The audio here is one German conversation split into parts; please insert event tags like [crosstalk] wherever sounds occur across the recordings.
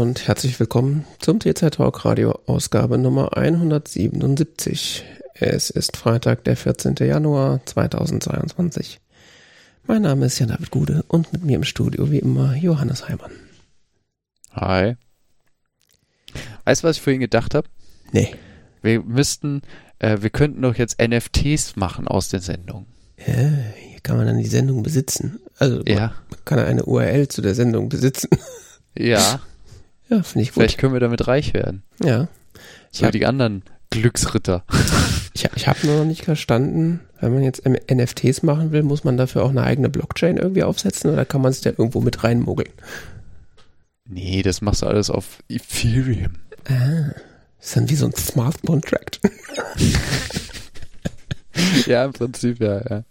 Und herzlich willkommen zum TZ Talk Radio Ausgabe Nummer 177. Es ist Freitag, der 14. Januar 2022. Mein Name ist Jan David Gude und mit mir im Studio wie immer Johannes Heimann. Hi. Weißt du, was ich vorhin gedacht habe? Nee. Wir müssten, äh, wir könnten doch jetzt NFTs machen aus den Sendungen. Ja, hier kann man dann die Sendung besitzen. Also Ja. man kann eine URL zu der Sendung besitzen. Ja. [laughs] Ja, finde ich gut. Vielleicht können wir damit reich werden. Ja. Ich So hab- wie die anderen Glücksritter. [laughs] Ich, ich habe nur noch nicht verstanden, wenn man jetzt NFTs machen will, muss man dafür auch eine eigene Blockchain irgendwie aufsetzen oder kann man es da irgendwo mit reinmogeln? Nee, das machst du alles auf Ethereum. Ah, ist dann wie so ein Smart Contract. [laughs] Ja, im Prinzip, ja, ja.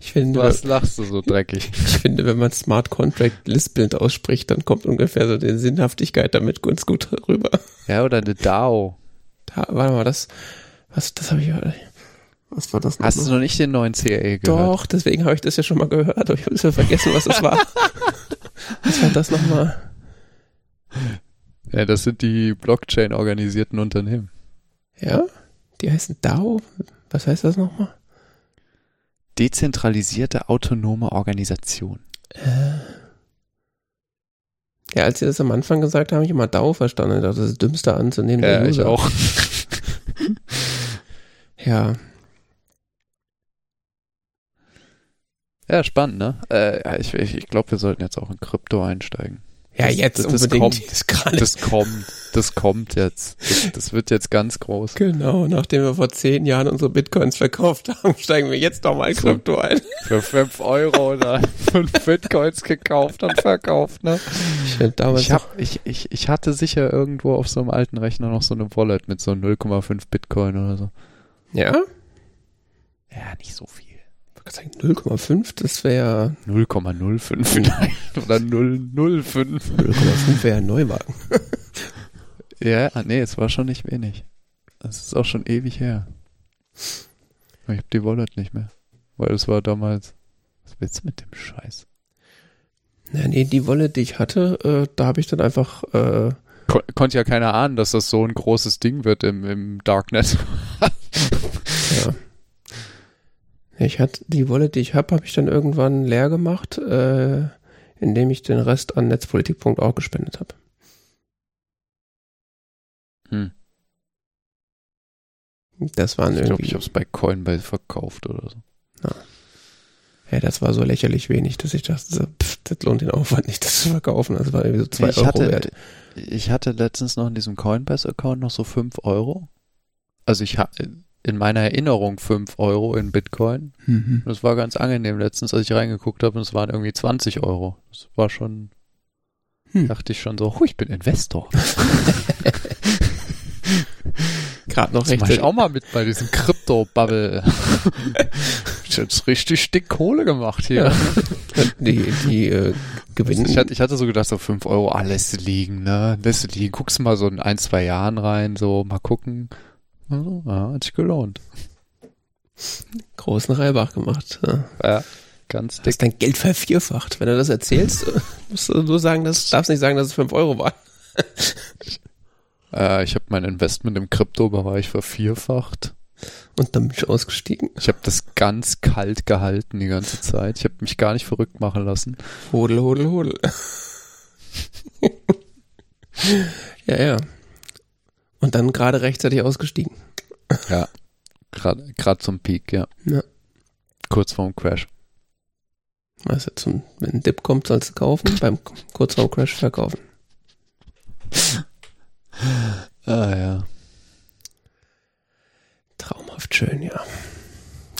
Ich finde, Was lachst du so dreckig? [laughs] ich finde, wenn man Smart Contract lispelnd ausspricht, dann kommt ungefähr so die Sinnhaftigkeit damit ganz gut rüber. Ja, oder eine DAO. Da, warte mal, das, was, das habe ich, was war das Hast du nochmal? noch nicht den neuen CAE gehört? Doch, deswegen habe ich das ja schon mal gehört, aber ich habe ja vergessen, was das war. [laughs] was war das nochmal? Ja, das sind die Blockchain-organisierten Unternehmen. Ja? Die heißen DAO? Was heißt das nochmal? Dezentralisierte autonome Organisation. Ja, als sie das am Anfang gesagt haben, habe ich immer DAO verstanden. Ich dachte, das ist das Dümmste anzunehmen. Ja, ich User. auch. [laughs] Ja, Ja, spannend, ne? Äh, ja, ich ich, ich glaube, wir sollten jetzt auch in Krypto einsteigen. Ja Das- jetzt das- das unbedingt. kommt. Das gerade Das kommt, das kommt jetzt. Das, das wird jetzt ganz groß. genau, nachdem wir vor zehn Jahren unsere Bitcoins verkauft haben, [laughs] steigen wir jetzt doch mal in So. Krypto ein. Für 5 Euro oder 5 Bitcoins gekauft und verkauft, ne? Ich damals Ich, hab, ich, ich, ich hatte sicher irgendwo auf so einem alten Rechner noch so eine Wallet mit so 0,5 Bitcoin oder so. ja, Ja, nicht so viel. Ich sagen 0,5, das wäre 0,05 vielleicht oder 0,05. 0,5 wäre ein Neuwagen. [laughs] Ja, nee, es war schon nicht wenig. Das ist auch schon ewig her. Ich hab die Wallet nicht mehr. Weil es war damals. Was willst du mit dem Scheiß? Ja, nee, die Wolle, die ich hatte, äh, da habe ich dann einfach, äh, Kon konnte ja keiner ahnen, dass das so ein großes Ding wird im, im Darknet. ja. [laughs] Ich hatte die Wolle, die ich habe, habe ich dann irgendwann leer gemacht, äh, indem ich den Rest an netzpolitik.org gespendet habe. Hm. Das waren Ich glaube, irgendwie, ich hab's bei Coinbase verkauft oder so. ja, das war so lächerlich wenig, dass ich dachte, so, pff, das lohnt den Aufwand nicht, das zu verkaufen. Das war irgendwie so zwei ich Euro hatte, wert. Ich hatte letztens noch in diesem Coinbase-Account noch so 5 Euro. Also ich hatte in meiner Erinnerung 5 Euro in Bitcoin. Mhm. Das war ganz angenehm letztens, als ich reingeguckt habe und es waren irgendwie 20 Euro. Das war schon, Hm. dachte ich schon so, hu, ich bin Investor. [laughs] Gerade noch Das mach ich auch mal mit bei diesem Krypto-Bubble. [laughs] ich jetzt richtig dick Kohle gemacht hier. Ja. [laughs] Die, die äh, gewinnen. Ich hatte, ich hatte so gedacht, so 5 Euro, ah, lässt liegen, ne? Lässt du liegen, guckst mal so in ein, zwei Jahren rein, so mal gucken. Also, ja, hat sich gelohnt. großen Reibach gemacht. Ja. Ja, ganz Du dick. hast dein Geld vervierfacht. Wenn du das erzählst, äh, musst du nur sagen, das darfst nicht sagen, dass es 5 Euro waren. [laughs] Äh, ich habe mein Investment im Kryptobereich vervierfacht. Und dann bin ich ausgestiegen. Ich habe das ganz kalt gehalten die ganze Zeit. Ich habe mich gar nicht verrückt machen lassen. Hodel, hodel, hodel. [laughs] ja, ja. Und dann gerade rechtzeitig ausgestiegen. Ja, gerade zum Peak, ja. Ja. Kurz vorm Crash. Also zum, wenn ein Dip kommt, sollst du kaufen, beim kurz vorm Crash verkaufen. Ah ja. Traumhaft schön, ja.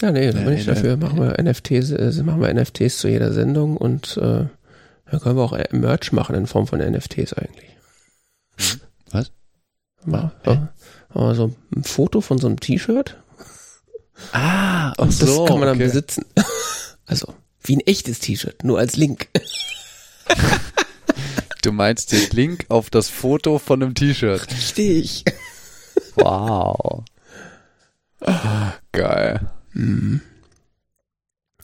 Ja, nee, da bin ich dafür. Machen wir NFTs, äh, machen wir NFTs zu jeder Sendung und äh, da können wir auch äh, Merch machen in Form von NFTs eigentlich. Was? Mal, ja, mal so ein Foto von so einem T-Shirt Ah, ach und das so, kann man dann okay. besitzen. [laughs] Also, wie ein echtes T-Shirt, nur als Link. [laughs] Du meinst den Link auf das Foto von einem T-Shirt. Richtig. Wow. Geil. Mhm.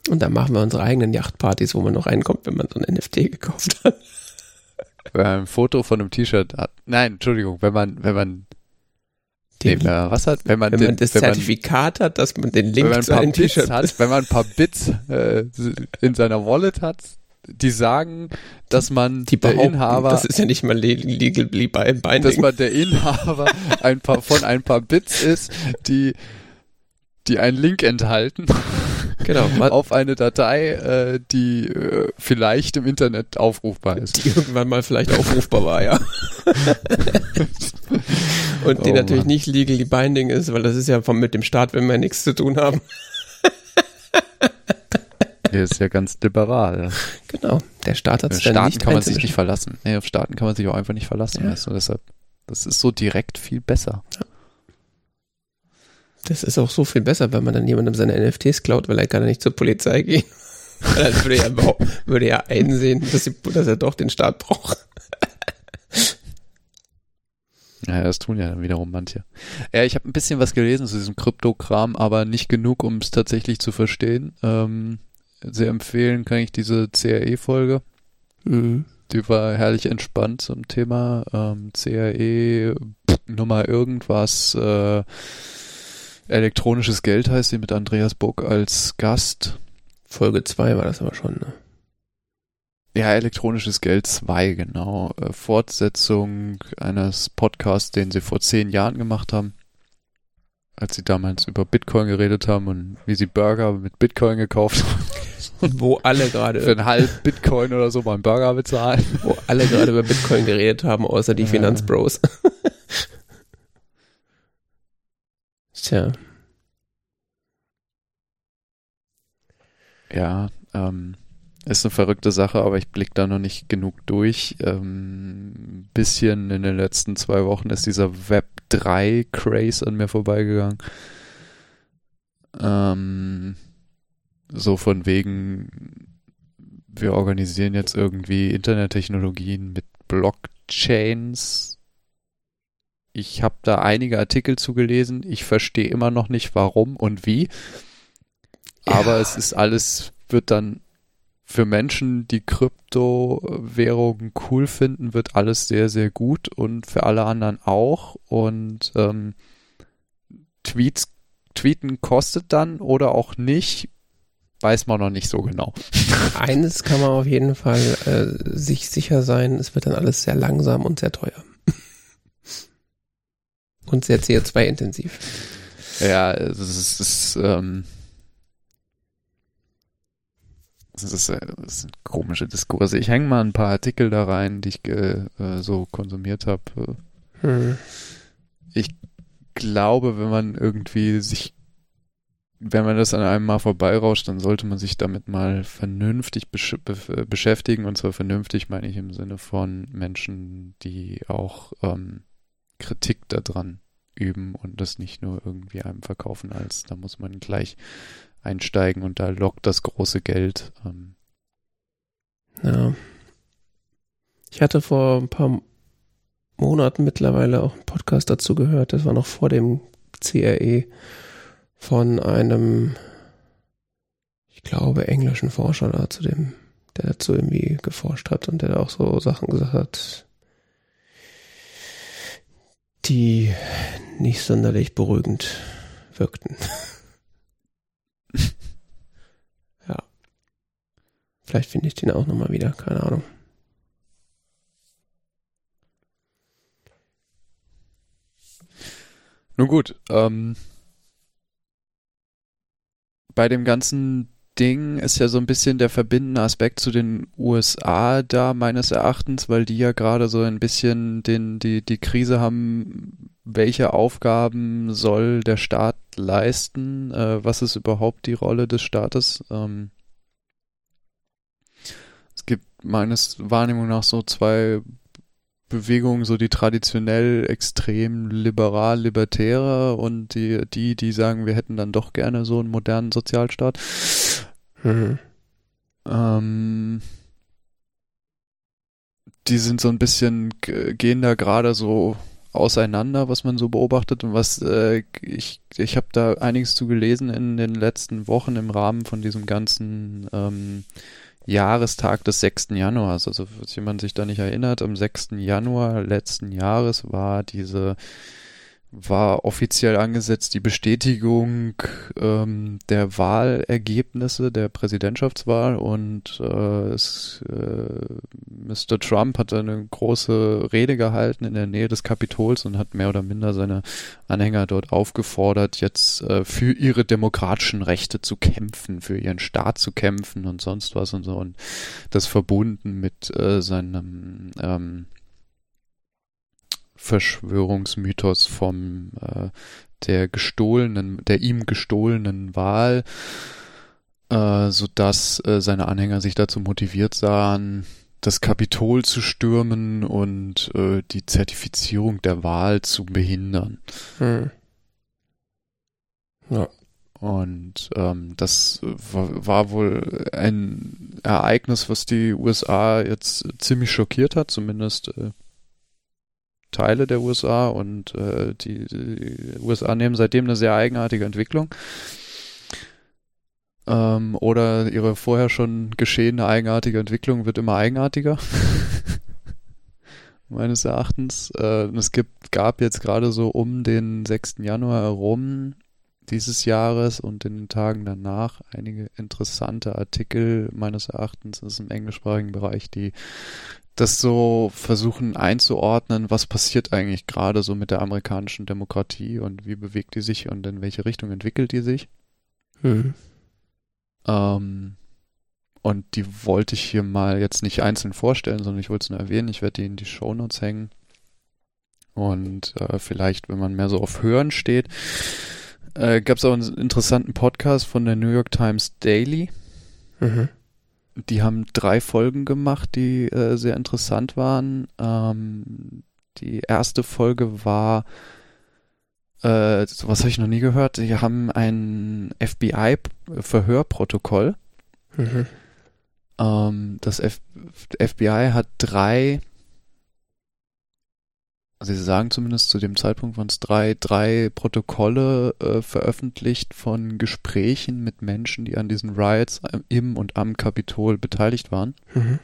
Und dann machen wir unsere eigenen Yachtpartys, wo man noch reinkommt, wenn man so ein NFT gekauft hat. Wenn man ein Foto von einem T-Shirt hat. Nein, Entschuldigung, wenn man, wenn man Den, äh, was hat, wenn man, wenn den, man das wenn man, Zertifikat hat, dass man den Link zu paar einem Bits T-Shirt hat, [laughs] wenn man ein paar Bits äh, in seiner Wallet hat, die sagen, dass man Die der Inhaber, das ist ja nicht mal le- legally dass binding. man der Inhaber ein paar, von ein paar Bits ist, die, die einen Link enthalten Genau, auf eine Datei, äh, die äh, vielleicht im Internet aufrufbar ist. die irgendwann mal vielleicht aufrufbar war, ja. [laughs] Und die Oh natürlich Mann. nicht legally binding ist, weil das ist ja vom, mit dem Staat, wenn wir nichts zu tun haben. [laughs] Der ist ja ganz liberal. Genau, der Staat hat es Staaten nicht kann man sich nicht verlassen. Nee, auf Staaten kann man sich auch einfach nicht verlassen. Ja. Du? Deshalb, das ist so direkt viel besser. Das ist auch so viel besser, wenn man dann jemandem seine NFTs klaut, weil er kann ja nicht zur Polizei gehen. [laughs] Er würde ja, überhaupt- würde ja einsehen, dass, sie, dass er doch den Staat braucht. Ja, das tun ja dann wiederum manche. Ja, ich habe ein bisschen was gelesen zu diesem Kryptokram, aber nicht genug, um es tatsächlich zu verstehen. Ähm, sehr empfehlen kann ich diese CRE-Folge. Mhm. Die war herrlich entspannt zum Thema ähm, CRE, Nummer irgendwas, äh, elektronisches Geld heißt sie mit Andreas Buck als Gast. Folge 2 war das aber schon, ne? Ja, elektronisches Geld 2, genau. Äh, Fortsetzung eines Podcasts, den sie vor zehn Jahren gemacht haben. Als sie damals über Bitcoin geredet haben und wie sie Burger mit Bitcoin gekauft haben. [laughs] Wo alle Für gerade, einen halb Bitcoin oder so beim Burger bezahlen. wo alle gerade über Bitcoin geredet haben, außer die Ja. Finanzbros. [laughs] Tja, Ja, ähm, ist eine verrückte Sache, aber ich blick da noch nicht genug durch. Ähm, bisschen in den letzten zwei Wochen ist dieser Web 3 Craze an mir vorbeigegangen. Ähm, so von wegen, wir organisieren jetzt irgendwie Internettechnologien mit Blockchains. Ich habe da einige Artikel zugelesen. Ich verstehe immer noch nicht, warum und wie. Aber Ja. es ist alles, wird dann für Menschen, die Kryptowährungen cool finden, wird alles sehr, sehr gut und für alle anderen auch. Und ähm, Tweets, Tweeten kostet dann oder auch nicht, weiß man noch nicht so genau. [laughs] eines kann man auf jeden Fall äh, sich sicher sein, es wird dann alles sehr langsam und sehr teuer. Und sehr CO2-intensiv. Ja, es ist, es ist, ähm, es ist, äh, es sind komische Diskurse. Ich hänge mal ein paar Artikel da rein, die ich äh, äh, so konsumiert habe. Hm. glaube, wenn man irgendwie sich, wenn man das an einem mal vorbeirauscht, dann sollte man sich damit mal vernünftig besch be beschäftigen. Und zwar vernünftig meine ich im Sinne von Menschen, die auch ähm, Kritik daran üben und das nicht nur irgendwie einem verkaufen als, da muss man gleich einsteigen und da lockt das große Geld. Ähm, Ja. Ich hatte vor ein paar Monaten mittlerweile auch einen Podcast dazu gehört. Das war noch vor dem CRE von einem, ich glaube, englischen Forscher da zu dem, der dazu irgendwie geforscht hat und der da auch so Sachen gesagt hat, die nicht sonderlich beruhigend wirkten. [laughs] ja. Vielleicht finde ich den auch nochmal wieder, keine Ahnung. Nun gut, ähm, bei dem ganzen Ding ist ja so ein bisschen der verbindende Aspekt zu den USA da meines Erachtens, weil die ja gerade so ein bisschen den, die, die Krise haben, welche Aufgaben soll der Staat leisten, äh, was ist überhaupt die Rolle des Staates. Ähm, es gibt meines Wahrnehmung nach so zwei Bewegungen, so die traditionell extrem liberal libertäre und die, die, die sagen, wir hätten dann doch gerne so einen modernen Sozialstaat. Mhm. Ähm, die sind so ein bisschen, gehen da gerade so auseinander, was man so beobachtet und was äh, ich ich habe da einiges zu gelesen in den letzten Wochen im Rahmen von diesem ganzen ähm, Jahrestag des 6. Januars. Also, falls jemand sich da nicht erinnert, am 6. Januar letzten Jahres war diese war offiziell angesetzt die Bestätigung ähm, der Wahlergebnisse der Präsidentschaftswahl und äh, es, äh, Mr. Trump hat eine große Rede gehalten in der Nähe des Kapitols und hat mehr oder minder seine Anhänger dort aufgefordert, jetzt äh, für ihre demokratischen Rechte zu kämpfen, für ihren Staat zu kämpfen und sonst was und so und das verbunden mit äh, seinem ähm, Verschwörungsmythos vom äh, der gestohlenen, der ihm gestohlenen Wahl, äh, so dass äh, seine Anhänger sich dazu motiviert sahen, das Kapitol zu stürmen und äh, die Zertifizierung der Wahl zu behindern. Hm. Ja. Und ähm, das war, war, wohl ein Ereignis, was die USA jetzt ziemlich schockiert hat, zumindest äh, Teile der USA und äh, die, die, USA nehmen seitdem eine sehr eigenartige Entwicklung. Ähm, oder ihre vorher schon geschehene eigenartige Entwicklung wird immer eigenartiger. [laughs] Meines Erachtens. Äh, es gibt, gab jetzt gerade so um den 6. Januar herum dieses Jahres und in den Tagen danach einige interessante Artikel meines Erachtens ist im englischsprachigen Bereich, die das so versuchen einzuordnen, was passiert eigentlich gerade so mit der amerikanischen Demokratie und wie bewegt die sich und in welche Richtung entwickelt die sich. Mhm. Ähm, und die wollte ich hier mal jetzt nicht einzeln vorstellen, sondern ich wollte es nur erwähnen. Ich werde die in die Shownotes hängen. Und äh, vielleicht, wenn man mehr so auf Hören steht, äh, gab es auch einen interessanten Podcast von der New York Times Daily. Mhm. Die haben drei Folgen gemacht, die äh, sehr interessant waren. Ähm, die erste Folge war, äh, was habe ich noch nie gehört, die haben ein FBI-Verhörprotokoll. Mhm. Ähm, das F FBI hat drei also sie sagen zumindest zu dem Zeitpunkt waren es drei, drei Protokolle äh, veröffentlicht von Gesprächen mit Menschen, die an diesen Riots im und am Kapitol beteiligt waren. Mhm.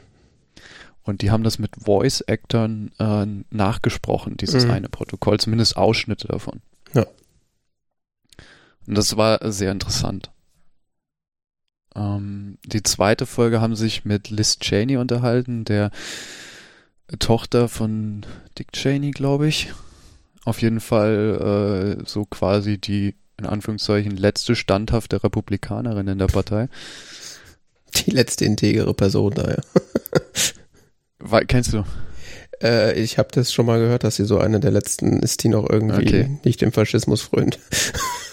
Und die haben das mit Voice-Actern äh, nachgesprochen, dieses mhm. eine Protokoll, zumindest Ausschnitte davon. Ja. Und das war sehr interessant. Ähm, die zweite Folge haben sich mit Liz Cheney unterhalten, der Tochter von Dick Cheney, glaube ich. Auf jeden Fall äh, so quasi die, in Anführungszeichen, letzte standhafte Republikanerin in der Partei. Die letzte integere Person da, ja. [laughs] Kennst du? Äh, ich habe das schon mal gehört, dass sie so eine der letzten ist, die noch irgendwie okay. nicht dem Faschismus frönt.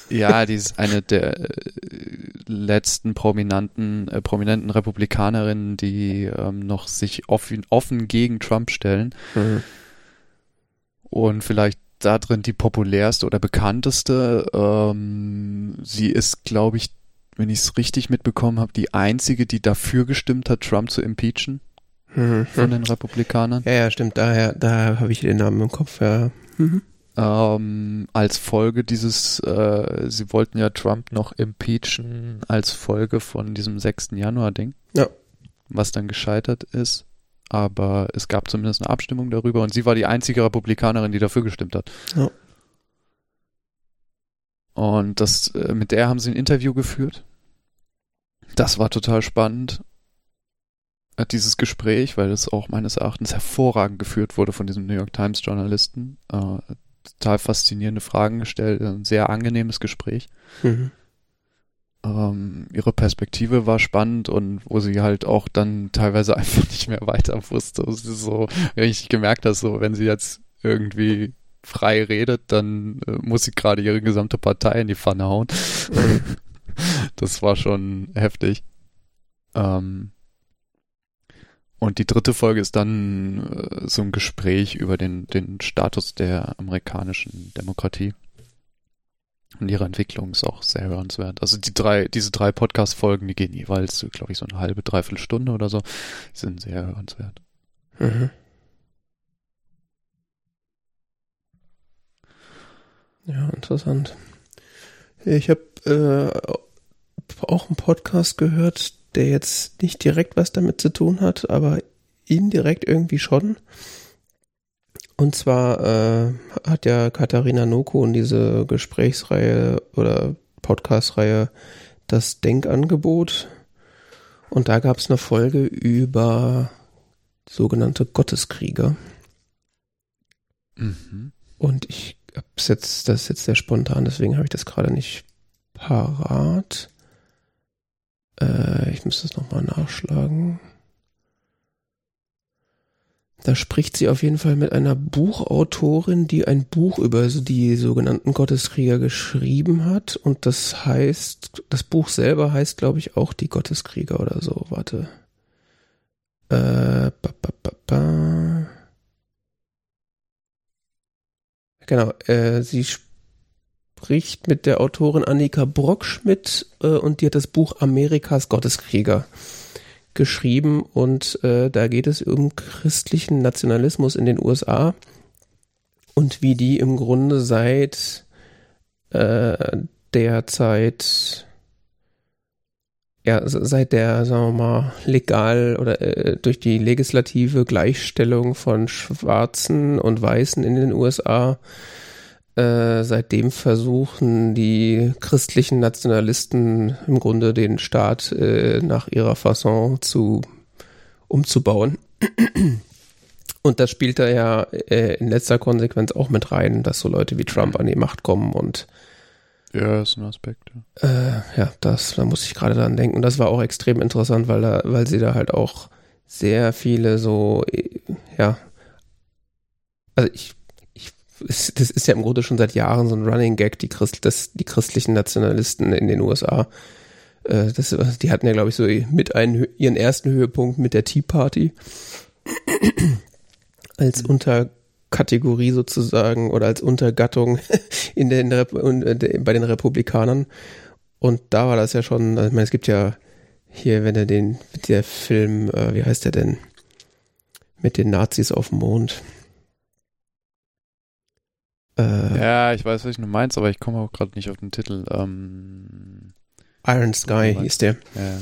Ja, die ist eine der äh, letzten prominenten, äh, prominenten Republikanerinnen, die ähm, noch sich offen, offen gegen Trump stellen. Mhm. Und vielleicht da drin die populärste oder bekannteste. Ähm, sie ist, glaube ich, wenn ich es richtig mitbekommen habe, die einzige, die dafür gestimmt hat, Trump zu impeachen mhm. von den Republikanern. Ja, ja, stimmt. Daher, daher habe ich den Namen im Kopf. Ja. Mhm ähm, als Folge dieses, äh, sie wollten ja Trump noch impeachen als Folge von diesem 6. Januar-Ding. Ja. Was dann gescheitert ist. Aber es gab zumindest eine Abstimmung darüber und sie war die einzige Republikanerin, die dafür gestimmt hat. Ja. Und das, äh, mit der haben sie ein Interview geführt. Das war total spannend äh, dieses Gespräch, weil es auch meines Erachtens hervorragend geführt wurde von diesem New York Times Journalisten. Äh, total faszinierende Fragen gestellt, ein sehr angenehmes Gespräch. Mhm. Ähm, ihre Perspektive war spannend und wo sie halt auch dann teilweise [laughs] einfach nicht mehr weiter wusste. So richtig gemerkt hat, so wenn sie jetzt irgendwie frei redet, dann äh, muss sie gerade ihre gesamte Partei in die Pfanne hauen. Mhm. [laughs] das war schon heftig. Ähm, und die dritte Folge ist dann äh, so ein Gespräch über den, den Status der amerikanischen Demokratie. Und ihre Entwicklung ist auch sehr hörenswert. Also die drei, diese drei Podcast-Folgen, die gehen jeweils, glaube ich, so eine halbe, dreiviertel Stunde oder so, sind sehr hörenswert. Mhm. Ja, interessant. Ich habe äh, auch einen Podcast gehört, der jetzt nicht direkt was damit zu tun hat, aber indirekt irgendwie schon. Und zwar äh, hat ja Katharina Noko in diese Gesprächsreihe oder Podcastreihe das Denkangebot. Und da gab es eine Folge über sogenannte Gotteskrieger. Mhm. Und ich hab's jetzt, das ist jetzt sehr spontan, deswegen habe ich das gerade nicht parat. Äh, ich müsste es nochmal nachschlagen. Da spricht sie auf jeden Fall mit einer Buchautorin, die ein Buch über die sogenannten Gotteskrieger geschrieben hat. Und das heißt, das Buch selber heißt, glaube ich, auch die Gotteskrieger oder so. Warte. Äh, ba, ba, ba, ba. Genau, äh, sie spricht mit der Autorin Annika Brockschmidt äh, und die hat das Buch Amerikas Gotteskrieger geschrieben. Und äh, da geht es um christlichen Nationalismus in den USA und wie die im Grunde seit äh, der Zeit ja, seit der, sagen wir mal, legal oder äh, durch die legislative Gleichstellung von Schwarzen und Weißen in den USA äh, seitdem versuchen die christlichen Nationalisten im Grunde den Staat äh, nach ihrer Fasson zu umzubauen. Und das spielt da ja äh, in letzter Konsequenz auch mit rein, dass so Leute wie Trump an die Macht kommen und ja, ist ein Aspekt. Ja, äh, ja das, da muss ich gerade dran denken. Und das war auch extrem interessant, weil da, weil sie da halt auch sehr viele so, äh, ja, also ich das ist ja im Grunde schon seit Jahren so ein Running Gag, die, Christ, das, die christlichen Nationalisten in den USA. Äh, das, die hatten ja, glaube ich, so mit einen, ihren ersten Höhepunkt mit der Tea Party [clears throat] als. Unterkategorie sozusagen oder als Untergattung [laughs] in den, äh, bei den Republikanern. Und da war das ja schon, also ich meine, es gibt ja hier, wenn er den, der Film, äh, wie heißt der denn? Mit den Nazis auf dem Mond. Äh, ja, ich weiß, was du meinst, aber ich komme auch gerade nicht auf den Titel. Ähm, Iron Sky hieß der. Ja.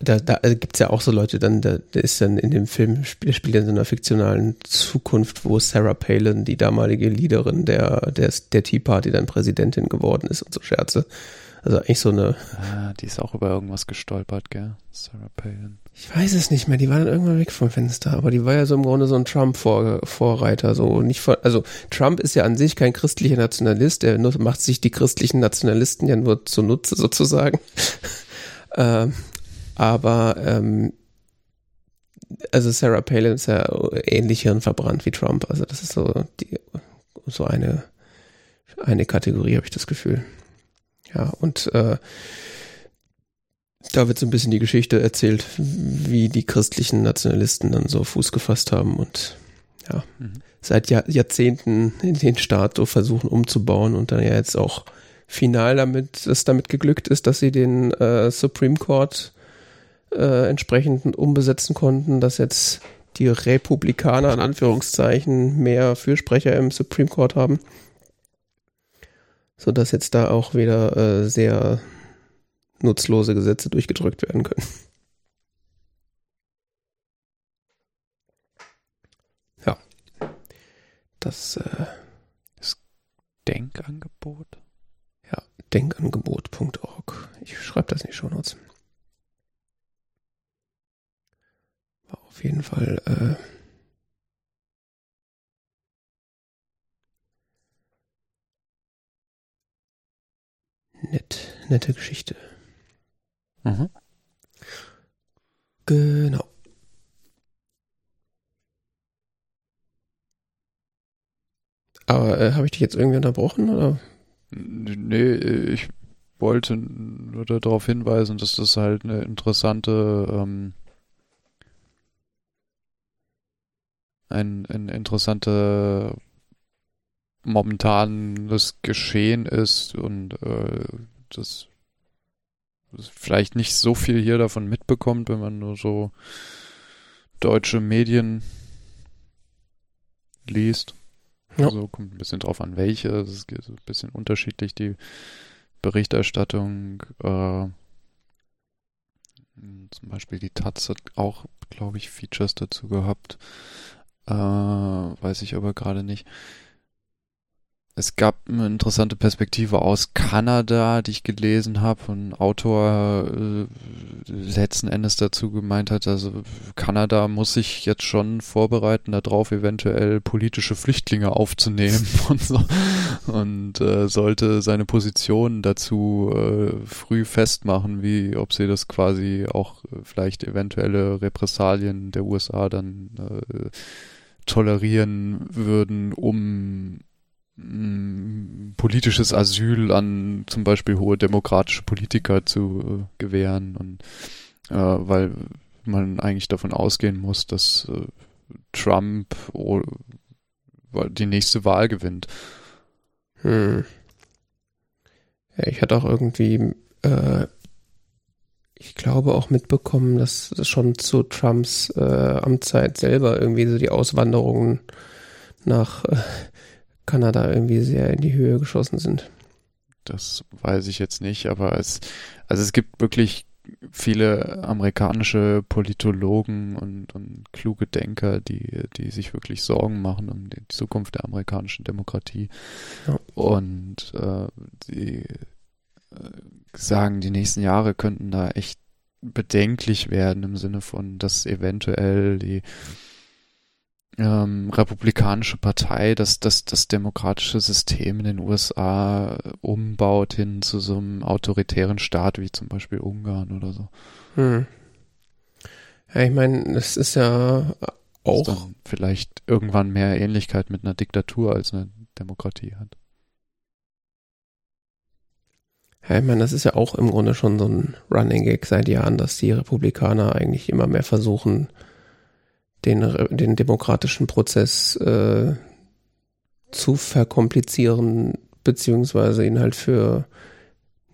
Da, da also gibt es ja auch so Leute, dann, da, da ist dann in dem Film, spielt, spielt in so einer fiktionalen Zukunft, wo Sarah Palin, die damalige Leaderin der, der, der Tea Party, dann Präsidentin geworden ist und so Scherze. Also eigentlich so eine. Ah, die ist auch über irgendwas gestolpert, gell? Sarah Palin. Ich weiß es nicht mehr, die war dann irgendwann weg vom Fenster, aber die war ja so im Grunde so ein Trump-Vorreiter, so nicht vor, also Trump ist ja an sich kein christlicher Nationalist, der macht sich die christlichen Nationalisten ja nur zunutze sozusagen. [laughs] ähm, aber ähm, also Sarah Palin ist ja ähnlich hirnverbrannt wie Trump, also das ist so die, so eine eine Kategorie, habe ich das Gefühl. Ja, und äh, da wird so ein bisschen die Geschichte erzählt, wie die christlichen Nationalisten dann so Fuß gefasst haben und ja, mhm. seit Jahr, Jahrzehnten den Staat so versuchen umzubauen und dann ja jetzt auch final damit, es damit geglückt ist, dass sie den äh, Supreme Court äh, entsprechend umbesetzen konnten, dass jetzt die Republikaner in Anführungszeichen mehr Fürsprecher im Supreme Court haben so dass jetzt da auch wieder äh, sehr nutzlose Gesetze durchgedrückt werden können. Ja. Das, äh, das Denkangebot? Ja, denkangebot.org. Ich schreibe das in die Shownotes. War auf jeden Fall äh, nett, nette Geschichte. Mhm. Genau. Aber äh, habe ich dich jetzt irgendwie unterbrochen oder? Nee, ich wollte nur darauf hinweisen, dass das halt eine interessante ähm, ein, ein interessante momentan das Geschehen ist und äh, das, das vielleicht nicht so viel hier davon mitbekommt, wenn man nur so deutsche Medien liest. Ja. So kommt ein bisschen drauf an, welche. Es ist ein bisschen unterschiedlich, die Berichterstattung. Äh, zum Beispiel die Taz hat auch, glaube ich, Features dazu gehabt. Äh, weiß ich aber gerade nicht. Es gab eine interessante Perspektive aus Kanada, die ich gelesen habe, ein Autor äh, letzten Endes dazu gemeint hat, also Kanada muss sich jetzt schon vorbereiten darauf, eventuell politische Flüchtlinge aufzunehmen [laughs] und so. Und äh, sollte seine Position dazu äh, früh festmachen, wie ob sie das quasi auch vielleicht eventuelle Repressalien der USA dann äh, tolerieren würden, um politisches Asyl an zum Beispiel hohe demokratische Politiker zu äh, gewähren und äh, weil man eigentlich davon ausgehen muss, dass äh, Trump die nächste Wahl gewinnt. Hm. Ja, ich hatte auch irgendwie, äh, ich glaube auch mitbekommen, dass schon zu Trumps äh, Amtszeit selber irgendwie so die Auswanderungen nach äh, Kanada irgendwie sehr in die Höhe geschossen sind. Das weiß ich jetzt nicht, aber es, also es gibt wirklich viele amerikanische Politologen und, und kluge Denker, die, die sich wirklich Sorgen machen um die Zukunft der amerikanischen Demokratie. Ja. Und äh, die äh, sagen, die nächsten Jahre könnten da echt bedenklich werden im Sinne von, dass eventuell die ähm, republikanische Partei das, das, das demokratische System in den USA umbaut hin zu so einem autoritären Staat wie zum Beispiel Ungarn oder so. Hm. Ja, ich meine, es ist ja auch. Das vielleicht irgendwann mehr Ähnlichkeit mit einer Diktatur als eine Demokratie hat. Ja, ich meine, das ist ja auch im Grunde schon so ein Running Gag seit Jahren, dass die Republikaner eigentlich immer mehr versuchen, den, den demokratischen Prozess äh, zu verkomplizieren, beziehungsweise ihn halt für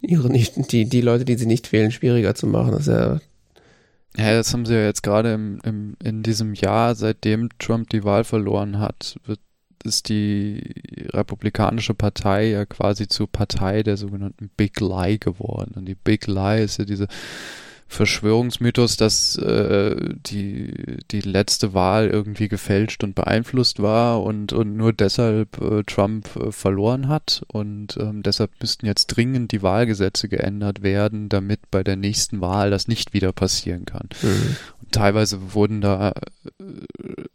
ihre nicht, die, die Leute, die sie nicht wählen, schwieriger zu machen. Das ist ja ja, das haben sie ja jetzt gerade im, im, in diesem Jahr, seitdem Trump die Wahl verloren hat, wird, ist die Republikanische Partei ja quasi zur Partei der sogenannten Big Lie geworden. Und die Big Lie ist ja diese Verschwörungsmythos, dass äh, die, die letzte Wahl irgendwie gefälscht und beeinflusst war und, und nur deshalb äh, Trump äh, verloren hat. Und ähm, deshalb müssten jetzt dringend die Wahlgesetze geändert werden, damit bei der nächsten Wahl das nicht wieder passieren kann. Mhm. Und teilweise wurden da äh,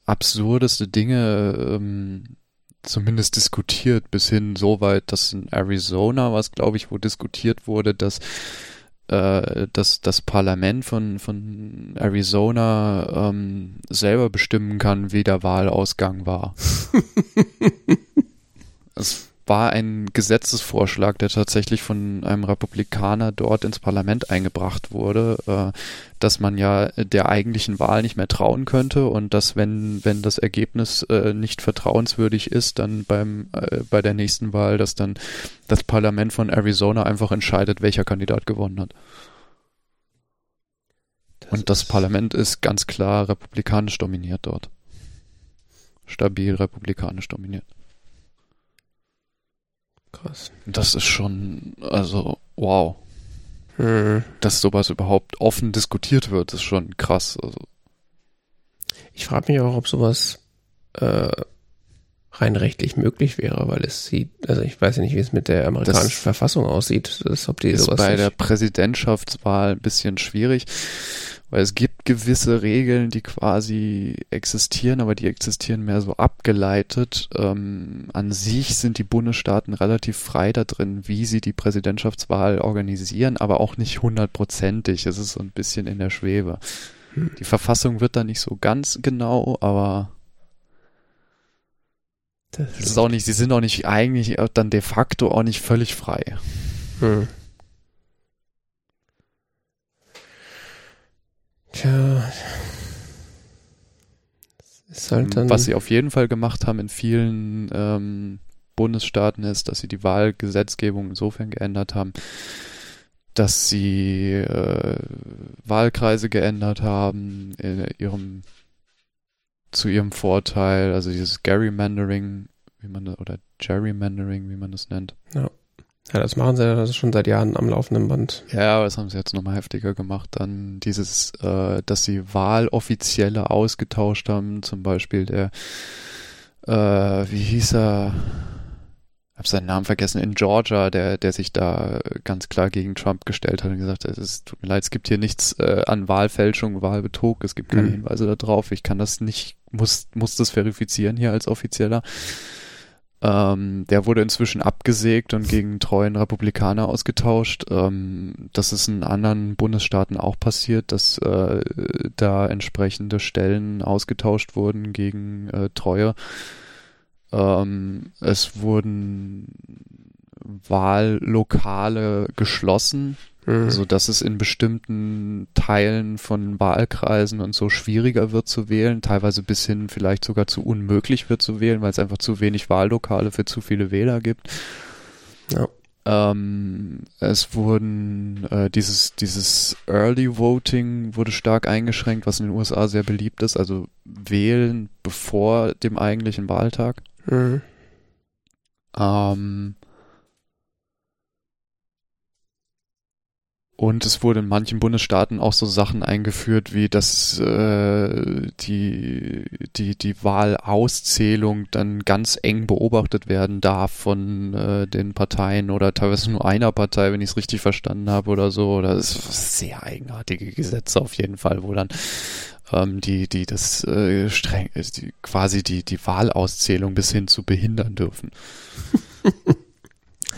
absurdeste Dinge ähm, zumindest diskutiert, bis hin so weit, dass in Arizona, was glaube ich, wo diskutiert wurde, dass äh, dass das Parlament von, von Arizona ähm, selber bestimmen kann, wie der Wahlausgang war. [laughs] es war ein Gesetzesvorschlag, der tatsächlich von einem Republikaner dort ins Parlament eingebracht wurde, äh, dass man ja der eigentlichen Wahl nicht mehr trauen könnte und dass wenn wenn das Ergebnis äh, nicht vertrauenswürdig ist, dann beim äh, bei der nächsten Wahl, dass dann das Parlament von Arizona einfach entscheidet, welcher Kandidat gewonnen hat. Das und das Parlament ist ganz klar republikanisch dominiert dort. Stabil republikanisch dominiert. Krass. Das ist schon, also, wow. Hm. Dass sowas überhaupt offen diskutiert wird, ist schon krass. Also. Ich frage mich auch, ob sowas äh, rein rechtlich möglich wäre, weil es sieht, also ich weiß ja nicht, wie es mit der amerikanischen das Verfassung aussieht, das, ob die ist sowas bei der Präsidentschaftswahl ein bisschen schwierig. Weil es gibt gewisse Regeln, die quasi existieren, aber die existieren mehr so abgeleitet. Ähm, an sich sind die Bundesstaaten relativ frei da drin, wie sie die Präsidentschaftswahl organisieren, aber auch nicht hundertprozentig. Es ist so ein bisschen in der Schwebe. Hm. Die Verfassung wird da nicht so ganz genau, aber das ist auch nicht, sie sind auch nicht eigentlich dann de facto auch nicht völlig frei. Hm. Tja. Halt Was sie auf jeden Fall gemacht haben in vielen ähm, Bundesstaaten ist, dass sie die Wahlgesetzgebung insofern geändert haben, dass sie äh, Wahlkreise geändert haben in ihrem zu ihrem Vorteil, also dieses Gerrymandering, wie man oder Gerrymandering, wie man das nennt. Ja. Ja, das machen sie ja das ist schon seit Jahren am laufenden Band. Ja, aber das haben sie jetzt nochmal heftiger gemacht. Dann dieses, äh, dass sie Wahloffizielle ausgetauscht haben, zum Beispiel der, äh, wie hieß er? Ich habe seinen Namen vergessen, in Georgia, der, der sich da ganz klar gegen Trump gestellt hat und gesagt hat, es tut mir leid, es gibt hier nichts äh, an Wahlfälschung, Wahlbetrug, es gibt keine Mhm. Hinweise darauf, ich kann das nicht, muss, muss das verifizieren hier als Offizieller. Ähm, der wurde inzwischen abgesägt und gegen treuen Republikaner ausgetauscht. Ähm, das ist in anderen Bundesstaaten auch passiert, dass äh, da entsprechende Stellen ausgetauscht wurden gegen äh, Treue. Ähm, es wurden Wahllokale geschlossen, Mhm. so dass es in bestimmten Teilen von Wahlkreisen und so schwieriger wird zu wählen, teilweise bis hin vielleicht sogar zu unmöglich wird zu wählen, weil es einfach zu wenig Wahllokale für zu viele Wähler gibt. Ja. Ähm, es wurden äh, dieses dieses Early Voting wurde stark eingeschränkt, was in den USA sehr beliebt ist, also wählen bevor dem eigentlichen Wahltag. Mhm. Ähm, und es wurde in manchen Bundesstaaten auch so Sachen eingeführt, wie dass äh, die, die, die Wahlauszählung dann ganz eng beobachtet werden darf von äh, den Parteien oder teilweise nur einer Partei, wenn ich es richtig verstanden habe oder so. Oder es sehr eigenartige Gesetze auf jeden Fall, wo dann ähm, die, die das äh, streng, äh, die, quasi die, die Wahlauszählung bis hin zu behindern dürfen. [laughs]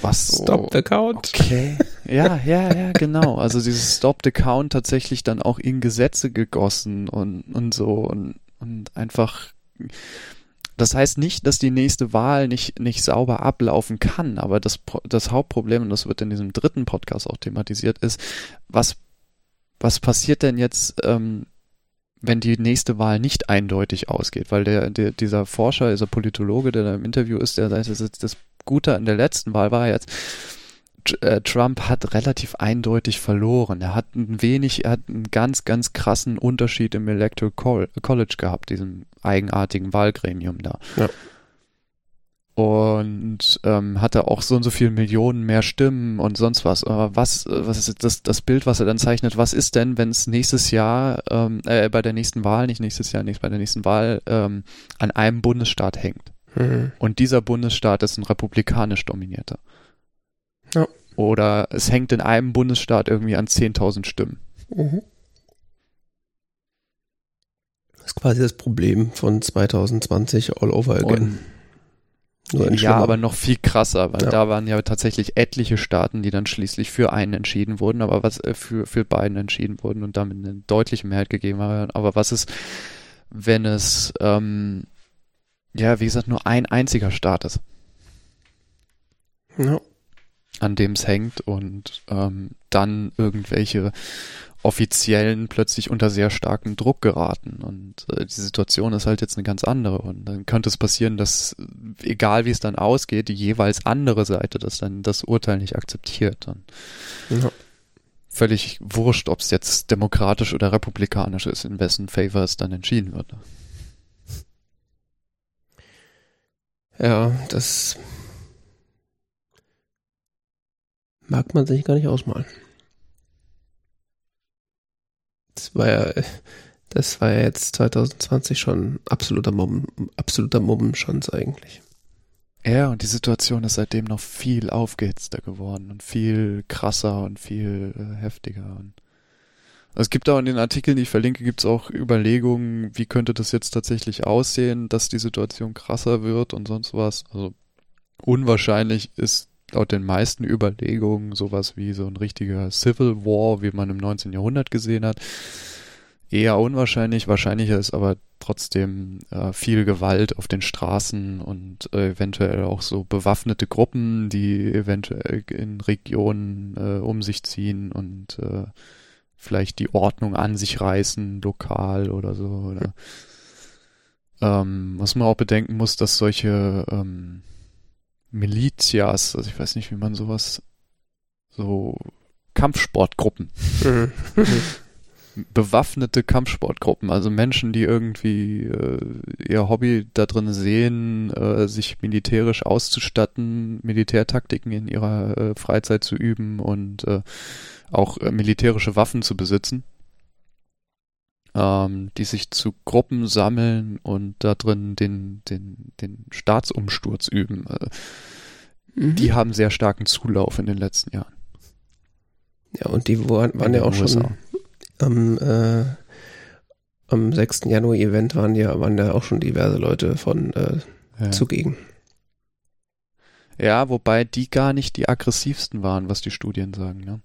Was so, Stop the count. Okay. Ja, ja, ja, genau. Also dieses Stop the Count tatsächlich dann auch in Gesetze gegossen und, und so und, und einfach. Das heißt nicht, dass die nächste Wahl nicht, nicht sauber ablaufen kann, aber das, das Hauptproblem, und das wird in diesem dritten Podcast auch thematisiert, ist, was, was passiert denn jetzt, ähm, wenn die nächste Wahl nicht eindeutig ausgeht? Weil der, der, dieser Forscher, dieser Politologe, der da im Interview ist, der sagt, das, das Gute an der letzten Wahl war jetzt, äh, Trump hat relativ eindeutig verloren. Er hat ein wenig, er hat einen ganz, ganz krassen Unterschied im Electoral Col- College gehabt, diesem eigenartigen Wahlgremium da. Ja. Und ähm, hatte auch so und so viele Millionen mehr Stimmen und sonst was. Aber was, äh, was ist das, das Bild, was er dann zeichnet? Was ist denn, wenn es nächstes Jahr, ähm, äh, bei der nächsten Wahl, nicht nächstes Jahr, nicht bei der nächsten Wahl, ähm, an einem Bundesstaat hängt? Mhm. Und dieser Bundesstaat ist ein republikanisch dominierter. Ja. Oder es hängt in einem Bundesstaat irgendwie an 10.000 Stimmen. Mhm. Das ist quasi das Problem von 2020 all over again. Und, ja, aber noch viel krasser, weil Ja. da waren ja tatsächlich etliche Staaten, die dann schließlich für einen entschieden wurden, aber was äh, für, für beiden entschieden wurden und damit eine deutliche Mehrheit gegeben haben. Aber was ist, wenn es, ähm, ja, wie gesagt, nur ein einziger Staat ist? Ja. an dem es hängt und ähm, dann irgendwelche Offiziellen plötzlich unter sehr starken Druck geraten. Und äh, die Situation ist halt jetzt eine ganz andere. Und dann könnte es passieren, dass, äh, egal wie es dann ausgeht, die jeweils andere Seite das dann das Urteil nicht akzeptiert. Und Ja. völlig wurscht, ob es jetzt demokratisch oder republikanisch ist, in wessen Favor es dann entschieden wird. Ja, das mag man sich gar nicht ausmalen. Das war ja, das war ja jetzt 2020 schon absoluter Mumm, absoluter Mummenschanz eigentlich. Ja, und die Situation ist seitdem noch viel aufgehitzter geworden und viel krasser und viel äh, heftiger. Und es gibt auch in den Artikeln, die ich verlinke, gibt es auch Überlegungen, wie könnte das jetzt tatsächlich aussehen, dass die Situation krasser wird und sonst was. Also unwahrscheinlich ist laut den meisten Überlegungen sowas wie so ein richtiger Civil War, wie man im 19. Jahrhundert gesehen hat. Eher unwahrscheinlich, wahrscheinlicher ist aber trotzdem äh, viel Gewalt auf den Straßen und äh, eventuell auch so bewaffnete Gruppen, die eventuell in Regionen äh, um sich ziehen und äh, vielleicht die Ordnung an sich reißen, lokal oder so. Oder ähm, was man auch bedenken muss, dass solche ähm, Milizias, also ich weiß nicht, wie man sowas, so Kampfsportgruppen, [laughs] bewaffnete Kampfsportgruppen, also Menschen, die irgendwie äh, ihr Hobby da drin sehen, äh, sich militärisch auszustatten, Militärtaktiken in ihrer äh, Freizeit zu üben und äh, auch äh, militärische Waffen zu besitzen, ähm, die sich zu Gruppen sammeln und da drin den, den, den Staatsumsturz üben. Äh, Mhm. Die haben sehr starken Zulauf in den letzten Jahren. Ja, und die waren, waren ja auch schon USA. am, äh, am 6. Januar-Event waren ja, waren ja auch schon diverse Leute von äh, Ja. zugegen. Ja, wobei die gar nicht die aggressivsten waren, was die Studien sagen. Ne?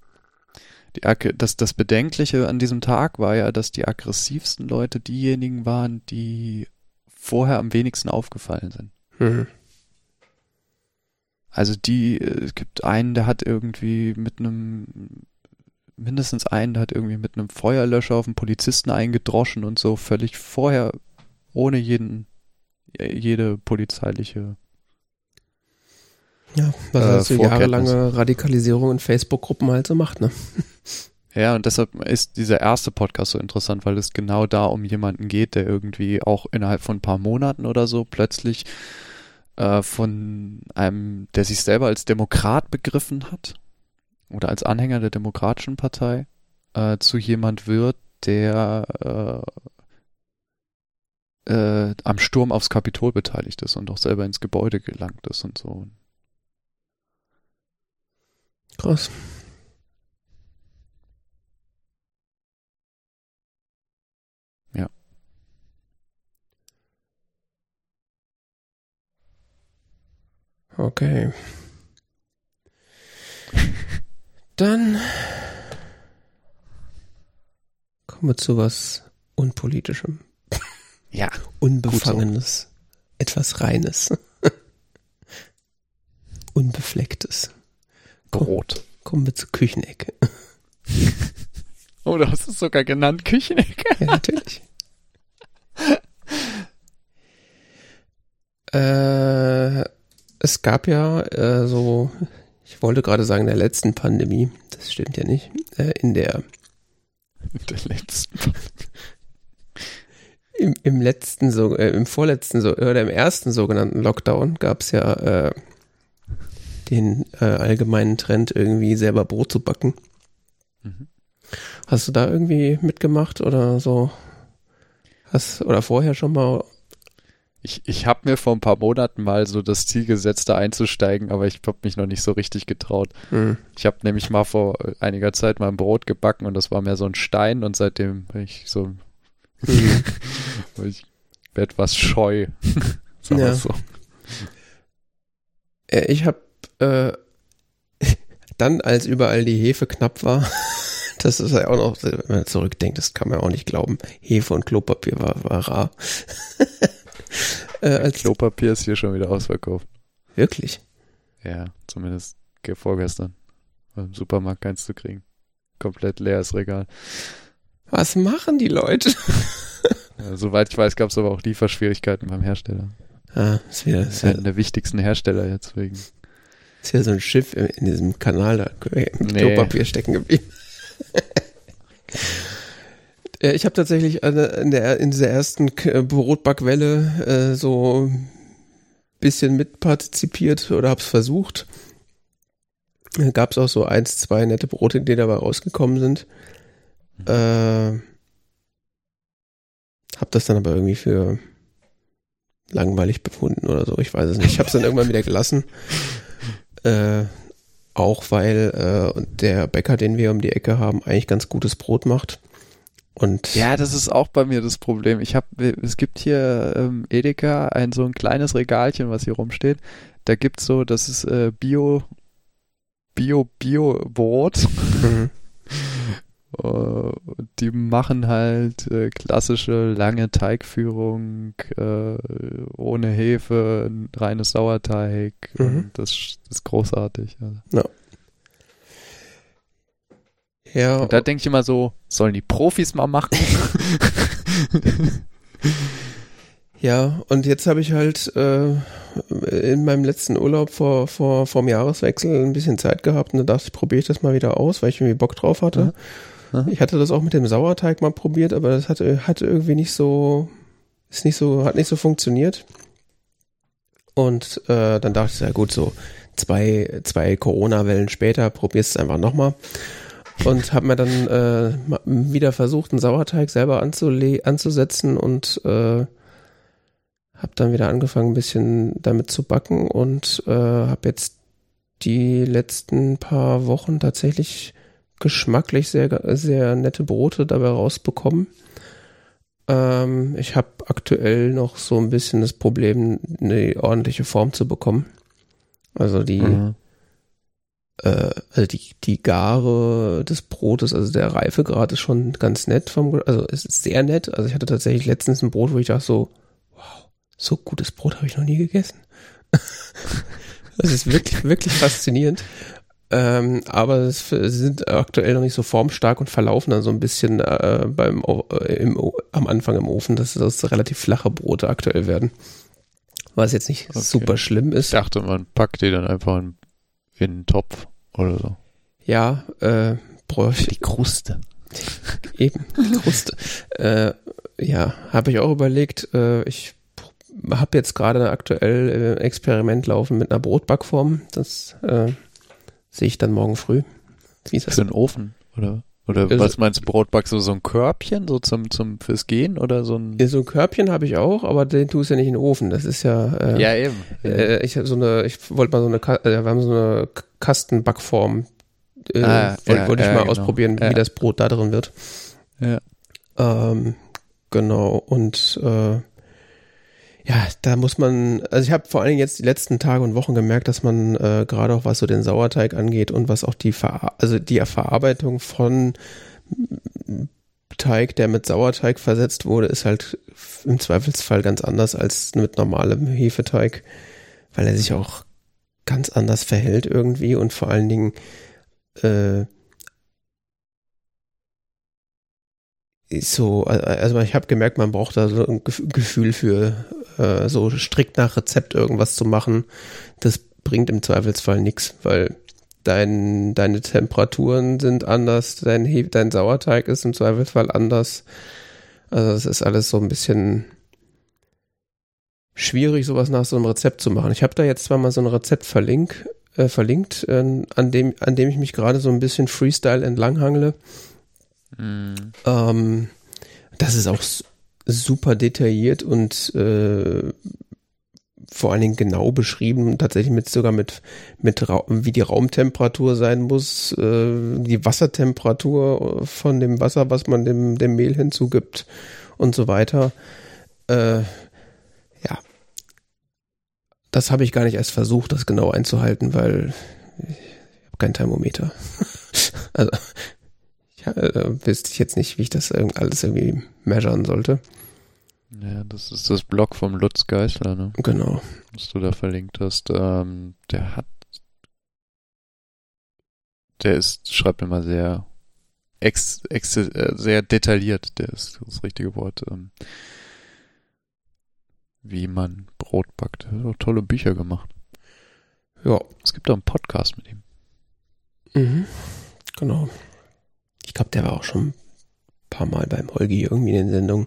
Die, Ag- das, das Bedenkliche an diesem Tag war ja, dass die aggressivsten Leute diejenigen waren, die vorher am wenigsten aufgefallen sind. Mhm. Also die, äh, es gibt einen, der hat irgendwie mit einem, mindestens einen, der hat irgendwie mit einem Feuerlöscher auf einen Polizisten eingedroschen und so, völlig vorher, ohne jeden, jede polizeiliche Ja, was Äh, halt so jahrelange Radikalisierung in Facebook-Gruppen halt so macht, ne? [laughs] Ja, und deshalb ist dieser erste Podcast so interessant, weil es genau da um jemanden geht, der irgendwie auch innerhalb von ein paar Monaten oder so plötzlich äh, von einem, der sich selber als Demokrat begriffen hat oder als Anhänger der Demokratischen Partei, äh, zu jemand wird, der äh, äh, am Sturm aufs Kapitol beteiligt ist und auch selber ins Gebäude gelangt ist und so. Krass. Ja. Okay. Dann kommen wir zu was Unpolitischem, Ja. Unbefangenes, etwas Reines, [laughs] Unbeflecktes. Brot. Kommen wir zur Küchenecke. [laughs] Oh, du hast es sogar genannt, Küchenecke. Ja, natürlich. [laughs] äh, es gab ja äh, so, ich wollte gerade sagen, in der letzten Pandemie, das stimmt ja nicht, äh, in der, Der letzten. im, im letzten, so, äh, im vorletzten, so, oder im ersten sogenannten Lockdown gab es ja äh, den äh, allgemeinen Trend, irgendwie selber Brot zu backen. Mhm. Hast du da irgendwie mitgemacht oder so? Hast, oder vorher schon mal? Ich, ich habe mir vor ein paar Monaten mal so das Ziel gesetzt, da einzusteigen, aber ich habe mich noch nicht so richtig getraut. Hm. Ich habe nämlich mal vor einiger Zeit mal ein Brot gebacken und das war mehr so ein Stein und seitdem bin ich so, Hm. [laughs] ich werde was scheu. [laughs] Ja. so. Äh, Ich habe äh, [laughs] dann, als überall die Hefe knapp war, [laughs] das ist ja auch noch, wenn man zurückdenkt, das kann man auch nicht glauben. Hefe und Klopapier war, war rar. [laughs] äh, als, Klopapier ist hier schon wieder ausverkauft. wirklich? Ja, zumindest ge- vorgestern. War Im Supermarkt keins zu kriegen. Komplett leeres Regal. Was machen die Leute? Ja, soweit ich weiß, gab es aber auch Lieferschwierigkeiten beim Hersteller. Ah, ist wieder, ist wieder, einer der wichtigsten Hersteller jetzt wegen. Ist wieder so ein Schiff in, diesem Kanal da mit Nee. Klopapier stecken geblieben. [laughs] Äh, Ich habe tatsächlich in, der, in dieser ersten K- Brotbackwelle äh, so ein bisschen mitpartizipiert oder habe es versucht. Gab es auch so eins, zwei nette Brote, die dabei rausgekommen sind. Äh, hab das dann aber irgendwie für langweilig befunden oder so. Ich weiß es nicht. Ich habe es dann irgendwann wieder gelassen. [laughs] Äh, auch weil äh, der Bäcker, den wir um die Ecke haben, eigentlich ganz gutes Brot macht. Und Ja, das ist auch bei mir das Problem. Ich habe, es gibt hier ähm, Edeka ein so ein kleines Regalchen, was hier rumsteht. Da gibt's so, das ist äh, Bio, Bio, Bio Brot. Mhm. [laughs] Äh, die machen halt äh, klassische lange Teigführung äh, ohne Hefe, ein reines Sauerteig. Mhm. Und das, das ist großartig. Also. ja, Und da denke ich immer so, sollen die Profis mal machen? [laughs] ja, und jetzt habe ich halt äh, in meinem letzten Urlaub vor, vor vom Jahreswechsel ein bisschen Zeit gehabt und da dachte ich, probiere ich das mal wieder aus, weil ich irgendwie Bock drauf hatte. Mhm. Ich hatte das auch mit dem Sauerteig mal probiert, aber das hatte, hatte irgendwie nicht so, ist nicht so, hat nicht so funktioniert. Und äh, dann dachte ich, ja gut, so zwei, zwei Corona-Wellen später probierst es einfach nochmal. Und habe mir dann äh, wieder versucht, einen Sauerteig selber anzule anzusetzen und äh, habe dann wieder angefangen, ein bisschen damit zu backen und äh, habe jetzt die letzten paar Wochen tatsächlich geschmacklich sehr, sehr nette Brote dabei rausbekommen. Ähm, ich habe aktuell noch so ein bisschen das Problem, eine ordentliche Form zu bekommen. Also die, mhm. äh, also die, die Gare des Brotes, also der Reifegrad ist schon ganz nett vom, also es ist sehr nett. Also ich hatte tatsächlich letztens ein Brot, wo ich dachte so, wow, so gutes Brot habe ich noch nie gegessen. [laughs] das ist wirklich, wirklich faszinierend. Ähm, aber es sind aktuell noch nicht so formstark und verlaufen dann so ein bisschen äh, beim, äh, im, am Anfang im Ofen, dass das relativ flache Brote aktuell werden. Was jetzt nicht okay. super schlimm ist. Ich dachte, man packt die dann einfach in, in einen Topf oder so. Ja, äh, bräuchte. Die Kruste. [laughs] Eben, die Kruste. äh, ja, habe ich auch überlegt. Äh, ich habe jetzt gerade aktuell äh, Experiment laufen mit einer Brotbackform. Das äh, Sehe ich dann morgen früh. Wie ist das? Für den Ofen, oder? Oder also, was meinst du, Brotbackst du so ein Körbchen, so zum, zum fürs Gehen oder so ein. Ja, so ein Körbchen habe ich auch, aber den tust du ja nicht in den Ofen. Das ist ja. Äh, ja, eben. Äh, ich habe so eine, ich wollte mal so eine, äh, wir haben so eine Kastenbackform. Äh, ah, wollte ja, wollt ich ja, mal genau. ausprobieren, wie das Brot da drin wird. Ja. Ähm, genau. Und äh, ja, da muss man, also ich habe vor allen Dingen jetzt die letzten Tage und Wochen gemerkt, dass man äh, gerade auch was so den Sauerteig angeht und was auch die Ver also die Verarbeitung von Teig, der mit Sauerteig versetzt wurde, ist halt im Zweifelsfall ganz anders als mit normalem Hefeteig, weil er sich auch ganz anders verhält irgendwie und vor allen Dingen äh, so, also ich habe gemerkt, man braucht da so ein Gefühl für äh, so strikt nach Rezept irgendwas zu machen, das bringt im Zweifelsfall nichts, weil dein, deine Temperaturen sind anders, dein, He dein Sauerteig ist im Zweifelsfall anders. Also es ist alles so ein bisschen schwierig, sowas nach so einem Rezept zu machen. Ich habe da jetzt zwar mal so ein Rezept verlink, äh, verlinkt, äh, an, dem, an dem ich mich gerade so ein bisschen Freestyle entlanghangle. Mm. Ähm, das ist auch super detailliert und äh, vor allen Dingen genau beschrieben, tatsächlich mit sogar mit, mit wie die Raumtemperatur sein muss, äh, die Wassertemperatur von dem Wasser, was man dem, dem Mehl hinzugibt und so weiter. Äh, ja. Das habe ich gar nicht erst versucht, das genau einzuhalten, weil ich habe kein Thermometer. [laughs] also ja, äh, wüsste ich jetzt nicht, wie ich das alles irgendwie measuren sollte. Ja, das ist das Blog vom Lutz Geisler, ne? Genau. Was du da verlinkt hast. Ähm, der hat. Der ist, schreibt immer sehr ex, ex, äh, sehr detailliert, der ist das richtige Wort. Ähm, wie man Brot backt. Er hat auch tolle Bücher gemacht. Ja. Es gibt auch einen Podcast mit ihm. Mhm. Genau. Ich glaube, der war auch schon ein paar Mal beim Holgi irgendwie in den Sendungen.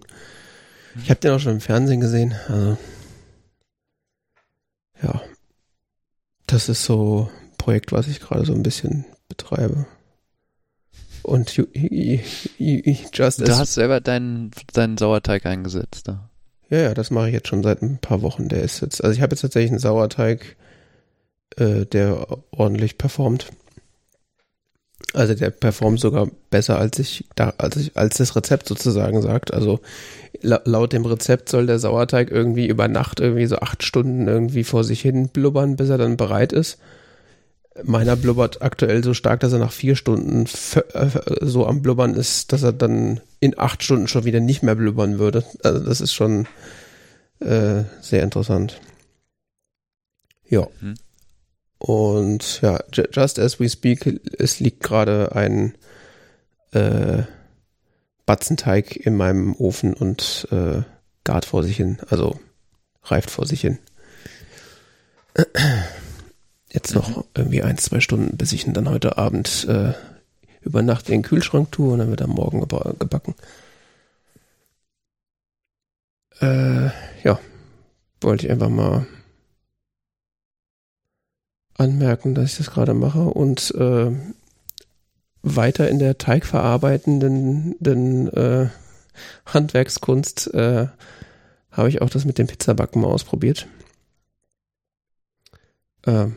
Ich habe den auch schon im Fernsehen gesehen. Also, ja. Das ist so ein Projekt, was ich gerade so ein bisschen betreibe. Und you, you, you, just Du hast selber deinen, deinen Sauerteig eingesetzt, da. Ja, ja, das mache ich jetzt schon seit ein paar Wochen. Der ist jetzt, also ich habe jetzt tatsächlich einen Sauerteig, äh, der ordentlich performt. Also der performt sogar besser, als ich, da, als ich, als das Rezept sozusagen sagt. Also laut dem Rezept soll der Sauerteig irgendwie über Nacht irgendwie so acht Stunden irgendwie vor sich hin blubbern, bis er dann bereit ist. Meiner blubbert aktuell so stark, dass er nach vier Stunden äh, so am Blubbern ist, dass er dann in acht Stunden schon wieder nicht mehr blubbern würde. Also das ist schon äh, sehr interessant. Ja. Mhm. Und ja, just as we speak, es liegt gerade ein äh, Batzenteig in meinem Ofen und äh, gart vor sich hin, also reift vor sich hin. Jetzt noch irgendwie ein, zwei Stunden, bis ich ihn dann heute Abend äh, über Nacht in den Kühlschrank tue und dann wird am Morgen gebacken. Äh, ja, wollte ich einfach mal anmerken, dass ich das gerade mache und äh, weiter in der teigverarbeitenden den, äh, Handwerkskunst äh, habe ich auch das mit dem Pizzabacken mal ausprobiert. Ähm.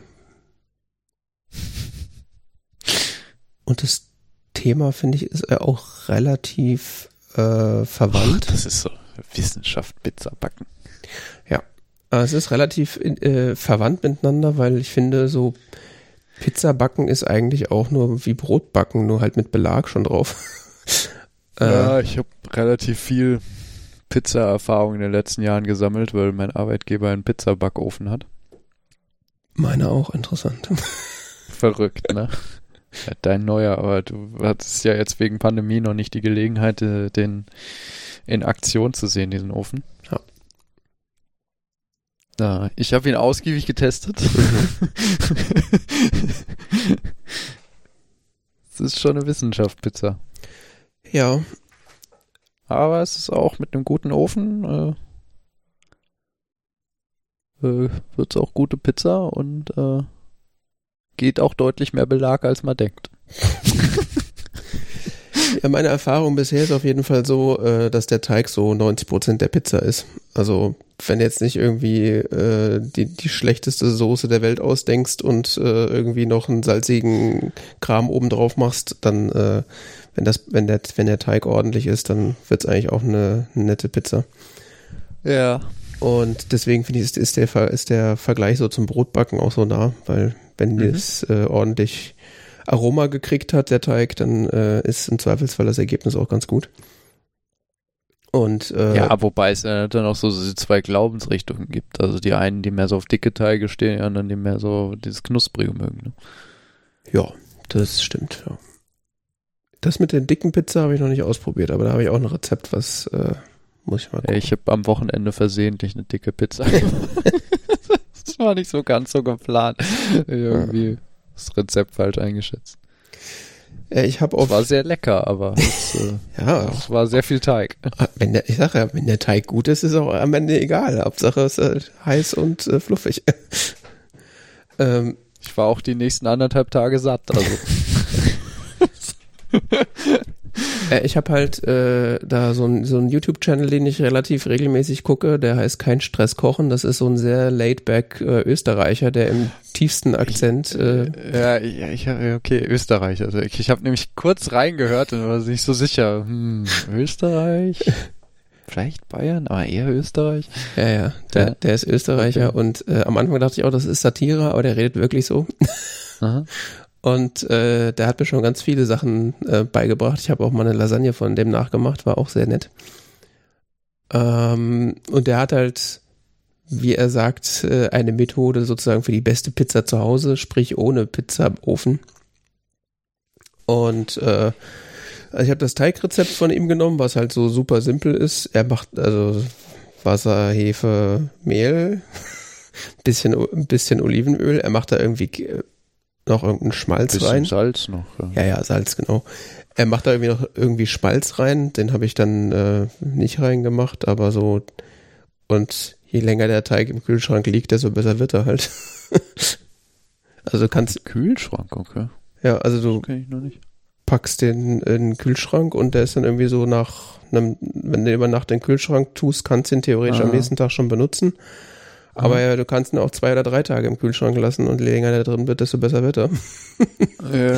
Und das Thema, finde ich, ist auch relativ äh, verwandt. Ach, das ist so Wissenschaft, Pizza backen. Ja, es ist relativ äh, verwandt miteinander, weil ich finde, so Pizza backen ist eigentlich auch nur wie Brot backen, nur halt mit Belag schon drauf. [laughs] ja, äh, ich habe relativ viel Pizza-Erfahrung in den letzten Jahren gesammelt, weil mein Arbeitgeber einen Pizzabackofen hat. Meine auch interessant. [laughs] Verrückt, ne? Dein neuer, aber du hattest ja jetzt wegen Pandemie noch nicht die Gelegenheit, äh, den in Aktion zu sehen, diesen Ofen. Ja. Ich habe ihn ausgiebig getestet. [laughs] Es ist schon eine Wissenschaft, Pizza. Ja. Aber es ist auch mit einem guten Ofen, äh, äh, wird es auch gute Pizza und äh, geht auch deutlich mehr Belag, als man denkt. [laughs] Ja, meine Erfahrung bisher ist auf jeden Fall so, äh, dass der Teig so 90 Prozent der Pizza ist. Also wenn jetzt nicht irgendwie äh, die, die schlechteste Soße der Welt ausdenkst und äh, irgendwie noch einen salzigen Kram oben drauf machst, dann äh, wenn das, wenn der, wenn der Teig ordentlich ist, dann wird's eigentlich auch eine, eine nette Pizza. Ja. Und deswegen finde ich, ist, ist, der, ist der Vergleich so zum Brotbacken auch so nah, weil wenn mhm. es äh, ordentlich Aroma gekriegt hat, der Teig, dann äh, ist im Zweifelsfall das Ergebnis auch ganz gut. Und äh, ja, wobei es äh, dann auch so zwei Glaubensrichtungen gibt. Also die einen, die mehr so auf dicke Teige stehen, die anderen, die mehr so dieses Knusprige mögen. Ne? Ja, das stimmt. Ja. Das mit der dicken Pizza habe ich noch nicht ausprobiert, aber da habe ich auch ein Rezept, was äh, muss ich mal gucken. Ich habe am Wochenende versehentlich eine dicke Pizza. [laughs] [laughs] das war nicht so ganz so geplant. Irgendwie. Das Rezept falsch eingeschätzt. Ja, ich habe auch. war sehr lecker, aber [laughs] es, äh, ja, es war sehr viel Teig. Ah, wenn der, ich sage ja, wenn der Teig gut ist, ist auch am Ende egal. Hauptsache es ist halt heiß und äh, fluffig. [laughs] ähm, ich war auch die nächsten anderthalb Tage satt. Also. [laughs] Äh, ich habe halt äh, da so ein so ein YouTube-Channel, den ich relativ regelmäßig gucke, der heißt Kein Stress kochen. Das ist so ein sehr laid-back äh, Österreicher, der im tiefsten Akzent. Äh, ja, ja, ich okay, Österreich. Also ich, ich habe nämlich kurz reingehört und war nicht so sicher. Hm, Österreich? [laughs] Vielleicht Bayern, aber eher Österreich. Ja, ja, der, ja. der ist Österreicher okay. und äh, am Anfang dachte ich auch, das ist Satire, aber der redet wirklich so. Aha. [laughs] Und äh, der hat mir schon ganz viele Sachen äh, beigebracht. Ich habe auch mal eine Lasagne von dem nachgemacht, war auch sehr nett. Ähm, und der hat halt, wie er sagt, äh, eine Methode sozusagen für die beste Pizza zu Hause, sprich ohne Pizzaofen. Und äh, also ich habe das Teigrezept von ihm genommen, was halt so super simpel ist. Er macht also Wasser, Hefe, Mehl, [laughs] bisschen, bisschen Olivenöl. Er macht da irgendwie noch irgendeinen Schmalz Bisschen rein. Salz noch. Ja. ja, ja, Salz, genau. Er macht da irgendwie noch irgendwie Spalz rein, den habe ich dann äh, nicht reingemacht, aber so und je länger der Teig im Kühlschrank liegt, desto besser wird er halt. [laughs] also du kannst Kühlschrank, okay. Ja, also du packst den in den Kühlschrank und der ist dann irgendwie so nach einem, wenn du über Nacht in den Kühlschrank tust, kannst du ihn theoretisch ah. am nächsten Tag schon benutzen. Aber mhm. ja, du kannst ihn auch zwei oder drei Tage im Kühlschrank lassen und je länger der drin wird, desto besser wird er. ja.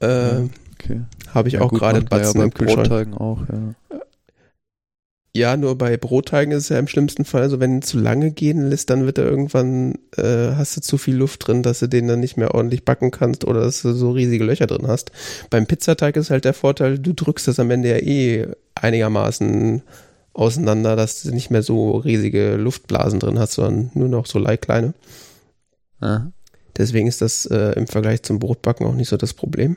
[laughs] äh, okay. Habe ich ja, auch gerade Batzen ja im Kühlschrank. Brotteigen auch, ja. Ja, nur bei Brotteigen ist es ja im schlimmsten Fall so, wenn du zu lange gehen lässt, dann wird er irgendwann, äh, hast du zu viel Luft drin, dass du den dann nicht mehr ordentlich backen kannst oder dass du so riesige Löcher drin hast. Beim Pizzateig ist halt der Vorteil, du drückst das am Ende ja eh einigermaßen auseinander, dass du nicht mehr so riesige Luftblasen drin hast, sondern nur noch so kleine. Aha. Deswegen ist das äh, im Vergleich zum Brotbacken auch nicht so das Problem.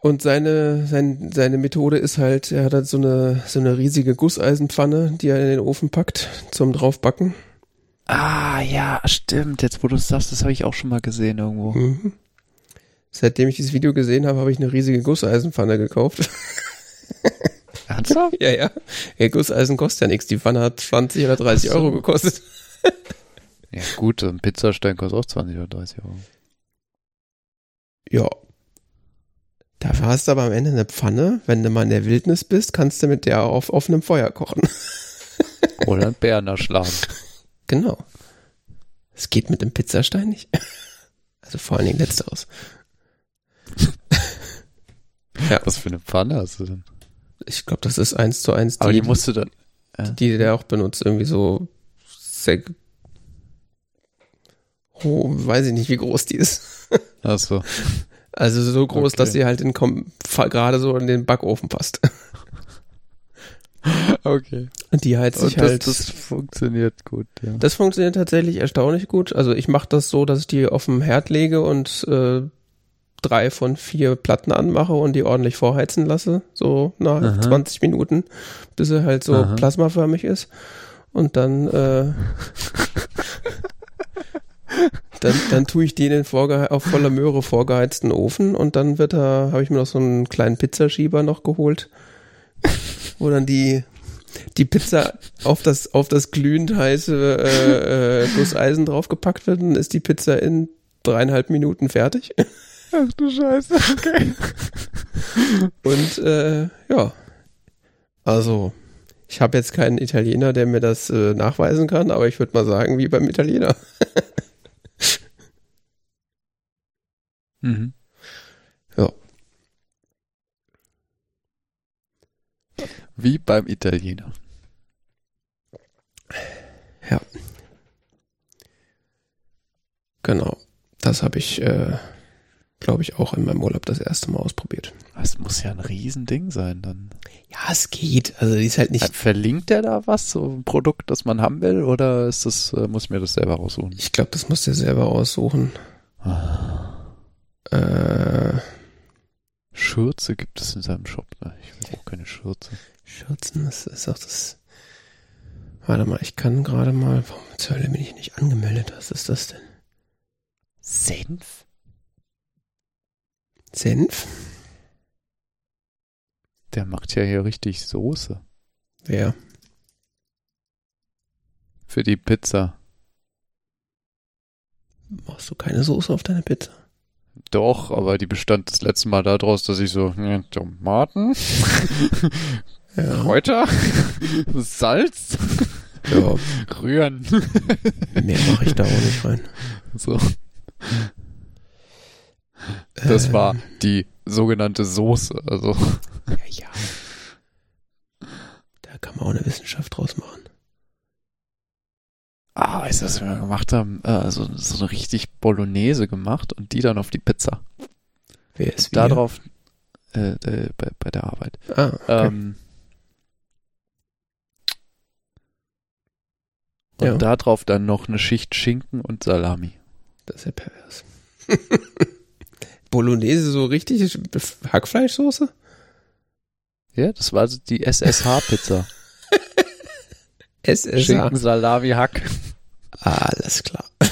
Und seine, sein, seine Methode ist halt, er hat halt so eine, so eine riesige Gusseisenpfanne, die er in den Ofen packt zum draufbacken. Ah, ja, stimmt. Jetzt, wo du es sagst, das habe ich auch schon mal gesehen irgendwo. Mhm. Seitdem ich dieses Video gesehen habe, habe ich eine riesige Gusseisenpfanne gekauft. [laughs] Ernsthaft? ja, ja. ja. Gusseisen kostet ja nichts. Die Pfanne hat 20 oder 30 Ach so. Euro gekostet. Ja, gut, ein Pizzastein kostet auch 20 oder 30 Euro. Ja. Dafür hast du aber am Ende eine Pfanne. Wenn du mal in der Wildnis bist, kannst du mit der auf offenem Feuer kochen. [laughs] Oder einen Bären erschlagen. Genau. Es geht mit dem Pizzastein nicht. Also vor allen Dingen letzteres. [laughs] ja, Was für eine Pfanne hast du denn? Ich glaube, das ist eins zu eins Aber die, die musst du dann. äh, die der auch benutzt. Irgendwie so sehr, oh, weiß ich nicht, wie groß die ist. [laughs] Achso. Also so groß, Okay. dass sie halt in gerade so in den Backofen passt. [laughs] Okay. Und die heizt sich Und das, halt. das funktioniert gut, ja. Das funktioniert tatsächlich erstaunlich gut. Also ich mache das so, dass ich die auf dem Herd lege und äh, drei von vier Platten anmache und die ordentlich vorheizen lasse, so nach Aha. 20 Minuten, bis sie halt so Aha. plasmaförmig ist. Und dann, äh, [laughs] dann, dann tue ich die in den vorgehe auf voller Möhre vorgeheizten Ofen und dann wird da, habe ich mir noch so einen kleinen Pizzaschieber noch geholt, wo dann die die Pizza auf das, auf das glühend heiße äh, äh, Gusseisen draufgepackt wird, dann ist die Pizza in dreieinhalb Minuten fertig. Ach du Scheiße, okay. [laughs] Und äh, ja, also ich habe jetzt keinen Italiener, der mir das äh, nachweisen kann, aber ich würde mal sagen, wie beim Italiener. Mhm. Ja. Wie beim Italiener. Genau. Das habe ich, äh, glaube ich, auch in meinem Urlaub das erste Mal ausprobiert. Das muss ja ein Riesending sein dann. Ja, es geht. Also die ist halt nicht. Verlinkt der da was, so ein Produkt, das man haben will, oder ist das, äh, muss ich mir das selber raussuchen? Ich glaube, das musst du dir selber aussuchen. Ah. Äh, Schürze gibt es in seinem Shop, ne? Ich will auch keine Schürze. Schürzen, das ist auch das. Warte mal, ich kann gerade mal. Warum zur Hölle bin ich nicht angemeldet? Was ist das denn? Senf? Senf? Der macht ja hier richtig Soße. Wer? Für die Pizza. Machst du keine Soße auf deine Pizza? Doch, aber die bestand das letzte Mal daraus, dass ich so, ja, Tomaten, Ja. Kräuter, Salz, ja rühren. mehr mache ich da auch nicht rein. So. Das war die sogenannte Soße. Also, Ja, ja. Da kann man auch eine Wissenschaft draus machen. ah, ist das, was wir gemacht haben? Äh, so, eine richtig Bolognese gemacht und die dann auf die Pizza. Wer ist Da wir? drauf, äh, äh, bei, bei der Arbeit. Ah, okay. Ähm, und Ja. da drauf dann noch eine Schicht Schinken und Salami. das ist ja pervers. [laughs] Bolognese so richtig Hackfleischsoße? Ja, das war so die SSH-Pizza. SSH. Schinken, Salami, Hack. Alles klar. Das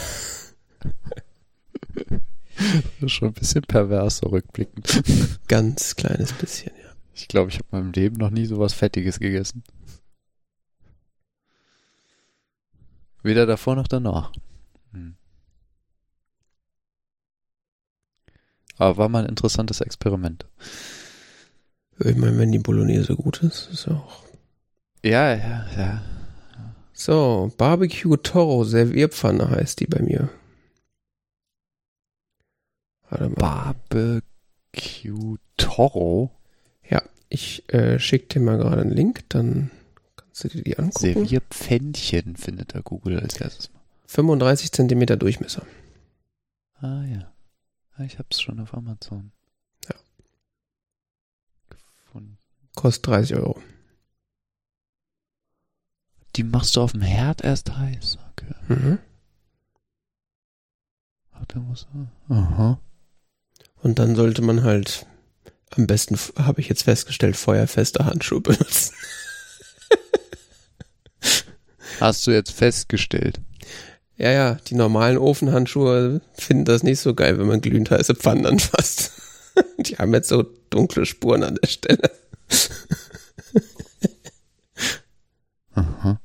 [laughs] ist schon ein bisschen pervers, so rückblickend. Ganz kleines bisschen, ja. Ich glaube, ich habe in meinem Leben noch nie sowas Fettiges gegessen. Weder davor noch danach. Hm. Aber war mal ein interessantes Experiment. Ich meine, wenn die Bolognese gut ist, ist ja auch. Ja, ja, ja. So, Barbecue Toro Servierpfanne heißt die bei mir. Warte mal. Barbecue Toro. Ich äh, schick dir mal gerade einen Link, dann kannst du dir die angucken. Servierpfännchen findet der Google als erstes mal. 35 Zentimeter Durchmesser. Ah ja. Ich hab's schon auf Amazon. Ja. Gefunden. Kostet 30 Euro. Die machst du auf dem Herd erst heiß. Okay. Mhm. Ach, der muss. Aha. Und dann sollte man halt am besten, habe ich jetzt festgestellt, feuerfeste Handschuhe benutzen. Hast du jetzt festgestellt? Ja, ja, die normalen Ofenhandschuhe finden das nicht so geil, wenn man glühend heiße Pfannen anfasst. [laughs] Die haben jetzt so dunkle Spuren an der Stelle. Aha.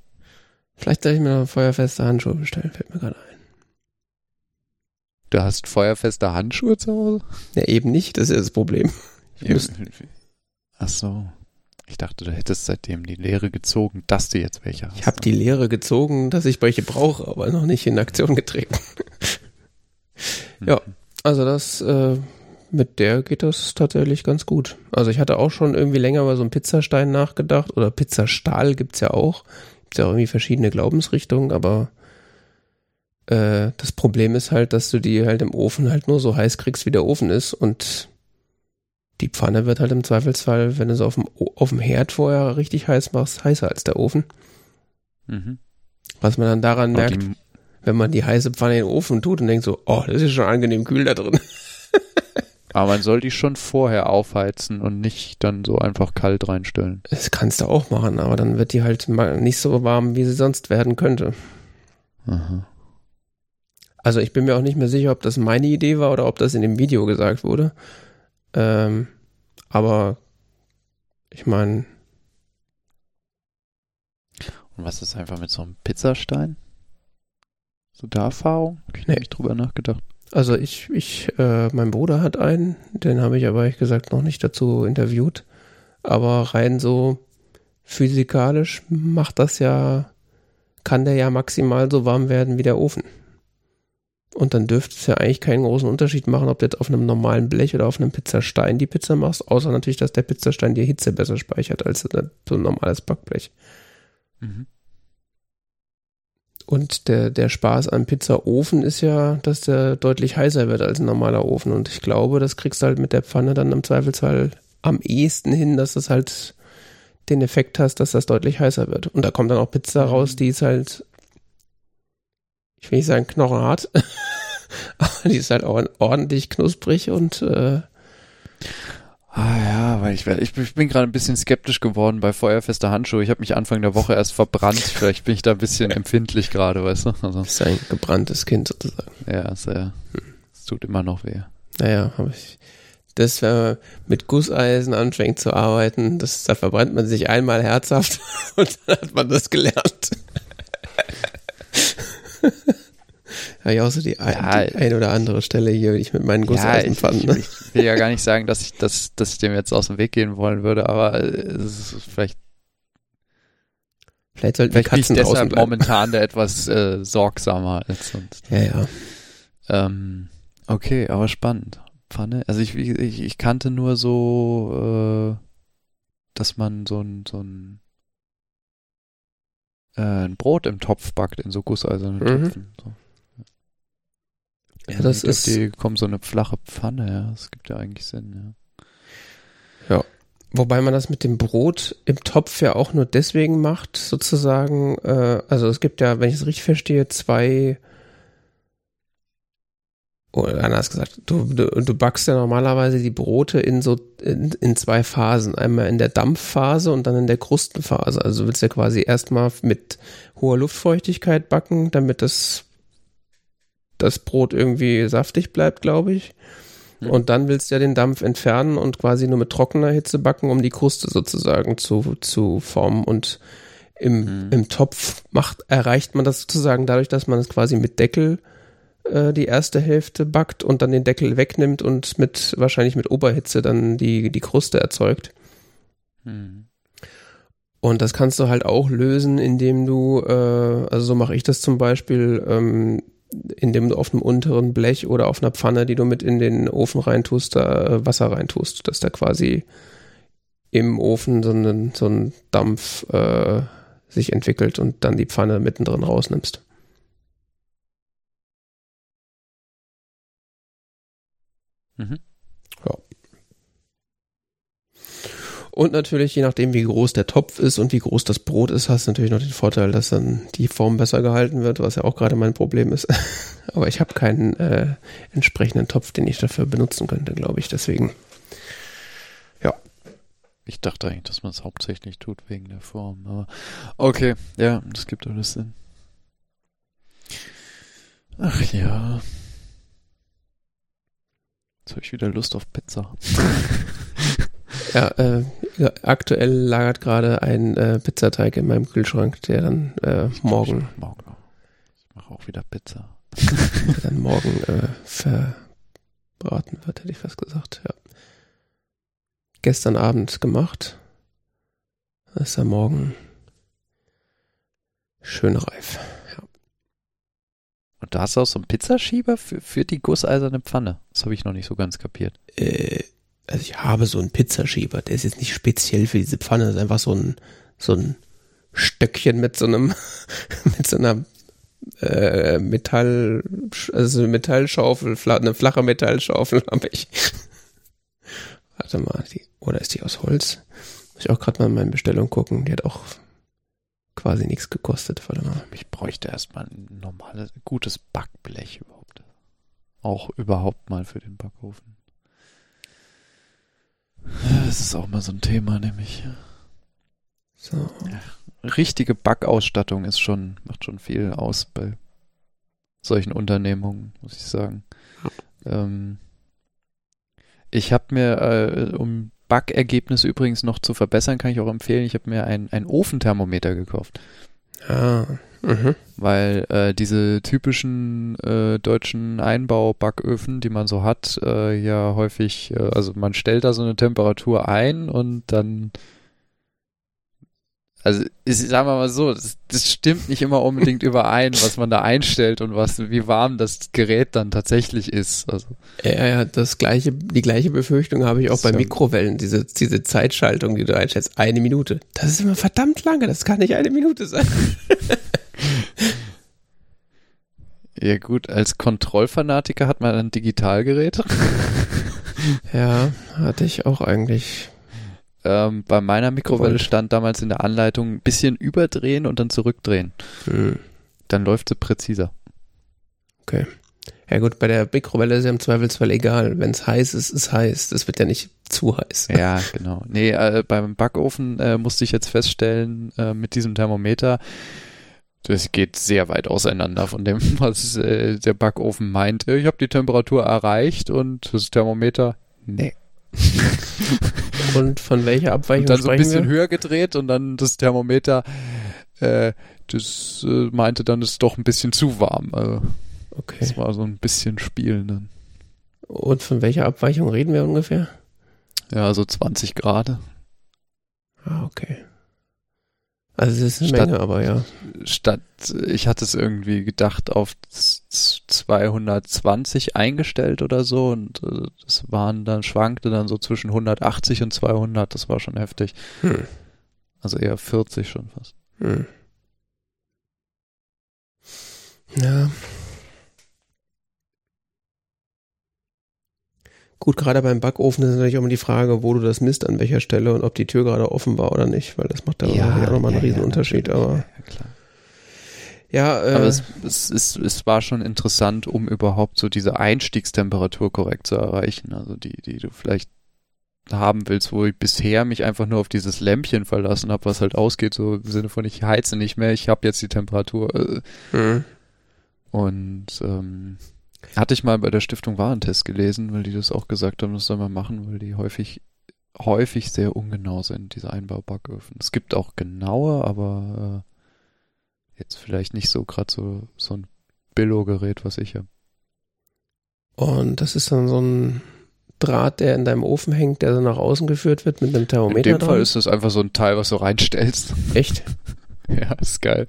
Vielleicht soll ich mir noch feuerfeste Handschuhe bestellen, fällt mir gerade ein. Du hast feuerfeste Handschuhe zu Hause? Ja, eben nicht, das ist ja das Problem. Ich Ach so. Ich dachte, du hättest seitdem die Lehre gezogen, dass du jetzt welche hast. ich habe die Lehre gezogen, dass ich welche brauche, aber noch nicht in Aktion getreten. [laughs] ja. Also das, äh, mit der geht das tatsächlich ganz gut. Also ich hatte auch schon irgendwie länger über so einen Pizzastein nachgedacht oder Pizzastahl gibt's ja auch. Gibt's ja auch irgendwie verschiedene Glaubensrichtungen, aber äh, das Problem ist halt, dass du die halt im Ofen halt nur so heiß kriegst, wie der Ofen ist und die Pfanne wird halt im Zweifelsfall, wenn du es auf dem, auf dem Herd vorher richtig heiß machst, heißer als der Ofen. Mhm. Was man dann daran Aber merkt, wenn man die heiße Pfanne in den Ofen tut und denkt so, oh, das ist schon angenehm kühl da drin. [laughs] aber man soll die schon vorher aufheizen und nicht dann so einfach kalt reinstellen. Das kannst du auch machen, aber dann wird die halt mal nicht so warm, wie sie sonst werden könnte. Aha. Also ich bin mir auch nicht mehr sicher, ob das meine Idee war oder ob das in dem Video gesagt wurde. Ähm, aber ich meine, Und was ist einfach mit so einem Pizzastein? So da Erfahrung? Hab ich Nee. nicht drüber nachgedacht. also ich, ich, äh, mein Bruder hat einen, den habe ich aber ehrlich gesagt noch nicht dazu interviewt. Aber rein so physikalisch macht das ja, kann der ja maximal so warm werden wie der Ofen. Und dann dürfte es ja eigentlich keinen großen Unterschied machen, ob du jetzt auf einem normalen Blech oder auf einem Pizzastein die Pizza machst, außer natürlich, dass der Pizzastein die Hitze besser speichert als so ein normales Backblech. Mhm. Und der, der Spaß am Pizzaofen ist ja, dass der deutlich heißer wird als ein normaler Ofen. Und ich glaube, das kriegst du halt mit der Pfanne dann im Zweifelsfall am ehesten hin, dass das halt den Effekt hast, dass das deutlich heißer wird. Und da kommt dann auch Pizza Mhm. raus, die ist halt, ich will nicht sagen knochenhart, [laughs] aber die ist halt auch ordentlich knusprig und äh, Ah ja, weil ich, ich, ich bin gerade ein bisschen skeptisch geworden bei feuerfester Handschuhe. Ich habe mich Anfang der Woche erst verbrannt. Vielleicht bin ich da ein bisschen empfindlich gerade, weißt du? Also, ist ein gebranntes Kind sozusagen. ja, sehr. Es tut immer noch weh. Naja, habe ich. Das, wenn man mit Gusseisen anfängt zu arbeiten, das, da verbrennt man sich einmal herzhaft [laughs] und dann hat man das gelernt. [laughs] Habe ich auch so die, ein, Ja, die ein oder andere Stelle hier, die ich mit meinen Ja, Gusseisen ich, fand. ich, Ne? ich will ja gar nicht sagen, dass ich, dass, dass ich dem jetzt aus dem Weg gehen wollen würde, aber es ist vielleicht, Vielleicht sollten vielleicht bin ich Katzen draußen deshalb bleiben. momentan da etwas äh, sorgsamer als sonst. Ja, ja. Ähm, okay, aber spannend. Pfanne, also ich, ich, ich kannte nur so, äh, dass man so ein, so ein, äh, ein Brot im Topf backt, in so gusseisernen Mhm. Töpfen. So. Ja, das ist- Die kommt so eine flache Pfanne, ja, das gibt ja eigentlich Sinn, ja. Wobei man das mit dem Brot im Topf ja auch nur deswegen macht, sozusagen, äh, also es gibt ja, wenn ich es richtig verstehe, zwei anders gesagt, du, du, du backst ja normalerweise die Brote in so in, in zwei Phasen. Einmal in der Dampfphase und dann in der Krustenphase. Also du willst ja quasi erstmal mit hoher Luftfeuchtigkeit backen, damit das, das Brot irgendwie saftig bleibt, glaube ich. Mhm. Und dann willst du ja den Dampf entfernen und quasi nur mit trockener Hitze backen, um die Kruste sozusagen zu, zu formen. Und im, Mhm. im Topf macht, erreicht man das sozusagen dadurch, dass man es quasi mit Deckel äh, die erste Hälfte backt und dann den Deckel wegnimmt und mit wahrscheinlich mit Oberhitze dann die, die Kruste erzeugt. Mhm. Und das kannst du halt auch lösen, indem du, äh, also so mache ich das zum Beispiel, ähm, indem du auf einem unteren Blech oder auf einer Pfanne, die du mit in den Ofen reintust, da äh, Wasser reintust, dass da quasi im Ofen so ein, so ein Dampf äh, sich entwickelt und dann die Pfanne mittendrin rausnimmst. Mhm. Und natürlich, je nachdem, wie groß der Topf ist und wie groß das Brot ist, hast du natürlich noch den Vorteil, dass dann die Form besser gehalten wird, was ja auch gerade mein Problem ist. [laughs] Aber ich habe keinen äh, entsprechenden Topf, den ich dafür benutzen könnte, glaube ich. Deswegen, Ich dachte eigentlich, dass man es hauptsächlich tut wegen der Form, aber okay, ja, das gibt alles Sinn. Ach ja. Jetzt habe ich wieder Lust auf Pizza. [laughs] ja, äh, aktuell lagert gerade ein äh, Pizzateig in meinem Kühlschrank, der dann äh, morgen. Ich morgen. Ich mache auch wieder Pizza. [laughs] der dann morgen äh, verbraten wird, hätte ich fast gesagt, ja. Gestern Abend gemacht. Das ist er morgen schön reif. Da hast du auch so einen Pizzaschieber für, für die gusseiserne Pfanne. Das habe ich noch nicht so ganz kapiert. Äh, also ich habe so einen Pizzaschieber. Der ist jetzt nicht speziell für diese Pfanne. Das ist einfach so ein, so ein Stöckchen mit so einem, [laughs] mit so einer äh, Metall, also Metallschaufel, eine flache Metallschaufel [laughs] habe ich. Warte mal, die, oder ist die aus Holz? Muss ich auch gerade mal in meine Bestellung gucken. Die hat auch quasi nichts gekostet. Warte mal. Ich bräuchte erstmal ein normales, gutes Backblech überhaupt. Auch überhaupt mal für den Backofen. Das ist auch mal so ein Thema, nämlich. So. Ja, richtige Backausstattung ist schon, macht schon viel aus bei solchen Unternehmungen, muss ich sagen. Ähm, ich habe mir, äh, um Backergebnis übrigens noch zu verbessern, kann ich auch empfehlen. Ich habe mir ein, ein Ofenthermometer gekauft. Ah, mhm. Weil äh, diese typischen äh, deutschen Einbau-Backöfen, die man so hat, äh, ja häufig, äh, also man stellt da so eine Temperatur ein und dann also ich, sagen wir mal so, das, das, stimmt nicht immer unbedingt [laughs] überein, was man da einstellt und was, wie warm das Gerät dann tatsächlich ist. Also. Ja, ja, das gleiche, die gleiche Befürchtung habe ich auch bei Mikrowellen, diese, diese Zeitschaltung, die du einstellst, eine Minute. Das ist immer verdammt lange, das kann nicht eine Minute sein. [laughs] ja gut, als Kontrollfanatiker hat man ein Digitalgerät. ja, hatte ich auch eigentlich ähm, bei meiner Mikrowelle stand damals in der Anleitung ein bisschen überdrehen und dann zurückdrehen. Hm. Dann läuft sie präziser. Okay. Ja gut, bei der Mikrowelle ist ja im Zweifelsfall egal. Wenn es heiß ist, ist heiß. Das wird ja nicht zu heiß. [laughs] Ja, genau. Nee, äh, beim Backofen äh, musste ich jetzt feststellen, äh, mit diesem Thermometer, das geht sehr weit auseinander von dem, [laughs] was äh, der Backofen meint. Ich habe die Temperatur erreicht und das Thermometer, nee. [laughs] Und von welcher Abweichung und dann so ein bisschen wir? höher gedreht und dann das Thermometer, äh, das äh, meinte dann, es ist doch ein bisschen zu warm. Also, okay. Das war so ein bisschen Spielen dann. Und von welcher Abweichung reden wir ungefähr? Ja, so 20 Grad. Ah, okay. Also es ist eine statt, Menge, aber ja. Statt, ich hatte es irgendwie gedacht auf 220 eingestellt oder so und äh, das waren dann, schwankte dann so zwischen 180 und 200, das war schon heftig. Hm. Also eher 40 schon fast. Hm. Ja, Gut, gerade beim Backofen ist natürlich auch immer die Frage, wo du das misst, an welcher Stelle und ob die Tür gerade offen war oder nicht, weil das macht da ja, auch nochmal einen ja, riesen ja, Unterschied. Aber ja, klar. Ja, äh, aber es, es, es, es war schon interessant, um überhaupt so diese Einstiegstemperatur korrekt zu erreichen. Also die, die du vielleicht haben willst, wo ich bisher mich einfach nur auf dieses Lämpchen verlassen habe, was halt ausgeht, so im Sinne von ich heize nicht mehr, ich habe jetzt die Temperatur. Äh, mhm. Und ähm, hatte ich mal bei der Stiftung Warentest gelesen, weil die das auch gesagt haben, das soll man machen, weil die häufig, häufig sehr ungenau sind, diese Einbaubacköfen. Es gibt auch genaue, aber äh, jetzt vielleicht nicht so gerade so, so ein Billo-Gerät, was ich habe. Und das ist dann so ein Draht, der in deinem Ofen hängt, der dann nach außen geführt wird mit einem Thermometer. In dem dran? Fall ist das einfach so ein Teil, was du reinstellst. Echt? [laughs] [laughs] Ja, ist geil.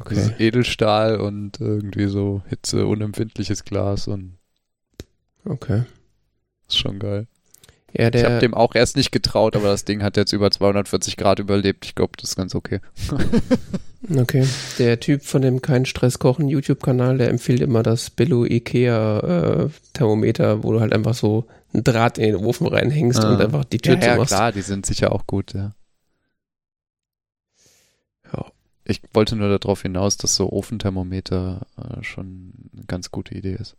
Okay. Das ist Edelstahl und irgendwie so hitzeunempfindliches Glas und. Okay. Ist schon geil. Ja, der, ich habe dem auch erst nicht getraut, aber das Ding hat jetzt über 240 Grad überlebt. Ich glaube, das ist ganz okay. [laughs] okay. Der Typ von dem Kein Stress Kochen YouTube-Kanal, der empfiehlt immer das Billo Ikea äh, Thermometer, wo du halt einfach so einen Draht in den Ofen reinhängst ah. und einfach die Tür ja, ja, klar, die sind sicher auch gut, ja. Ich wollte nur darauf hinaus, dass so Ofenthermometer äh, schon eine ganz gute Idee ist.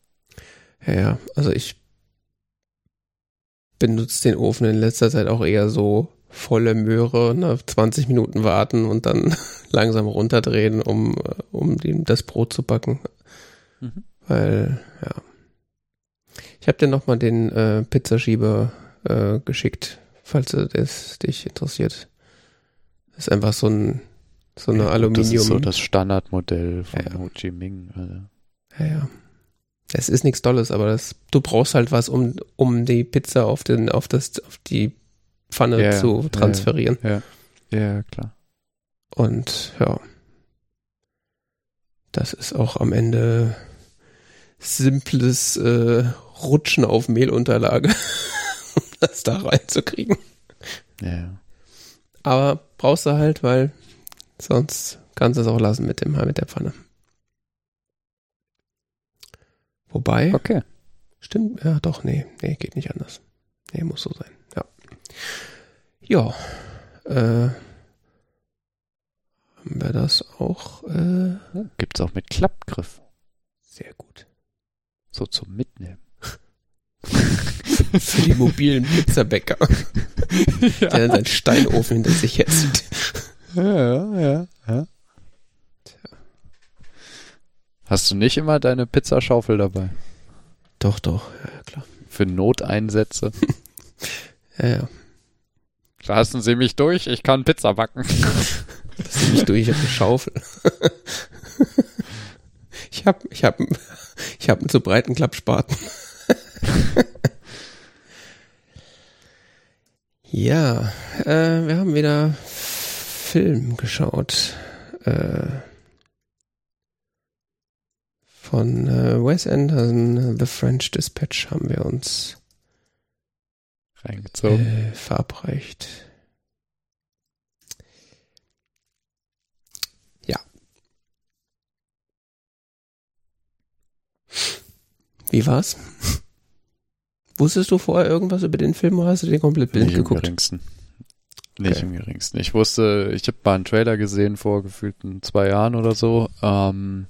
Ja, ja, also ich benutze den Ofen in letzter Zeit auch eher so volle Möhre, ne, 20 Minuten warten und dann [laughs] langsam runterdrehen, um, um die, das Brot zu backen. Mhm. Weil, ja. Ich habe dir nochmal den äh, Pizzaschieber äh, geschickt, falls das dich interessiert. Das ist einfach so ein so eine Ja, Aluminium. Das ist so das Standardmodell von Ja. Ho Chi Minh. Also. Ja, ja. Es ist nichts Dolles, aber das, du brauchst halt was, um, um die Pizza auf, den, auf, das, auf die Pfanne Ja, zu Ja, ja. transferieren. Ja, klar. Und ja, das ist auch am Ende simples äh, Rutschen auf Mehlunterlage, [laughs] um das da reinzukriegen. Ja. Aber brauchst du halt, weil sonst kannst du es auch lassen mit dem mit der Pfanne. Wobei, Okay. Stimmt, ja, doch, nee, nee, geht nicht anders. Nee, muss so sein, ja. Ja, äh, haben wir das auch, äh, Gibt's auch mit Klappgriff. sehr gut. So zum Mitnehmen. [laughs] Für die mobilen Pizzabäcker, [laughs] der dann seinen Steinofen hinter sich herzieht. Ja, ja, ja. Hast du nicht immer deine Pizzaschaufel dabei? Doch, doch, ja, klar. Für Noteinsätze? [laughs] Ja, ja. Lassen Sie mich durch, ich kann Pizza backen. Das ist nicht durch auf die Schaufel. Ich hab, ich hab, ich hab einen zu breiten Klappspaten. [laughs] Ja, äh, wir haben wieder Film geschaut. Äh, von äh, Wes Anderson, The French Dispatch haben wir uns Reingezogen. äh, verabreicht. Ja. Wie war's? [laughs] Wusstest du vorher irgendwas über den Film oder hast du den komplett blind Nicht im geguckt? geringsten. Nicht Okay. im geringsten. Ich wusste, ich habe mal einen Trailer gesehen vor gefühlten zwei Jahren oder so. Ähm,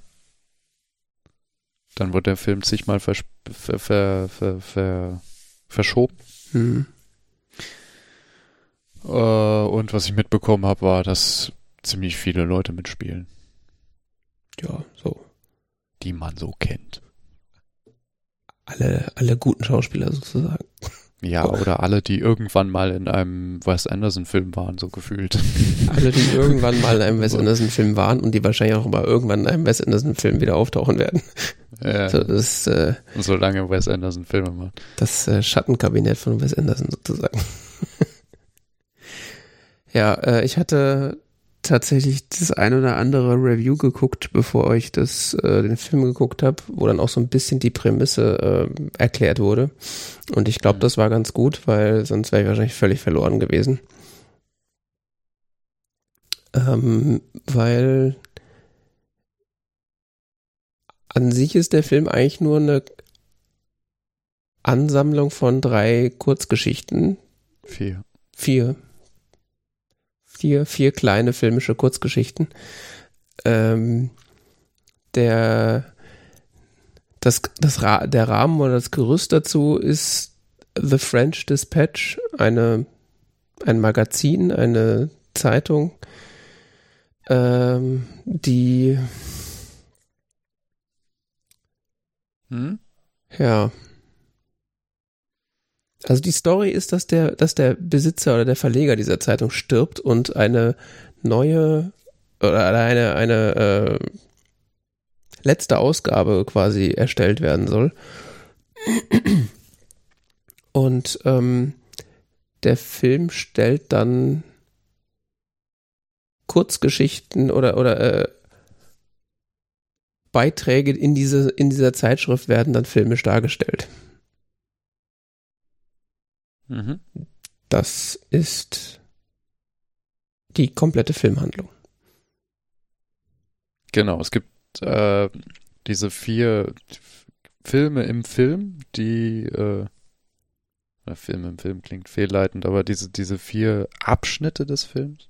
dann wurde der Film zigmal vers ver ver ver ver verschoben. Hm. Äh, und was ich mitbekommen habe, war, dass ziemlich viele Leute mitspielen, Ja, so. die man so kennt. Alle, alle guten Schauspieler sozusagen. Ja, oder alle, die irgendwann mal in einem Wes Anderson-Film waren, so gefühlt. [laughs] Alle, die irgendwann mal in einem Wes Anderson-Film waren und die wahrscheinlich auch mal irgendwann in einem Wes Anderson-Film wieder auftauchen werden. Ja, So, das äh, solange Wes Anderson Filme macht. das äh, Schattenkabinett von Wes Anderson sozusagen. [laughs] ja, äh, ich hatte tatsächlich das ein oder andere Review geguckt, bevor ich das, äh, den Film geguckt habe, wo dann auch so ein bisschen die Prämisse äh, erklärt wurde. Und ich glaube, das war ganz gut, weil sonst wäre ich wahrscheinlich völlig verloren gewesen. Ähm, weil an sich ist der Film eigentlich nur eine Ansammlung von drei Kurzgeschichten. Vier. Vier. Vier, vier kleine filmische Kurzgeschichten. Ähm, der, das, das, Ra- der Rahmen oder das Gerüst dazu ist The French Dispatch, eine, ein Magazin, eine Zeitung, ähm, die Hm? Ja. Also die Story ist, dass der, dass der Besitzer oder der Verleger dieser Zeitung stirbt und eine neue oder eine, eine äh, letzte Ausgabe quasi erstellt werden soll. Und ähm, der Film stellt dann Kurzgeschichten oder, oder äh, Beiträge in, diese, in dieser Zeitschrift werden dann filmisch dargestellt. Mhm. Das ist die komplette Filmhandlung. Genau, es gibt äh, diese vier Filme im Film, die äh, Film im Film klingt fehlleitend, aber diese, diese vier Abschnitte des Films.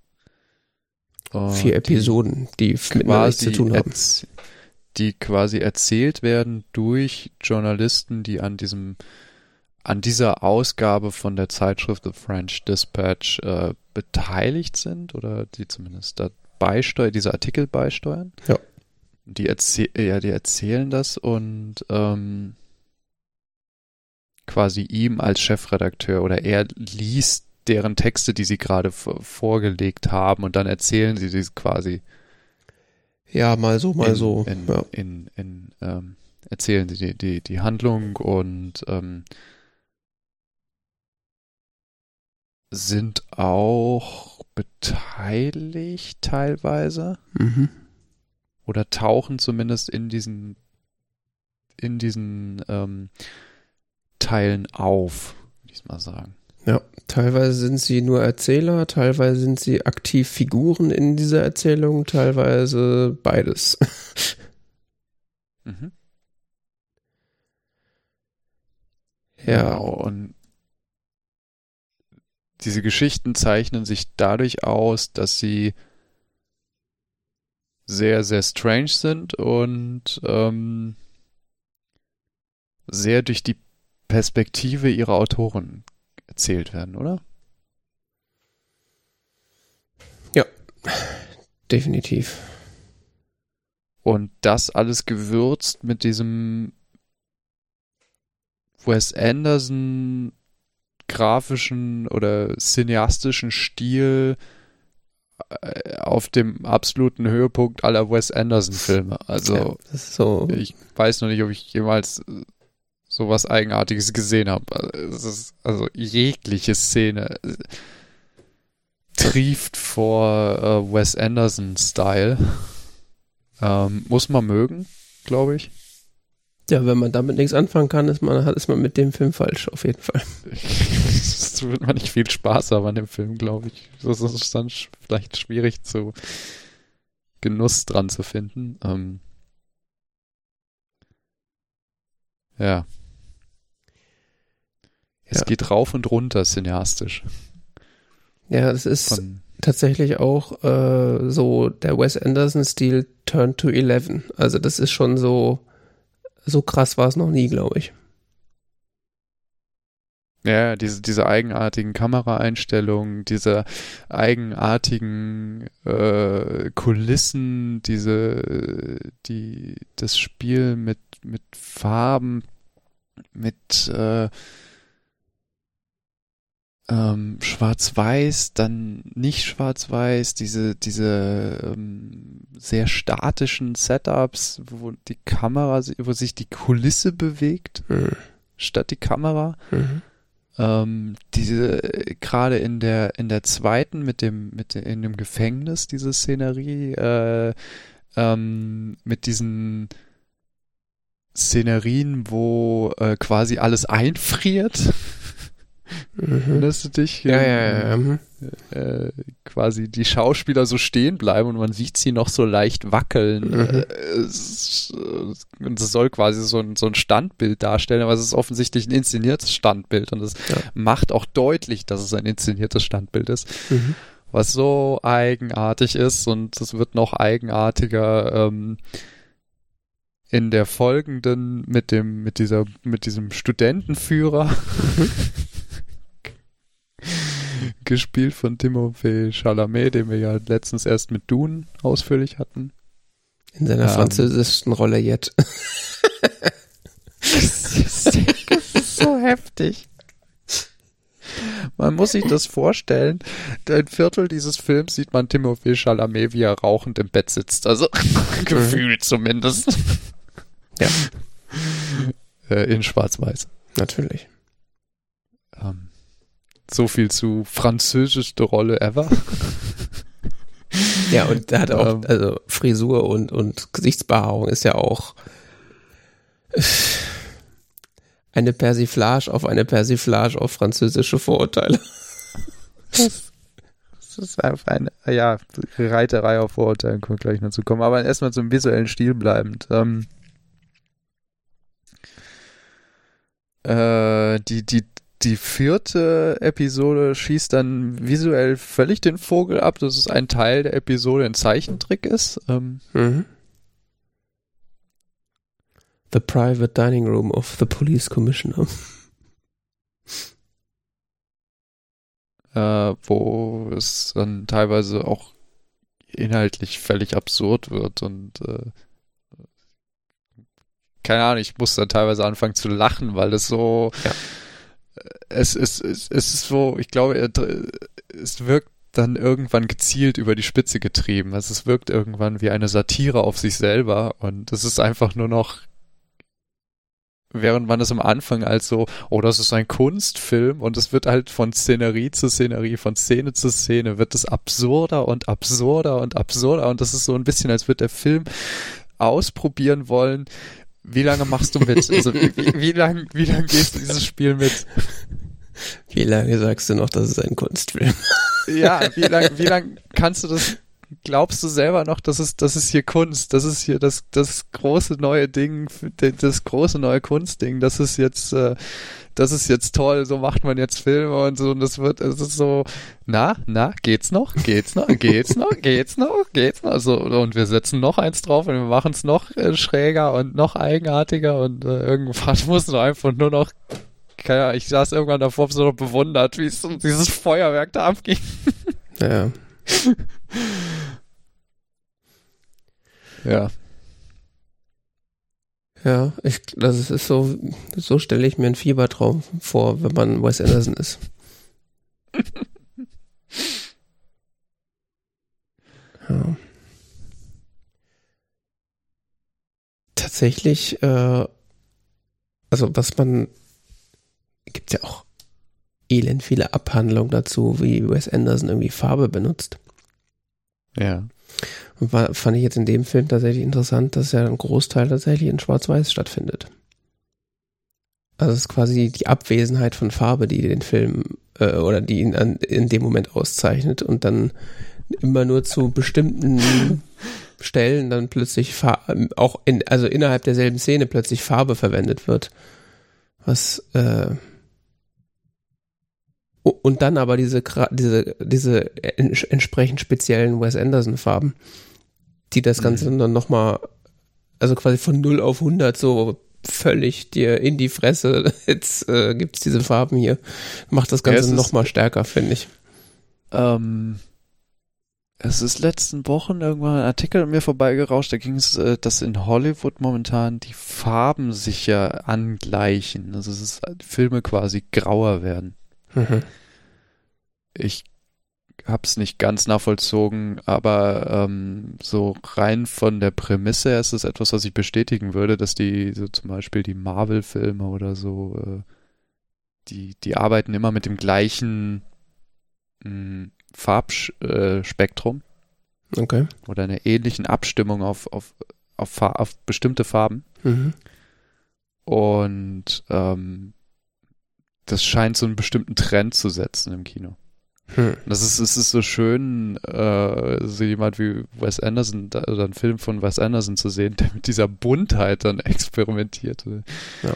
Vier die Episoden, die miteinander nichts quasi zu tun haben. die quasi erzählt werden durch Journalisten, die an diesem an dieser Ausgabe von der Zeitschrift The French Dispatch äh, beteiligt sind oder die zumindest da beisteuern, diese Artikel beisteuern. Ja. Die, erzäh ja, die erzählen das und ähm, quasi ihm als Chefredakteur oder er liest deren Texte, die sie gerade vorgelegt haben und dann erzählen sie sie quasi. Ja, mal so, mal in, so. In, ja. in, in, ähm, erzählen sie die, die, die Handlung und ähm, sind auch beteiligt teilweise. Mhm. Oder tauchen zumindest in diesen in diesen ähm, Teilen auf, würde ich mal sagen. Ja, teilweise sind sie nur Erzähler, teilweise sind sie aktiv Figuren in dieser Erzählung, teilweise beides. [laughs] mhm. Ja. Genau, und diese Geschichten zeichnen sich dadurch aus, dass sie sehr, sehr strange sind und ähm, sehr durch die Perspektive ihrer Autoren erzählt werden, oder? Ja, definitiv. Und das alles gewürzt mit diesem Wes Anderson grafischen oder cineastischen Stil äh, auf dem absoluten Höhepunkt aller Wes Anderson-Filme. Also, ja, so. ich weiß noch nicht, ob ich jemals sowas Eigenartiges gesehen habe. also jegliche Szene trieft vor äh, Wes Anderson-Style. Ähm, muss man mögen, glaube ich. Ja, wenn man damit nichts anfangen kann, ist man, ist man mit dem Film falsch, auf jeden Fall. [laughs] Es wird man nicht viel Spaß haben an dem Film, glaube ich. Das ist dann vielleicht schwierig zu Genuss dran zu finden. Ähm, ja. Es ja. geht rauf und runter cineastisch. Ja, es ist Von tatsächlich auch äh, so der Wes Anderson-Stil Turn to Eleven. Also das ist schon so so krass war es noch nie, glaube ich. Ja, diese, diese eigenartigen Kameraeinstellungen, diese eigenartigen äh, Kulissen, diese, die, das Spiel mit, mit Farben, mit äh, ähm, Schwarz-Weiß, dann nicht Schwarz-Weiß, diese, diese ähm, sehr statischen Setups, wo die Kamera, wo sich die Kulisse bewegt, mhm. statt die Kamera. Mhm. Ähm, diese, gerade in der, in der zweiten mit dem, mit in dem Gefängnis, diese Szenerie, äh, ähm, mit diesen Szenerien, wo äh, quasi alles einfriert. Mhm. Erinnerst du dich? Ja, ja, ja. ja. Mhm. Äh, quasi die Schauspieler so stehen bleiben und man sieht sie noch so leicht wackeln. Mhm. Äh, es, und es soll quasi so ein, so ein Standbild darstellen, aber es ist offensichtlich ein inszeniertes Standbild und es ja. macht auch deutlich, dass es ein inszeniertes Standbild ist. Mhm. Was so eigenartig ist und es wird noch eigenartiger ähm, in der folgenden mit dem mit dieser mit diesem Studentenführer mhm. [laughs] [laughs] gespielt von Timothée Chalamet, den wir ja letztens erst mit Dune ausführlich hatten. In seiner ähm, französischen Rolle jetzt. das, [laughs] ist, so heftig. Man muss sich das vorstellen. Ein Viertel dieses Films sieht man Timothée Chalamet, wie er rauchend im Bett sitzt. Also [laughs] gefühlt zumindest. Ja. Äh, in Schwarz-Weiß. Natürlich. Ähm, so viel zu französischste Rolle ever. Ja, und er hat auch, ähm, also Frisur und, und Gesichtsbehaarung ist ja auch eine Persiflage auf eine Persiflage auf französische Vorurteile. Das, das ist einfach eine, ja, Reiterei auf Vorurteilen, können wir gleich noch zu kommen. Aber erstmal zum visuellen Stil bleibend. Ähm, äh, die, die die vierte Episode schießt dann visuell völlig den Vogel ab, dass es ein Teil der Episode ein Zeichentrick ist. Ähm, mhm. The Private Dining Room of the Police Commissioner. Äh, wo es dann teilweise auch inhaltlich völlig absurd wird und äh, keine Ahnung, ich muss dann teilweise anfangen zu lachen, weil es so, ja. Es, es, es, es ist so, ich glaube, es wirkt dann irgendwann gezielt über die Spitze getrieben. Also es wirkt irgendwann wie eine Satire auf sich selber und es ist einfach nur noch während man es am Anfang als so, oh, das ist ein Kunstfilm und es wird halt von Szenerie zu Szenerie, von Szene zu Szene, wird es absurder und absurder und absurder und das ist so ein bisschen, als wird der Film ausprobieren wollen, wie lange machst du mit? Also wie, wie lange wie lang gehst du dieses Spiel mit? Wie lange sagst du noch, das ist ein Kunstfilm? Ja, wie lange wie lang kannst du das glaubst du selber noch, das ist, das ist hier Kunst, das ist hier das, das große neue Ding, das große neue Kunstding, das ist jetzt, äh, das ist jetzt toll, so macht man jetzt Filme und so, und das wird, es ist so, na, na, geht's noch, geht's noch, geht's noch, [laughs] geht's noch, geht's noch, so, und wir setzen noch eins drauf und wir machen es noch äh, schräger und noch eigenartiger und äh, irgendwann [laughs] muss nur einfach nur noch keine Ahnung, ich saß irgendwann davor so noch bewundert, wie es um dieses Feuerwerk da abging. Ja. [laughs] Ja. Ja, ich, das ist so, so stelle ich mir einen Fiebertraum vor, wenn man Wes Anderson ist. [laughs] ja. Tatsächlich, äh, also was man, gibt ja auch elend viele Abhandlungen dazu, wie Wes Anderson irgendwie Farbe benutzt. Ja. War, fand ich jetzt in dem Film tatsächlich interessant, dass ja ein Großteil tatsächlich in Schwarz-Weiß stattfindet. Also es ist quasi die Abwesenheit von Farbe, die den Film äh, oder die ihn an, in dem Moment auszeichnet und dann immer nur zu bestimmten [laughs] Stellen dann plötzlich Farbe, auch in, also innerhalb derselben Szene plötzlich Farbe verwendet wird. Was äh, und dann aber diese, diese, diese entsprechend speziellen Wes Anderson Farben, die das Ganze mhm. dann nochmal, also quasi von 0 auf 100 so völlig dir in die Fresse, [laughs] jetzt äh, gibt's diese Farben hier, macht das Ganze ja, nochmal stärker, finde ich. Ähm, es ist letzten Wochen irgendwann ein Artikel an mir vorbeigerauscht, da ging es, äh, dass in Hollywood momentan die Farben sich ja angleichen. Also es ist Filme quasi grauer werden. Mhm. Ich hab's nicht ganz nachvollzogen, aber ähm, so rein von der Prämisse her ist es etwas, was ich bestätigen würde, dass die, so zum Beispiel die Marvel-Filme oder so, äh, die, die arbeiten immer mit dem gleichen hm, Farbspektrum. Äh, okay. Oder einer ähnlichen Abstimmung auf, auf, auf, auf bestimmte Farben. Mhm. Und ähm, das scheint so einen bestimmten Trend zu setzen im Kino. Hm. Das ist, es ist so schön, äh, so jemand wie Wes Anderson, oder einen Film von Wes Anderson zu sehen, [laughs] der mit dieser Buntheit dann experimentiert. Ja.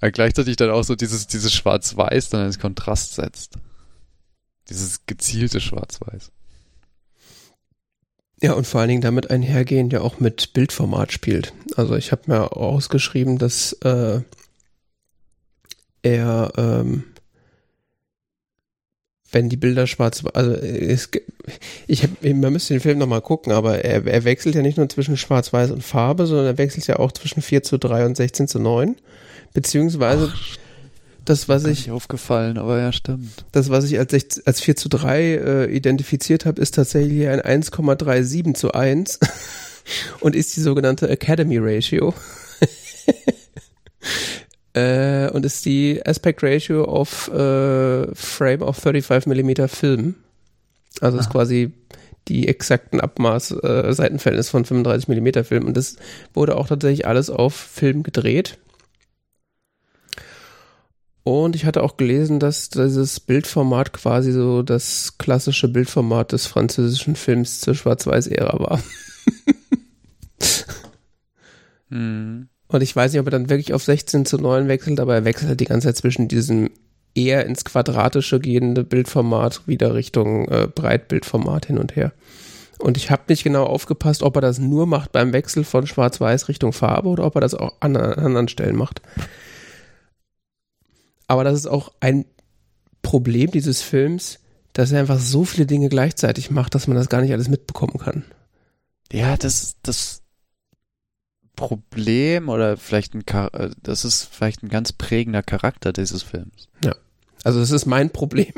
Aber gleichzeitig dann auch so dieses, dieses Schwarz-Weiß dann ins Kontrast setzt. Dieses gezielte Schwarz-Weiß. Ja, und vor allen Dingen damit einhergehend ja auch mit Bildformat spielt. Also ich habe mir ausgeschrieben, dass äh, er, ähm, wenn die Bilder schwarz, also es, ich hab, man müsste den Film nochmal gucken, aber er, er wechselt ja nicht nur zwischen Schwarz-Weiß und Farbe, sondern er wechselt ja auch zwischen 4 zu 3 und 16 zu 9. Beziehungsweise Ach, das, was ich. aufgefallen, aber ja, stimmt. Das, was ich als, 6, als 4 zu 3 äh, identifiziert habe, ist tatsächlich ein 1,37 zu 1 [laughs] und ist die sogenannte Academy Ratio. [laughs] äh, und ist die Aspect Ratio of äh, Frame of 35 mm Film. Also ist quasi die exakten Abmaß äh, Seitenverhältnis von 35 mm Film und das wurde auch tatsächlich alles auf Film gedreht. Und ich hatte auch gelesen, dass dieses Bildformat quasi so das klassische Bildformat des französischen Films zur Schwarz-Weiß-Ära war. [laughs] hm. Und ich weiß nicht, ob er dann wirklich auf 16 zu 9 wechselt, aber er wechselt halt die ganze Zeit zwischen diesem eher ins Quadratische gehende Bildformat wieder Richtung äh, Breitbildformat hin und her. Und ich habe nicht genau aufgepasst, ob er das nur macht beim Wechsel von Schwarz-Weiß Richtung Farbe oder ob er das auch an, an anderen Stellen macht. Aber das ist auch ein Problem dieses Films, dass er einfach so viele Dinge gleichzeitig macht, dass man das gar nicht alles mitbekommen kann. Ja, das, das Problem oder vielleicht ein, äh, das ist vielleicht ein ganz prägender Charakter dieses Films. Ja. Also das ist mein Problem.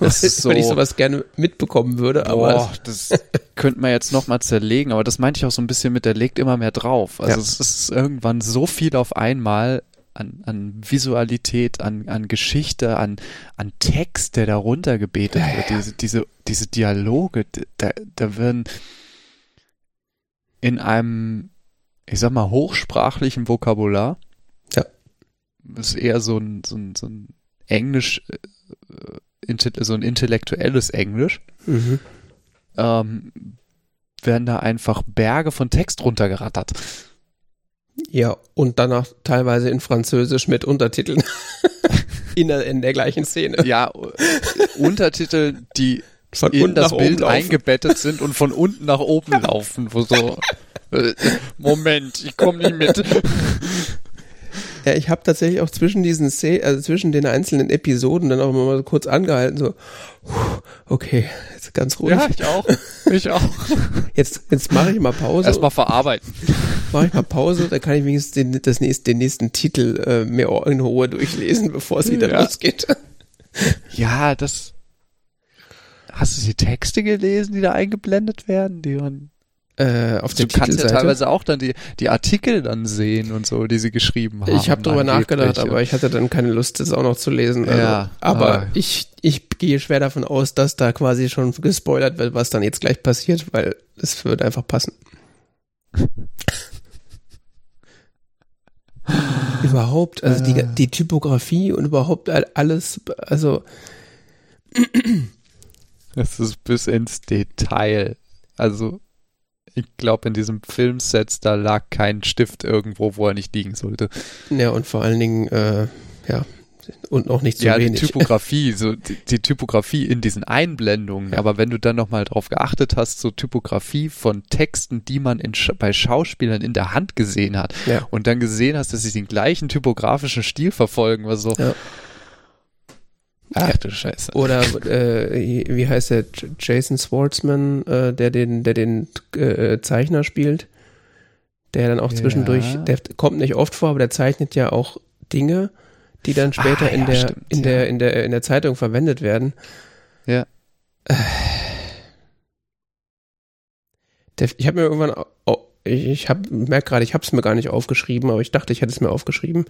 Das [laughs] ist so, weil ich sowas gerne mitbekommen würde, aber boah, das könnte man jetzt nochmal zerlegen, aber das meinte ich auch so ein bisschen mit, der legt immer mehr drauf. Also ja. es ist irgendwann so viel auf einmal an, an Visualität, an, an Geschichte, an, an Text, der darunter gebetet ja, wird, ja. diese, diese, diese Dialoge, da, da werden in einem, ich sag mal, hochsprachlichen Vokabular. Ja. Das ist eher so ein, so ein, so ein Englisch, äh, so ein intellektuelles Englisch. Mhm. Ähm, werden da einfach Berge von Text runtergerattert. Ja, und danach teilweise in Französisch mit Untertiteln [laughs] in, der, in der gleichen Szene. Ja, Untertitel, die von in das Bild eingebettet sind und von unten nach oben [laughs] laufen, wo so äh, [laughs] Moment, ich komme nicht mit. Ja, ich habe tatsächlich auch zwischen diesen Szenen, also zwischen den einzelnen Episoden dann auch mal kurz angehalten, so, okay, jetzt ganz ruhig. Ja, ich auch. Ich auch. Jetzt, jetzt mache ich mal Pause. Erstmal verarbeiten. Mache ich mal Pause, dann kann ich wenigstens den, das nächste, den nächsten Titel äh, mehr in Ruhe durchlesen, bevor es wieder ja. losgeht. Ja, das. Hast du die Texte gelesen, die da eingeblendet werden? Die man äh, auf der Du kannst ja teilweise auch dann die, die Artikel dann sehen und so, die sie geschrieben haben. Ich habe drüber nachgedacht, aber ich hatte dann keine Lust, das auch noch zu lesen. Also, ja, aber ah. ich, ich gehe schwer davon aus, dass da quasi schon gespoilert wird, was dann jetzt gleich passiert, weil es wird einfach passen. [laughs] überhaupt, also die, die Typografie und überhaupt alles, also es ist bis ins Detail. Also ich glaube, in diesem Filmset, da lag kein Stift irgendwo, wo er nicht liegen sollte. Ja, und vor allen Dingen, äh, ja, und noch nicht so ja, wenig. die Typografie, [laughs] so die, die, Typografie in diesen Einblendungen. Ja. Aber wenn du dann nochmal drauf geachtet hast, so Typografie von Texten, die man in, bei Schauspielern in der Hand gesehen hat ja. und dann gesehen hast, dass sie den gleichen typografischen Stil verfolgen, was so, ja. Ach du Scheiße. Oder äh, wie heißt der? Jason Schwartzman, äh, der den, der den äh, Zeichner spielt, der dann auch zwischendurch, der kommt nicht oft vor, aber der zeichnet ja auch Dinge, die dann später ah, in, der, stimmt, in, ja. der, in der in der Zeitung verwendet werden. Ja. Der, ich habe mir irgendwann, oh, ich, ich habe merke gerade, ich habe es mir gar nicht aufgeschrieben, aber ich dachte, ich hätte es mir aufgeschrieben.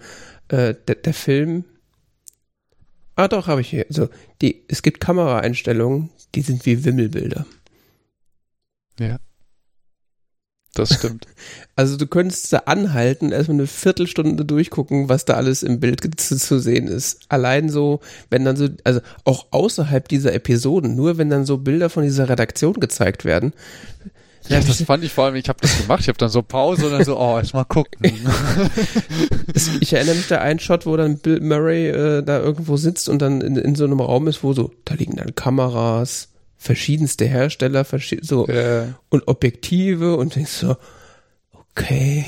Äh, der, der Film Ah, doch, habe ich hier. So, die, es gibt Kameraeinstellungen, die sind wie Wimmelbilder. Ja. Das stimmt. [laughs] Also du könntest da anhalten, erstmal eine Viertelstunde durchgucken, was da alles im Bild zu, zu, sehen ist. Allein so, wenn dann so, also auch außerhalb dieser Episoden, nur wenn dann so Bilder von dieser Redaktion gezeigt werden, ja, das fand ich vor allem, ich habe das gemacht, ich habe dann so Pause und dann so, oh, erst mal gucken. [laughs] ich erinnere mich da einen Shot, wo dann Bill Murray äh, da irgendwo sitzt und dann in, in so einem Raum ist, wo so, da liegen dann Kameras, verschiedenste Hersteller, verschied so ja. und Objektive und denkst so, okay,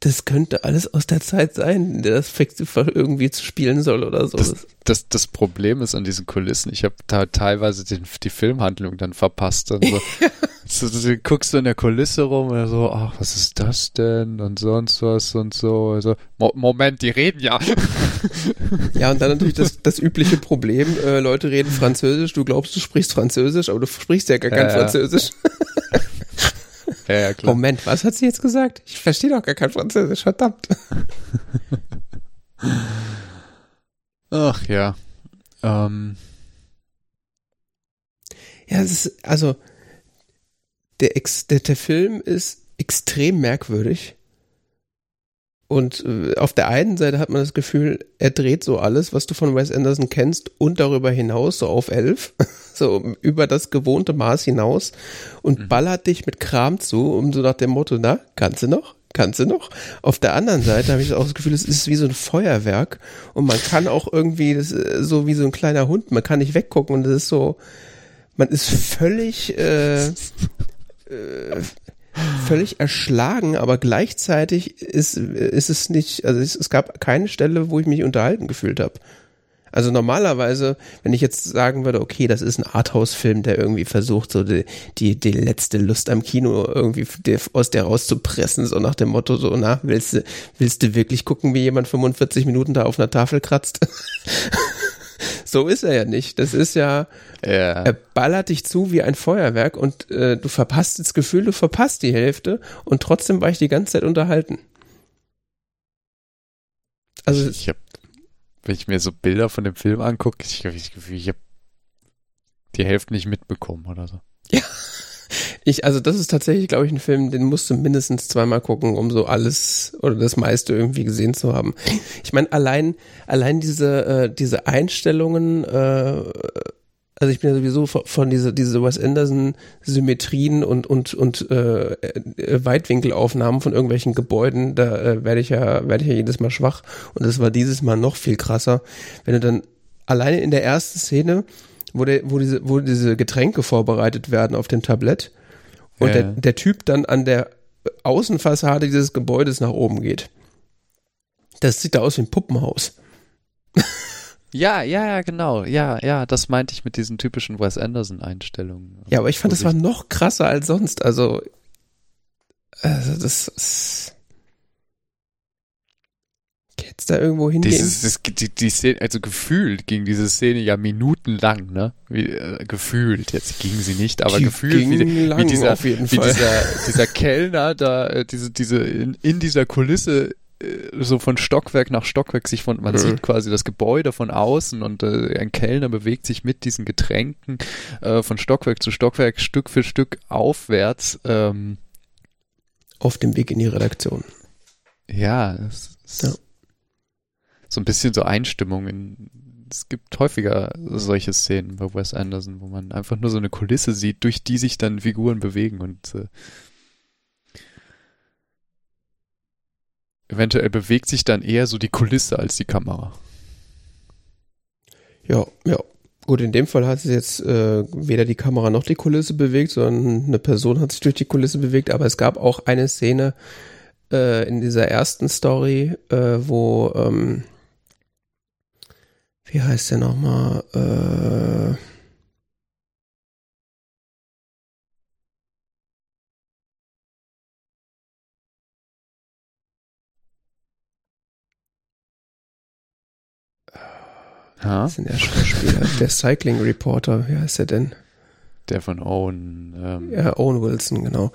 das könnte alles aus der Zeit sein, der das irgendwie zu spielen soll oder so. Das, das, das Problem ist an diesen Kulissen, ich habe da teilweise den, die Filmhandlung dann verpasst. Und [laughs] so. so, guckst du in der Kulisse rum und so, ach, was ist das denn und sonst was und so. Also, Mo Moment, die reden ja. ja, und dann natürlich das, das übliche Problem, äh, Leute reden Französisch, du glaubst, du sprichst Französisch, aber du sprichst ja gar kein ja, Französisch. Ja, ja, klar. Moment, was hat sie jetzt gesagt? Ich verstehe doch gar kein Französisch, verdammt. Ach ja. Ähm. Ja, es ist, also, der, Ex, der, der Film ist extrem merkwürdig. Und äh, auf der einen Seite hat man das Gefühl, er dreht so alles, was du von Wes Anderson kennst und darüber hinaus so auf elf, [laughs] so über das gewohnte Maß hinaus und mhm. ballert dich mit Kram zu, um so nach dem Motto, na, kannst du noch? Kannst du noch? Auf der anderen Seite habe ich auch das Gefühl, es ist wie so ein Feuerwerk und man kann auch irgendwie, ist so wie so ein kleiner Hund, man kann nicht weggucken und das ist so, man ist völlig äh, äh, völlig erschlagen, aber gleichzeitig ist, ist es nicht, also es, es gab keine Stelle, wo ich mich unterhalten gefühlt habe. Also normalerweise, wenn ich jetzt sagen würde, okay, das ist ein Arthouse-Film, der irgendwie versucht, so die, die, die letzte Lust am Kino irgendwie aus der rauszupressen, so nach dem Motto, so, na, willst du, willst du wirklich gucken, wie jemand 45 Minuten da auf einer Tafel kratzt? [laughs] so ist er ja nicht. Das ist ja, Ja. er ballert dich zu wie ein Feuerwerk und äh, du verpasst das Gefühl, du verpasst die Hälfte und trotzdem war ich die ganze Zeit unterhalten. Also, ich, ich hab, wenn ich mir so Bilder von dem Film angucke, ich habe das Gefühl, ich habe die Hälfte nicht mitbekommen oder so. Ich, also das ist tatsächlich, glaube ich, ein Film, den musst du mindestens zweimal gucken, um so alles oder das meiste irgendwie gesehen zu haben. Ich meine, allein, allein diese, äh, diese Einstellungen, äh, also ich bin ja sowieso von, von diese, diese Wes Anderson Symmetrien und, und, und äh, äh, Weitwinkelaufnahmen von irgendwelchen Gebäuden, da äh, werde ich ja, werde ich ja jedes Mal schwach. Und das war dieses Mal noch viel krasser. Wenn du dann alleine in der ersten Szene, wo, der, wo, diese, wo diese Getränke vorbereitet werden auf dem Tablett, und Ja. der, der Typ dann an der Außenfassade dieses Gebäudes nach oben geht. Das sieht da aus wie ein Puppenhaus. Ja, ja, ja, genau. Ja, ja, das meinte ich mit diesen typischen Wes Anderson-Einstellungen. Ja, aber ich fand, das war noch krasser als sonst. Also, also das ist. Jetzt da irgendwo hingehen? Dieses, das, die, die Szene, also gefühlt ging diese Szene ja minutenlang, ne? Wie, äh, gefühlt, jetzt ging sie nicht, aber Die gefühlt, wie, lang wie dieser, wie [laughs] dieser, dieser Kellner da, äh, diese, diese, in, in dieser Kulisse äh, so von Stockwerk nach Stockwerk sich von, man Mhm. sieht quasi das Gebäude von außen und äh, ein Kellner bewegt sich mit diesen Getränken äh, von Stockwerk zu Stockwerk Stück für Stück aufwärts. Ähm, auf dem Weg in die Redaktion. Ja, es ist Ja. So ein bisschen so Einstimmungen. Es gibt häufiger solche Szenen bei Wes Anderson, wo man einfach nur so eine Kulisse sieht, durch die sich dann Figuren bewegen und äh, eventuell bewegt sich dann eher so die Kulisse als die Kamera. Ja, ja. Gut, in dem Fall hat sich jetzt äh, weder die Kamera noch die Kulisse bewegt, sondern eine Person hat sich durch die Kulisse bewegt. Aber es gab auch eine Szene äh, in dieser ersten Story, äh, wo, ähm, wie heißt der nochmal? Äh, Ja, was ist denn der Schauspieler? der Cycling Reporter, wie heißt der denn? der von Owen, ähm, Ja, Owen Wilson, genau.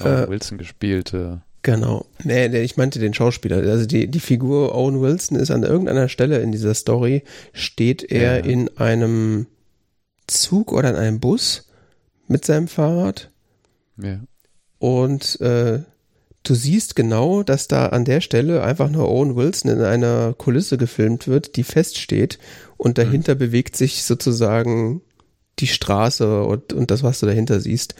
Owen äh, Wilson gespielte. Genau. Nee, ich meinte den Schauspieler. Also die, die Figur Owen Wilson ist an irgendeiner Stelle in dieser Story, steht er Ja. in einem Zug oder in einem Bus mit seinem Fahrrad Ja. und äh, du siehst genau, dass da an der Stelle einfach nur Owen Wilson in einer Kulisse gefilmt wird, die feststeht und dahinter bewegt sich sozusagen die Straße und, und das, was du dahinter siehst.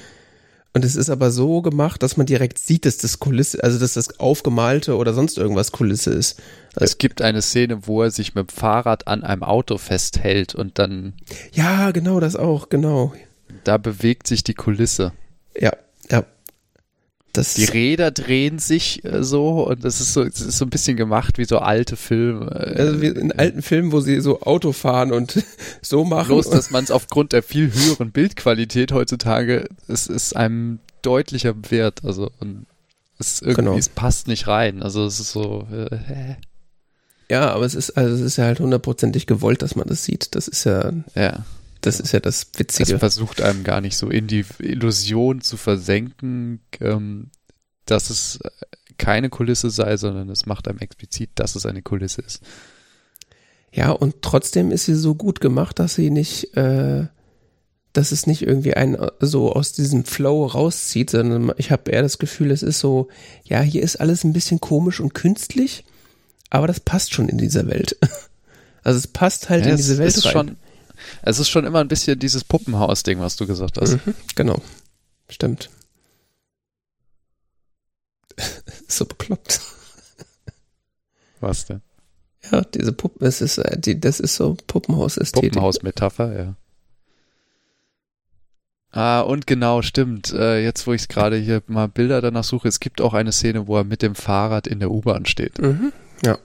Und es ist aber so gemacht, dass man direkt sieht, dass das Kulisse, also dass das aufgemalte oder sonst irgendwas Kulisse ist. Es gibt eine Szene, wo er sich mit dem Fahrrad an einem Auto festhält und dann Ja, genau, das auch, genau. da bewegt sich die Kulisse. Ja, ja. Das, Die Räder drehen sich äh, so und das ist so, es ist so ein bisschen gemacht wie so alte Filme. äh, also wie in alten Filmen, wo sie so Auto fahren und [laughs] so machen. Bloß, dass man es aufgrund der viel höheren Bildqualität heutzutage, es ist einem deutlicher wert. Also und es irgendwie, Genau. es passt nicht rein. Also es ist so, äh, hä? ja, aber es ist, also es ist ja halt hundertprozentig gewollt, dass man das sieht. Das ist ja, ja. Das ist ja das Es Witzige. versucht einem gar nicht so in die Illusion zu versenken, ähm, dass es äh, keine Kulisse sei, sondern es macht einem explizit, dass es eine Kulisse ist. Ja, und trotzdem ist sie so gut gemacht, dass sie nicht, äh, dass es nicht irgendwie einen so aus diesem Flow rauszieht, sondern ich habe eher das Gefühl, es ist so, ja, hier ist alles ein bisschen komisch und künstlich, aber das passt schon in dieser Welt. [laughs] Also es passt halt Ja, in es diese Welt ist rein. schon, es ist schon immer ein bisschen dieses Puppenhaus-Ding, was du gesagt hast. Mhm, genau. Stimmt. [laughs] so bekloppt. Was denn? Ja, diese Puppen, es ist, äh, die, das ist so Puppenhaus-Ästhetik. Puppenhaus-Metapher, ja. Ah, und genau, stimmt. Äh, jetzt, wo ich gerade hier mal Bilder danach suche, es gibt auch eine Szene, wo er mit dem Fahrrad in der U-Bahn steht. Mhm. Ja.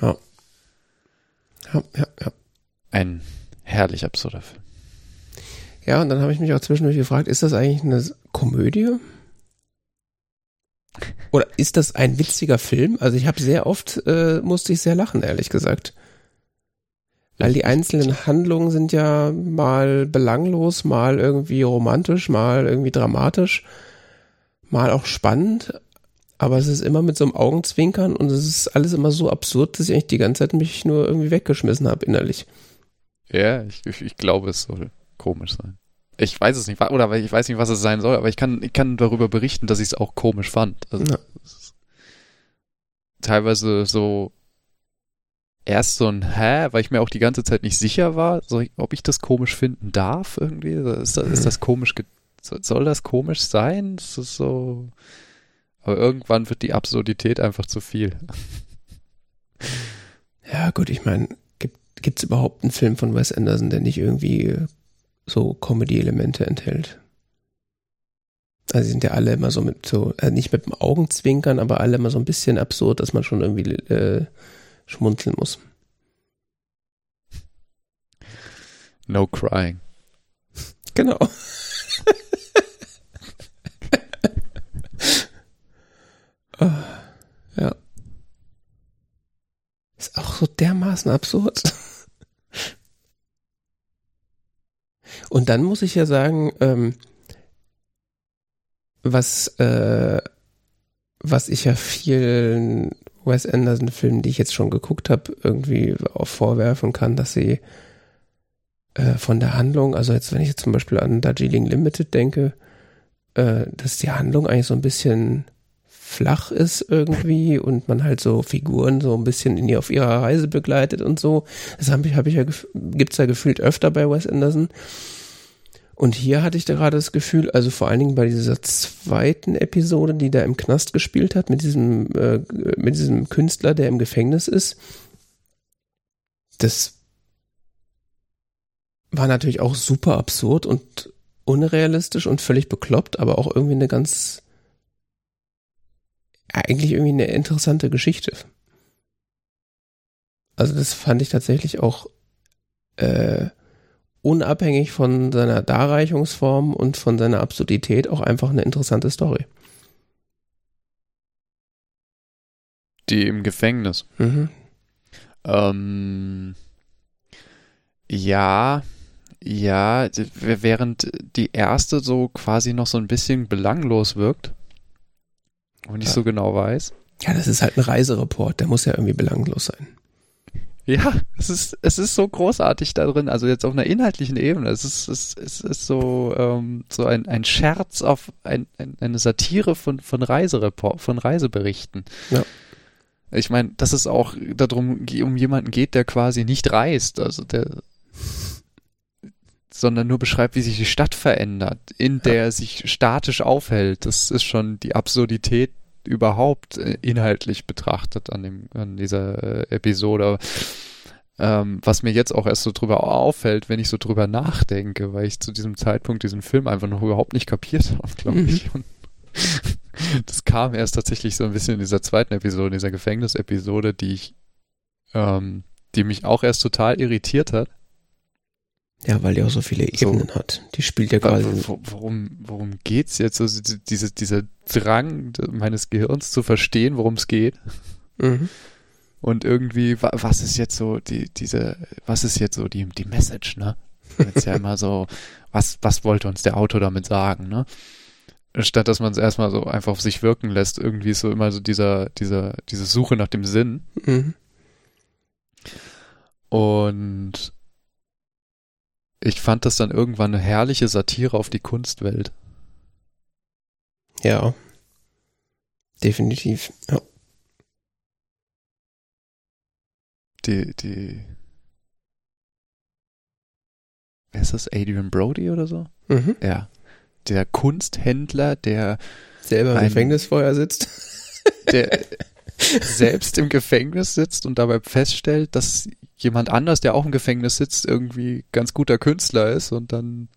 Ja. Ja, ja, ja. Ein herrlich absurder Film. Ja, und dann habe ich mich auch zwischendurch gefragt, ist das eigentlich eine Komödie? Oder ist das ein witziger Film? Also ich habe sehr oft, äh, musste ich sehr lachen, ehrlich gesagt. Weil die einzelnen Handlungen sind ja mal belanglos, mal irgendwie romantisch, mal irgendwie dramatisch, mal auch spannend. Aber es ist immer mit so einem Augenzwinkern und es ist alles immer so absurd, dass ich eigentlich die ganze Zeit mich nur irgendwie weggeschmissen habe innerlich. Ja, ich, ich, glaube, es soll komisch sein. Ich weiß es nicht, oder ich weiß nicht, was es sein soll, aber ich kann, ich kann darüber berichten, dass ich es auch komisch fand. Also, Ja. teilweise so erst so ein Hä, weil ich mir auch die ganze Zeit nicht sicher war, ich, ob ich das komisch finden darf irgendwie. Ist das, ist das komisch, ge soll, das komisch sein? Ist das so. Aber irgendwann wird die Absurdität einfach zu viel. Ja, gut, ich meine, gibt es überhaupt einen Film von Wes Anderson, der nicht irgendwie äh, so Comedy-Elemente enthält? Also sie sind ja alle immer so mit so, äh, nicht mit dem Augenzwinkern, aber alle immer so ein bisschen absurd, dass man schon irgendwie äh, schmunzeln muss. No crying. Genau. Ah, ja. Ist auch so dermaßen absurd. Und dann muss ich ja sagen, ähm, was, äh, was ich ja vielen Wes Anderson-Filmen, die ich jetzt schon geguckt habe, irgendwie auch vorwerfen kann, dass sie äh, von der Handlung, also jetzt, wenn ich jetzt zum Beispiel an Darjeeling Limited denke, äh, dass die Handlung eigentlich so ein bisschen flach ist irgendwie und man halt so Figuren so ein bisschen in die, auf ihrer Reise begleitet und so. Das habe ich, hab ich ja, gibt's ja gefühlt öfter bei Wes Anderson. Und hier hatte ich da gerade das Gefühl, also vor allen Dingen bei dieser zweiten Episode, die da im Knast gespielt hat, mit diesem, äh, mit diesem Künstler, der im Gefängnis ist, das war natürlich auch super absurd und unrealistisch und völlig bekloppt, aber auch irgendwie eine ganz, eigentlich irgendwie eine interessante Geschichte. Also das fand ich tatsächlich auch äh, unabhängig von seiner Darreichungsform und von seiner Absurdität auch einfach eine interessante Story. Die im Gefängnis. Mhm. Ähm, ja, ja, während die erste so quasi noch so ein bisschen belanglos wirkt und ich Ja. so genau weiß. Ja, das ist halt ein Reisereport, der muss ja irgendwie belanglos sein. Ja, es ist, es ist so großartig da drin, also jetzt auf einer inhaltlichen Ebene. Es ist, es, es ist so, ähm, so ein, ein Scherz auf ein, ein, eine Satire von, von Reisereport, von Reiseberichten. Ja. Ich meine, dass es auch darum um jemanden geht, der quasi nicht reist, also der sondern nur beschreibt, wie sich die Stadt verändert, in der er sich statisch aufhält. Das ist schon die Absurdität überhaupt äh, inhaltlich betrachtet an dem an dieser äh, Episode. Ähm, was mir jetzt auch erst so drüber auffällt, wenn ich so drüber nachdenke, weil ich zu diesem Zeitpunkt diesen Film einfach noch überhaupt nicht kapiert habe, glaube Mhm. ich. Und [laughs] das kam erst tatsächlich so ein bisschen in dieser zweiten Episode, in dieser Gefängnisepisode, die ich, ähm, die mich auch erst total irritiert hat. Ja, weil die auch so viele So. Ebenen hat. Die spielt ja quasi. Wo- Worum, worum geht's jetzt? Also die- diese, dieser Drang meines Gehirns zu verstehen, worum es geht. Mhm. Und irgendwie, wa- was ist jetzt so die, diese, was ist jetzt so die, die Message, ne? Jetzt ja immer so, was, was wollte uns der Autor damit sagen, ne? Statt dass man es erstmal so einfach auf sich wirken lässt, irgendwie ist so immer so dieser, dieser, diese Suche nach dem Sinn. Mhm. Und ich fand das dann irgendwann eine herrliche Satire auf die Kunstwelt. Ja. Definitiv. Ja. Die, die, wer ist das? Adrian Brody oder so? Mhm. Ja. Der Kunsthändler, der, Selber im Ein- Gefängnis vorher sitzt. der [laughs] selbst im Gefängnis sitzt und dabei feststellt, dass jemand anders, der auch im Gefängnis sitzt, irgendwie ganz guter Künstler ist und dann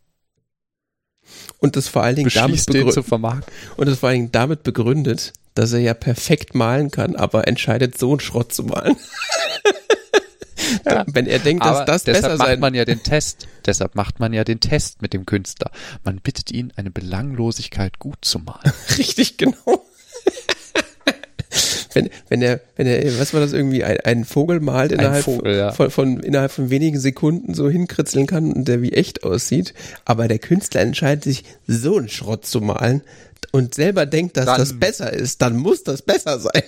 Und das vor allen Dingen damit begründet, vermarkten. und das vor allen Dingen damit begründet, dass er ja perfekt malen kann, aber entscheidet so einen Schrott zu malen. [laughs] Ja. Wenn er denkt, dass Aber das deshalb besser macht sein man ja den Test. Deshalb macht man ja den Test mit dem Künstler. Man bittet ihn, eine Belanglosigkeit gut zu malen. [laughs] Richtig, genau. Wenn, wenn er, wenn er, was war das irgendwie, ein, einen Vogel malt innerhalb, Vogel, ja. von, von, innerhalb von wenigen Sekunden so hinkritzeln kann und der wie echt aussieht, aber der Künstler entscheidet sich, so einen Schrott zu malen und selber denkt, dass Dann- das besser ist, dann muss das besser sein.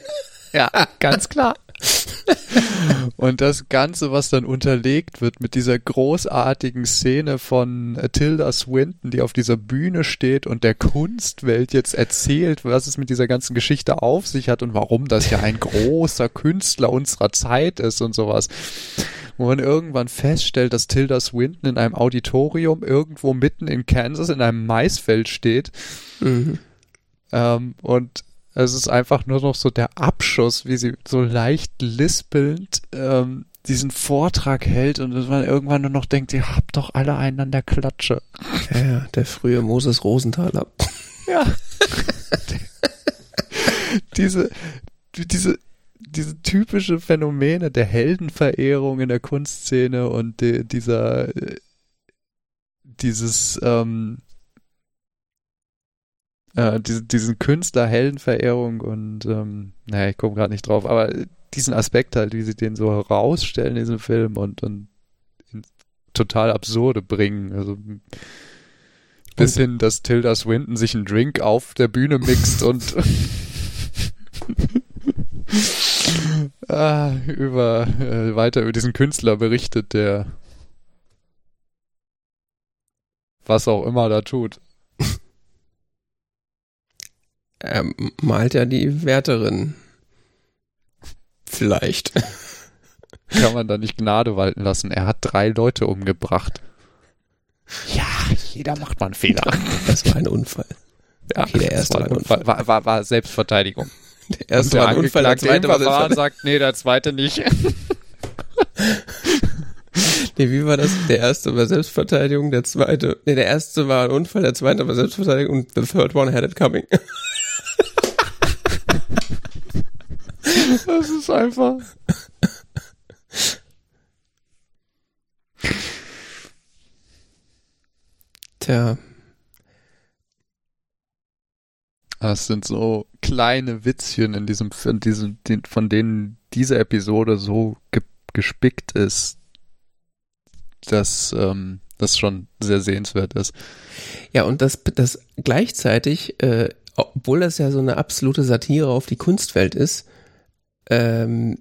Ja, [laughs] ganz klar. [laughs] Und das Ganze, was dann unterlegt wird mit dieser großartigen Szene von Tilda Swinton, die auf dieser Bühne steht und der Kunstwelt jetzt erzählt, was es mit dieser ganzen Geschichte auf sich hat und warum das ja ein großer Künstler unserer Zeit ist und sowas. Wo man irgendwann feststellt, dass Tilda Swinton in einem Auditorium irgendwo mitten in Kansas in einem Maisfeld steht Mhm. ähm, und es ist einfach nur noch so der Abschuss, wie sie so leicht lispelnd ähm, diesen Vortrag hält und dass man irgendwann nur noch denkt, ihr habt doch alle einen an der Klatsche. Ja, ja, der frühe Moses Rosenthaler. Ja. [laughs] diese, diese, diese typische Phänomene der Heldenverehrung in der Kunstszene und de, dieser, äh, dieses, ähm, äh, diese, diesen Künstler Heldenverehrung und, ähm, naja, ich komme gerade nicht drauf, aber diesen Aspekt halt, wie sie den so herausstellen in diesem Film und, und ins total absurde bringen. Also bis hin, dass Tilda Swinton sich einen Drink auf der Bühne mixt [laughs] und [laughs] ah, über äh, weiter über diesen Künstler berichtet, der was auch immer da tut. Er malt ja die Wärterin. Vielleicht. [laughs] Kann man da nicht Gnade walten lassen. Er hat drei Leute umgebracht. Ja, jeder macht mal einen Fehler. Das war ein Unfall. Ja, Okay, der erste war, ein Unfall. War, war, war Selbstverteidigung. [laughs] Der erste Und war ein Unfall, der zweite war Selbstverteidigung. sagt, nee, der zweite nicht. [laughs] Nee, wie war das? Der erste war Selbstverteidigung, der zweite, nee, der erste war ein Unfall, der zweite war Selbstverteidigung und the third one had it coming. Das ist einfach. Tja, Das sind so kleine Witzchen in diesem, in diesem, von denen diese Episode so ge gespickt ist, dass ähm, das schon sehr sehenswert ist. Ja, und das, das gleichzeitig, äh, obwohl das ja so eine absolute Satire auf die Kunstwelt ist, ähm,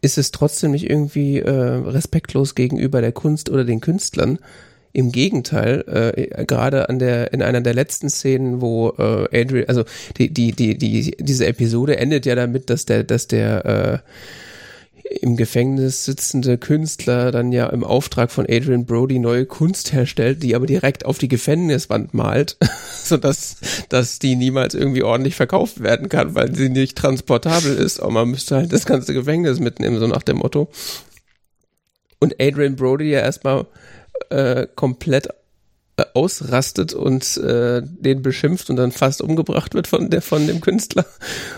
ist es trotzdem nicht irgendwie äh, respektlos gegenüber der Kunst oder den Künstlern. Im Gegenteil, äh, gerade an der in einer der letzten Szenen, wo äh, Adrian, also die die die die diese Episode endet ja damit, dass der dass der äh, im Gefängnis sitzende Künstler dann ja im Auftrag von Adrian Brody neue Kunst herstellt, die aber direkt auf die Gefängniswand malt, [laughs] sodass dass die niemals irgendwie ordentlich verkauft werden kann, weil sie nicht transportabel ist. Aber man müsste halt das ganze Gefängnis mitnehmen, so nach dem Motto. Und Adrian Brody ja erstmal äh, komplett ausrastet und äh, den beschimpft und dann fast umgebracht wird von der von dem Künstler.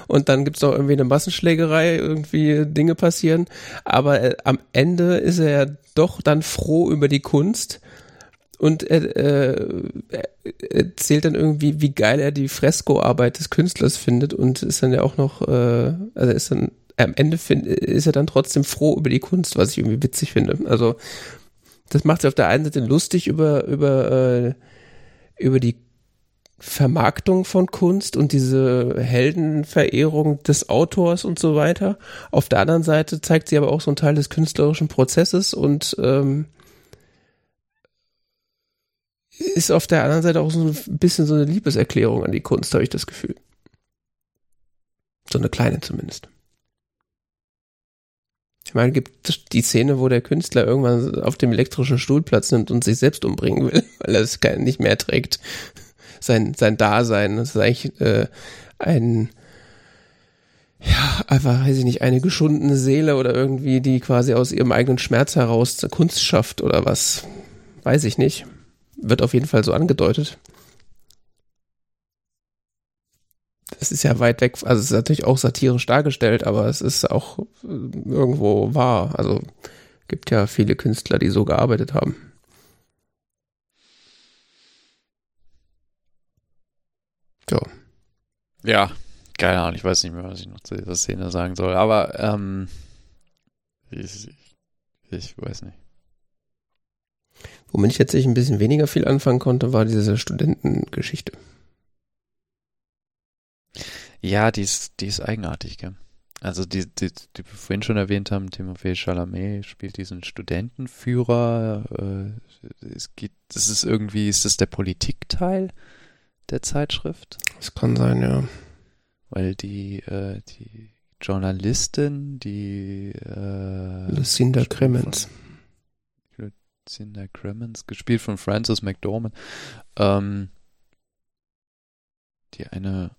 Und dann gibt's noch irgendwie eine Massenschlägerei irgendwie Dinge passieren. Aber äh, am Ende ist er ja doch dann froh über die Kunst. Und er, äh, er erzählt dann irgendwie wie geil er die Freskoarbeit des Künstlers findet und ist dann ja auch noch äh, also ist dann am Ende find, ist er dann trotzdem froh über die Kunst was ich irgendwie witzig finde. Also das macht sich auf der einen Seite lustig über, über, äh, über die Vermarktung von Kunst und diese Heldenverehrung des Autors und so weiter. Auf der anderen Seite zeigt sie aber auch so einen Teil des künstlerischen Prozesses und ähm, ist auf der anderen Seite auch so ein bisschen so eine Liebeserklärung an die Kunst, habe ich das Gefühl. So eine kleine zumindest. Ich meine, gibt die Szene, wo der Künstler irgendwann auf dem elektrischen Stuhl Platz nimmt und sich selbst umbringen will, [laughs] weil er es nicht mehr trägt. Sein, sein Dasein. Das ist eigentlich äh, ein, ja, einfach, weiß ich nicht, eine geschundene Seele oder irgendwie, die quasi aus ihrem eigenen Schmerz heraus Kunst schafft oder was. Weiß ich nicht. Wird auf jeden Fall so angedeutet. Es ist ja weit weg, also es ist natürlich auch satirisch dargestellt, aber es ist auch äh, irgendwo wahr. Also gibt ja viele Künstler, die so gearbeitet haben. So. Ja, keine Ahnung, ich weiß nicht mehr, was ich noch zu dieser Szene sagen soll, aber ähm, ich, ich weiß nicht. Womit ich jetzt ein bisschen weniger viel anfangen konnte, war diese Studentengeschichte. Ja, die ist, die ist eigenartig, gell? Also die, die, die wir vorhin schon erwähnt haben, Timothée Chalamet spielt diesen Studentenführer. Äh, es geht, das ist irgendwie, ist das der Politikteil der Zeitschrift? Das kann sein, ja. Weil die, äh, die Journalistin, die äh, Lucinda Cremens. Lucinda Cremens, gespielt von Frances McDormand, ähm, die eine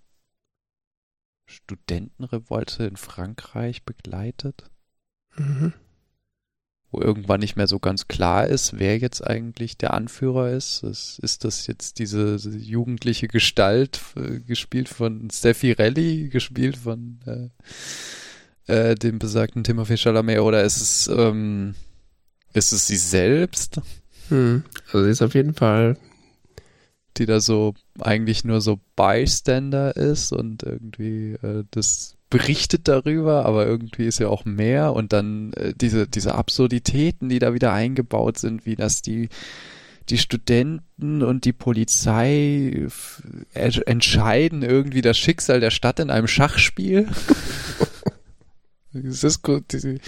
Studentenrevolte in Frankreich begleitet. Mhm. Wo irgendwann nicht mehr so ganz klar ist, wer jetzt eigentlich der Anführer ist. ist, ist das jetzt diese jugendliche Gestalt, äh, gespielt von Steffi Relli, gespielt von äh, äh, dem besagten Timothy Chalamet, oder ist es, ähm, ist es sie selbst? Hm. Also sie ist auf jeden Fall die da so eigentlich nur so Bystander ist und irgendwie äh, das berichtet darüber, aber irgendwie ist ja auch mehr und dann äh, diese, diese Absurditäten, die da wieder eingebaut sind, wie dass die die Studenten und die Polizei entscheiden irgendwie das Schicksal der Stadt in einem Schachspiel. [laughs] gut, die,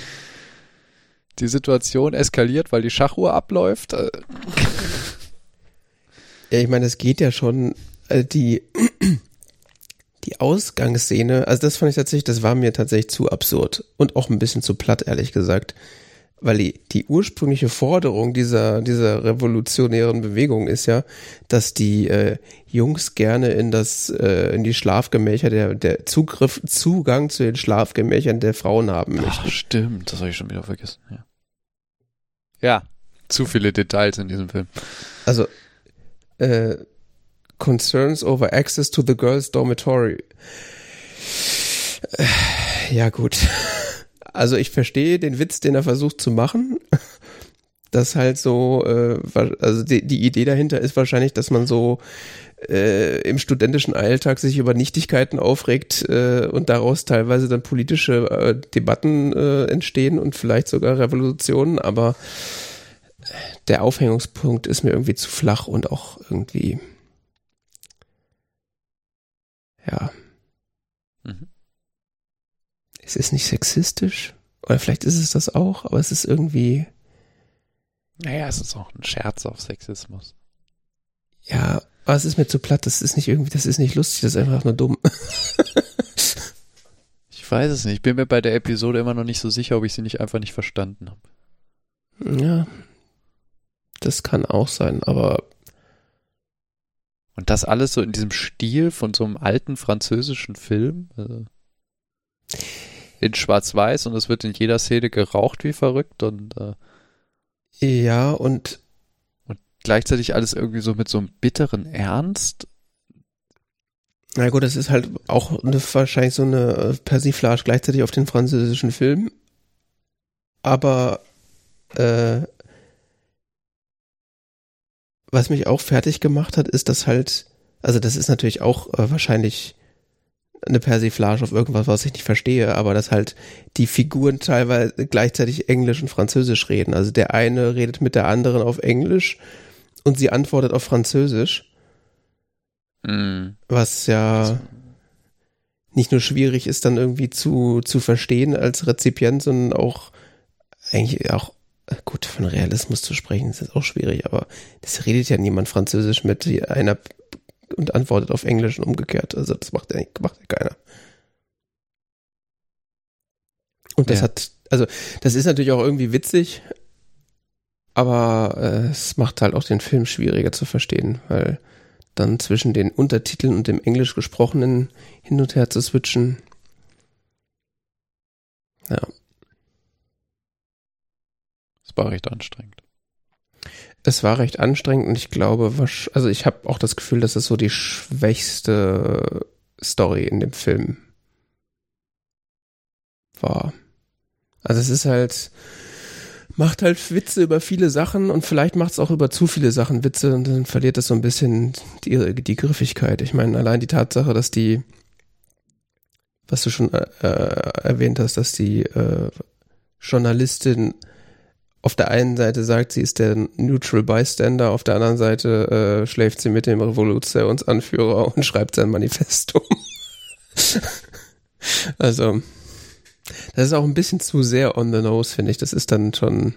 die Situation eskaliert, weil die Schachuhr abläuft. [laughs] Ja, ich meine, es geht ja schon, äh, die, [clears throat] die Ausgangsszene, also das fand ich tatsächlich, das war mir tatsächlich zu absurd und auch ein bisschen zu platt, ehrlich gesagt. Weil die, die ursprüngliche Forderung dieser, dieser revolutionären Bewegung ist ja, dass die äh, Jungs gerne in das, äh, in die Schlafgemächer der, der Zugriff, Zugang zu den Schlafgemächern der Frauen haben möchten. Ach, stimmt, das habe ich schon wieder vergessen, ja. Ja, zu viele Details in diesem Film. Also, äh, Concerns over access to the girls' dormitory. Äh, ja, gut. [laughs] Also ich verstehe den Witz, den er versucht zu machen. Das halt so, äh, also die, die Idee dahinter ist wahrscheinlich, dass man so äh, im studentischen Alltag sich über Nichtigkeiten aufregt äh, und daraus teilweise dann politische äh, Debatten äh, entstehen und vielleicht sogar Revolutionen, aber der Aufhängungspunkt ist mir irgendwie zu flach und auch irgendwie, ja. Mhm. Es ist nicht sexistisch, oder vielleicht ist es das auch, aber es ist irgendwie. Naja, es ist auch ein Scherz auf Sexismus. Ja, aber es ist mir zu platt, das ist nicht irgendwie, das ist nicht lustig, das ist einfach nur dumm. [laughs] ich weiß es nicht. Ich bin mir bei der Episode immer noch nicht so sicher, ob ich sie nicht einfach nicht verstanden habe. Ja, das kann auch sein, aber. Und das alles so in diesem Stil von so einem alten französischen Film. Also in Schwarz-Weiß und es wird in jeder Szene geraucht wie verrückt und. Äh, ja, und. Und gleichzeitig alles irgendwie so mit so einem bitteren Ernst. Na gut, das ist halt auch eine, wahrscheinlich so eine Persiflage gleichzeitig auf den französischen Film. Aber äh, was mich auch fertig gemacht hat, ist, dass halt, also das ist natürlich auch äh, wahrscheinlich eine Persiflage auf irgendwas, was ich nicht verstehe, aber dass halt die Figuren teilweise gleichzeitig Englisch und Französisch reden. Also der eine redet mit der anderen auf Englisch und sie antwortet auf Französisch. Mm. Was ja nicht nur schwierig ist, dann irgendwie zu, zu verstehen als Rezipient, sondern auch eigentlich auch gut, von Realismus zu sprechen, ist jetzt auch schwierig, aber das redet ja niemand Französisch mit einer und antwortet auf Englisch und umgekehrt. Also das macht ja, macht ja keiner. Und das ja. hat, also das ist natürlich auch irgendwie witzig, aber äh, es macht halt auch den Film schwieriger zu verstehen, weil dann zwischen den Untertiteln und dem Englisch gesprochenen hin und her zu switchen. Ja war recht anstrengend. Es war recht anstrengend und ich glaube, also ich habe auch das Gefühl, dass es so die schwächste Story in dem Film war. Also es ist halt, macht halt Witze über viele Sachen und vielleicht macht es auch über zu viele Sachen Witze und dann verliert es so ein bisschen die, die Griffigkeit. Ich meine, allein die Tatsache, dass die, was du schon äh, äh erwähnt hast, dass die äh, Journalistin auf der einen Seite sagt, sie ist der Neutral Bystander, auf der anderen Seite äh, schläft sie mit dem Revolutionsanführer und [laughs] schreibt sein Manifesto. [laughs] also, das ist auch ein bisschen zu sehr on the nose, finde ich. Das ist dann schon.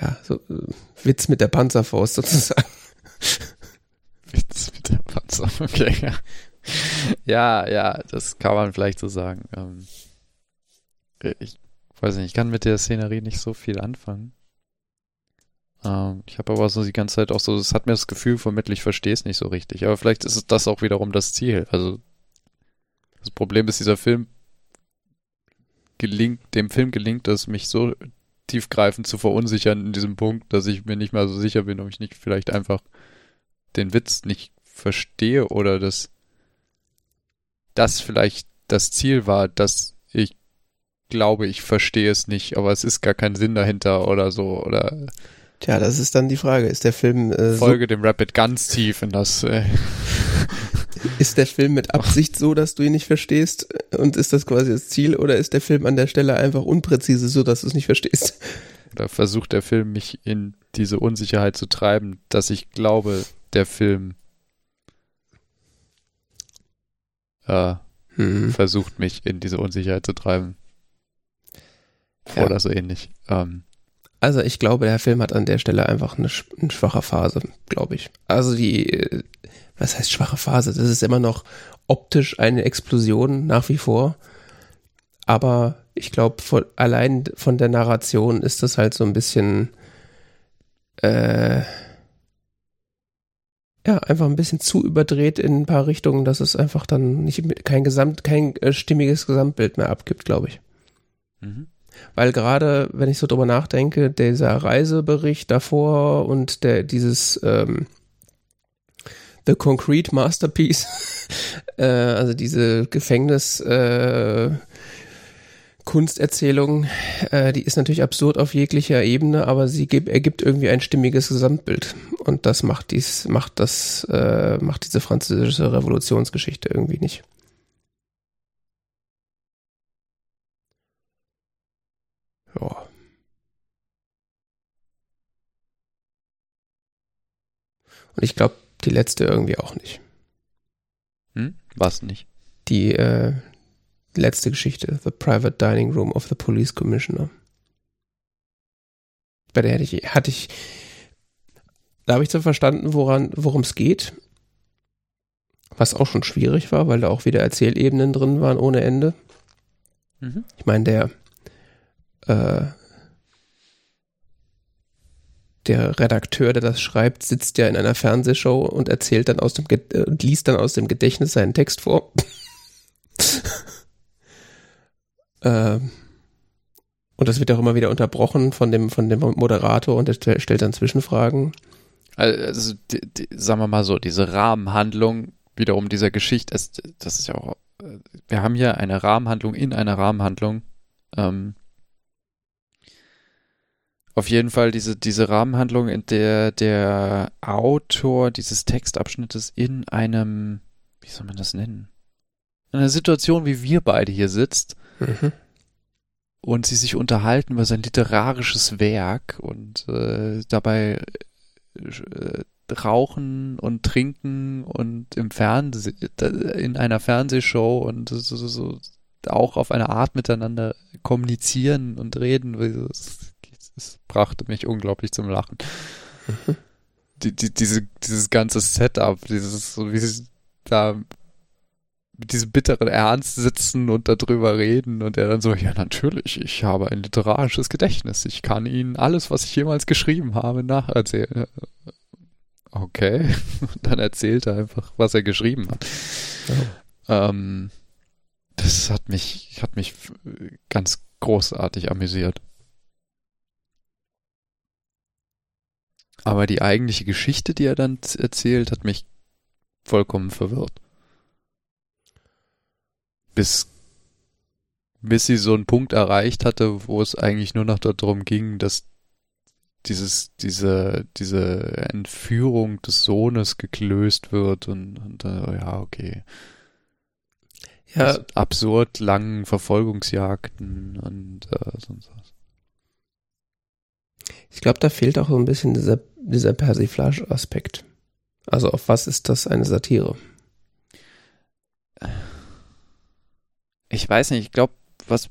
Ja, so äh, Witz mit der Panzerfaust sozusagen. [laughs] Witz mit der Panzer, okay, ja. Ja, ja, das kann man vielleicht so sagen. Ähm, ich weiß nicht, ich kann mit der Szenerie nicht so viel anfangen. Ähm, ich habe aber so die ganze Zeit auch so, es hat mir das Gefühl vermittelt, ich verstehe es nicht so richtig. Aber vielleicht ist das auch wiederum das Ziel. Also das Problem ist, dieser Film gelingt, dem Film gelingt es, mich so tiefgreifend zu verunsichern in diesem Punkt, dass ich mir nicht mal so sicher bin, ob ich nicht vielleicht einfach den Witz nicht verstehe oder dass das vielleicht das Ziel war, dass glaube, ich verstehe es nicht, aber es ist gar kein Sinn dahinter oder so oder Tja, das ist dann die Frage. Ist der Film äh, Folge so dem Rapid ganz tief in das äh [laughs] Ist der Film mit Absicht so, dass du ihn nicht verstehst? Und ist das quasi das Ziel? Oder ist der Film an der Stelle einfach unpräzise, so dass du es nicht verstehst? [laughs] Oder versucht der Film mich in diese Unsicherheit zu treiben, dass ich glaube, der Film äh, hm. versucht mich in diese Unsicherheit zu treiben. Ja. Oder so ähnlich. Ähm, also ich glaube, der Film hat an der Stelle einfach eine, eine schwache Phase, glaube ich. Also die, was heißt schwache Phase? Das ist immer noch optisch eine Explosion nach wie vor. Aber ich glaube, allein von der Narration ist das halt so ein bisschen, äh, ja, einfach ein bisschen zu überdreht in ein paar Richtungen, dass es einfach dann nicht kein Gesamt, kein äh, stimmiges Gesamtbild mehr abgibt, glaube ich. Mhm. Weil gerade, wenn ich so drüber nachdenke, dieser Reisebericht davor und der dieses ähm, The Concrete Masterpiece, [laughs] äh, also diese Gefängnis äh, Kunsterzählung, äh, die ist natürlich absurd auf jeglicher Ebene, aber sie gibt, ergibt irgendwie ein stimmiges Gesamtbild. Und das macht dies, macht das, äh, macht diese französische Revolutionsgeschichte irgendwie nicht. Ja. Und ich glaube, die letzte irgendwie auch nicht. Hm? Was nicht? Die äh, letzte Geschichte, The Private Dining Room of the Police Commissioner. Bei der hatte ich, hatte ich da habe ich so verstanden, woran, worum es geht. Was auch schon schwierig war, weil da auch wieder Erzählebenen drin waren ohne Ende. Mhm. Ich meine, der äh, der Redakteur, der das schreibt, sitzt ja in einer Fernsehshow und erzählt dann aus dem äh, und liest dann aus dem Gedächtnis seinen Text vor. [laughs] ähm, und das wird auch immer wieder unterbrochen von dem von dem Moderator und der stellt dann Zwischenfragen. Also, die, die, sagen wir mal so, diese Rahmenhandlung wiederum dieser Geschichte ist, das ist ja auch, äh, wir haben hier eine Rahmenhandlung in einer Rahmenhandlung. Ähm, auf jeden Fall diese, diese Rahmenhandlung, in der der Autor dieses Textabschnittes in einem, wie soll man das nennen? In einer Situation, wie wir beide hier sitzt mhm. und sie sich unterhalten über sein literarisches Werk und äh, dabei äh, rauchen und trinken und im Fernsehen, in einer Fernsehshow und so, so, so auch auf eine Art miteinander kommunizieren und reden. Das es brachte mich unglaublich zum Lachen. Mhm. Die, die, diese, dieses ganze Setup, dieses, so wie sie da mit diesem bitteren Ernst sitzen und darüber reden und er dann so, ja natürlich, ich habe ein literarisches Gedächtnis, ich kann Ihnen alles, was ich jemals geschrieben habe, nacherzählen. Okay, [laughs] und dann erzählt er einfach, was er geschrieben hat. Oh. Ähm, das hat mich, hat mich ganz großartig amüsiert. Aber die eigentliche Geschichte, die er dann erzählt, hat mich vollkommen verwirrt. Bis, bis sie so einen Punkt erreicht hatte, wo es eigentlich nur noch darum ging, dass dieses, diese, diese Entführung des Sohnes geklöst wird und, und äh, ja, okay. Ja. Absurd langen Verfolgungsjagden und äh, sonst was. Ich glaube, da fehlt auch so ein bisschen dieser, dieser Persiflage-Aspekt. Also auf was ist das eine Satire? Ich weiß nicht, ich glaube, was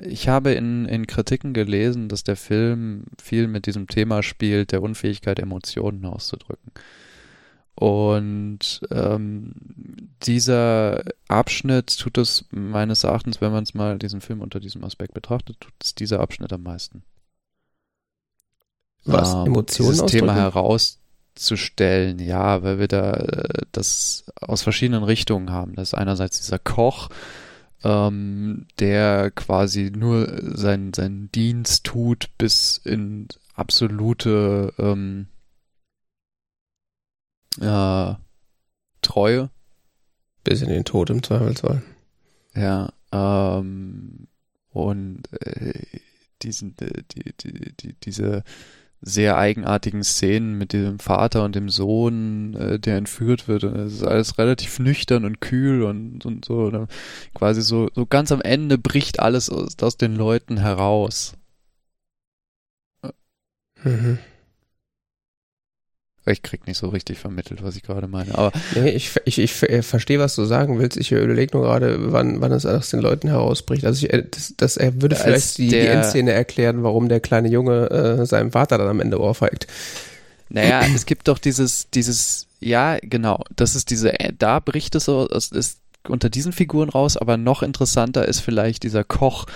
ich habe in, in Kritiken gelesen, dass der Film viel mit diesem Thema spielt, der Unfähigkeit, Emotionen auszudrücken. Und ähm, dieser Abschnitt tut es meines Erachtens, wenn man es mal diesen Film unter diesem Aspekt betrachtet, tut es dieser Abschnitt am meisten. Was? Ähm, Emotionen dieses Thema herauszustellen, ja, weil wir da äh, das aus verschiedenen Richtungen haben. Das ist einerseits dieser Koch, ähm, der quasi nur seinen, seinen Dienst tut bis in absolute ähm, äh, Treue. Bis in den Tod im Zweifelsfall. Ja, ähm, und äh, diesen, äh, die, die, die, diese sehr eigenartigen Szenen mit dem Vater und dem Sohn, äh, der entführt wird. Und es ist alles relativ nüchtern und kühl und, und so. Und quasi so, so ganz am Ende bricht alles aus, aus den Leuten heraus. Mhm. Ich krieg nicht so richtig vermittelt, was ich gerade meine. Aber nee, ich, ich, ich, ich verstehe, was du sagen willst. Ich überlege nur gerade, wann, wann es aus den Leuten herausbricht. Also ich, äh, das, das er würde vielleicht die, die Endszene erklären, warum der kleine Junge äh, seinem Vater dann am Ende ohrfeigt. Naja, es gibt doch dieses, dieses, ja, genau, das ist diese, äh, da bricht es so, es ist unter diesen Figuren raus, aber noch interessanter ist vielleicht dieser Koch,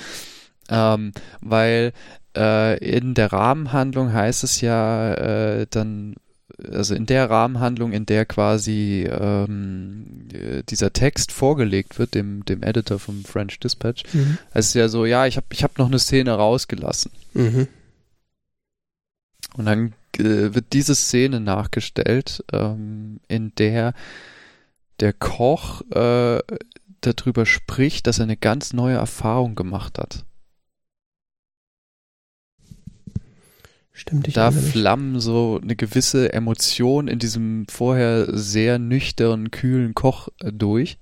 ähm, weil äh, in der Rahmenhandlung heißt es ja äh, dann also in der Rahmenhandlung, in der quasi ähm, dieser Text vorgelegt wird, dem, dem Editor vom French Dispatch, mhm. es ist ja so, ja, ich habe ich hab noch eine Szene rausgelassen. Mhm. Und dann äh, wird diese Szene nachgestellt, ähm, in der der Koch äh, darüber spricht, dass er eine ganz neue Erfahrung gemacht hat. Stimmt, ich Da flammen so eine gewisse Emotion in diesem vorher sehr nüchternen, kühlen Koch äh, durch.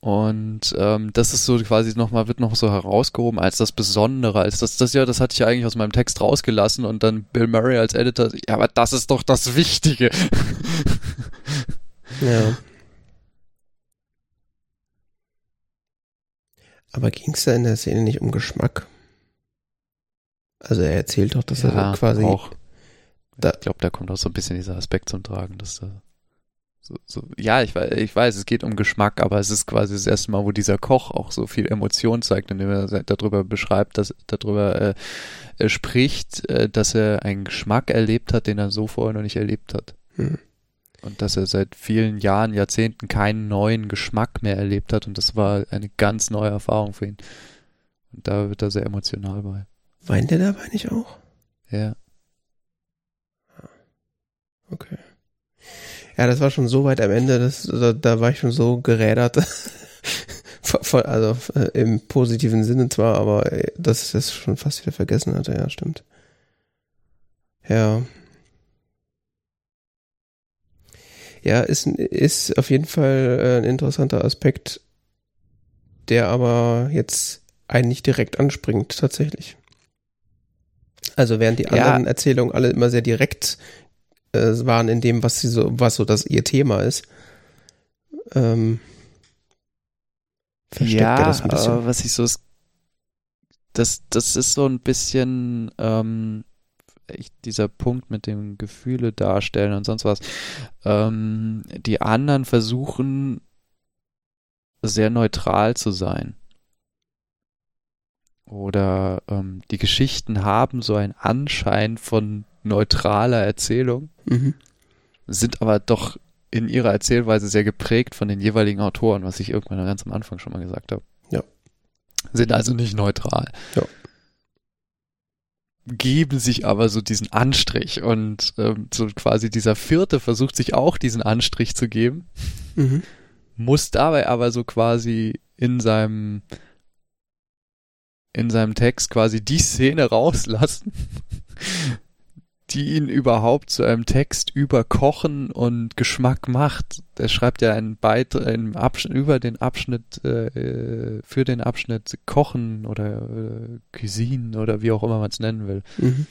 Und ähm, das ist so quasi nochmal, wird noch so herausgehoben als das Besondere, als das, das ja, das hatte ich ja eigentlich aus meinem Text rausgelassen und dann Bill Murray als Editor, ja, aber das ist doch das Wichtige. [laughs] ja. Aber ging es da in der Szene nicht um Geschmack? Also er erzählt doch, dass ja, er quasi auch. Da, ich glaube, da kommt auch so ein bisschen dieser Aspekt zum Tragen, dass da so, so, ja, ich weiß, ich weiß, es geht um Geschmack, aber es ist quasi das erste Mal, wo dieser Koch auch so viel Emotion zeigt, indem er darüber beschreibt, dass darüber äh, spricht, äh, dass er einen Geschmack erlebt hat, den er so vorher noch nicht erlebt hat. Hm. Und dass er seit vielen Jahren, Jahrzehnten keinen neuen Geschmack mehr erlebt hat und das war eine ganz neue Erfahrung für ihn. Und da wird er sehr emotional bei. Weint der dabei nicht auch? Ja. Okay. Ja, das war schon so weit am Ende, das, da, da war ich schon so gerädert. [laughs] also äh, im positiven Sinne zwar, aber äh, dass ich das schon fast wieder vergessen hatte, ja, stimmt. Ja. Ja, ist, ist auf jeden Fall äh, ein interessanter Aspekt, der aber jetzt einen nicht direkt anspringt, tatsächlich. Also während die anderen ja. Erzählungen alle immer sehr direkt äh, waren in dem, was sie so, was so das ihr Thema ist. Ähm, versteckt ja, das ein bisschen. was ich so das, das ist so ein bisschen ähm, ich, dieser Punkt mit dem Gefühle darstellen und sonst was. Ähm, die anderen versuchen sehr neutral zu sein oder ähm, die Geschichten haben so einen Anschein von neutraler Erzählung, mhm. sind aber doch in ihrer Erzählweise sehr geprägt von den jeweiligen Autoren, was ich irgendwann ganz am Anfang schon mal gesagt habe. Ja. Sind also nicht neutral. Ja. geben sich aber so diesen Anstrich und ähm, so quasi dieser vierte versucht sich auch diesen Anstrich zu geben, mhm. muss dabei aber so quasi in seinem in seinem Text quasi die Szene rauslassen, die ihn überhaupt zu einem Text über Kochen und Geschmack macht. Er schreibt ja einen Beitrag einen Abschnitt über den Abschnitt äh, für den Abschnitt Kochen oder äh, Cuisine oder wie auch immer man es nennen will. Mhm.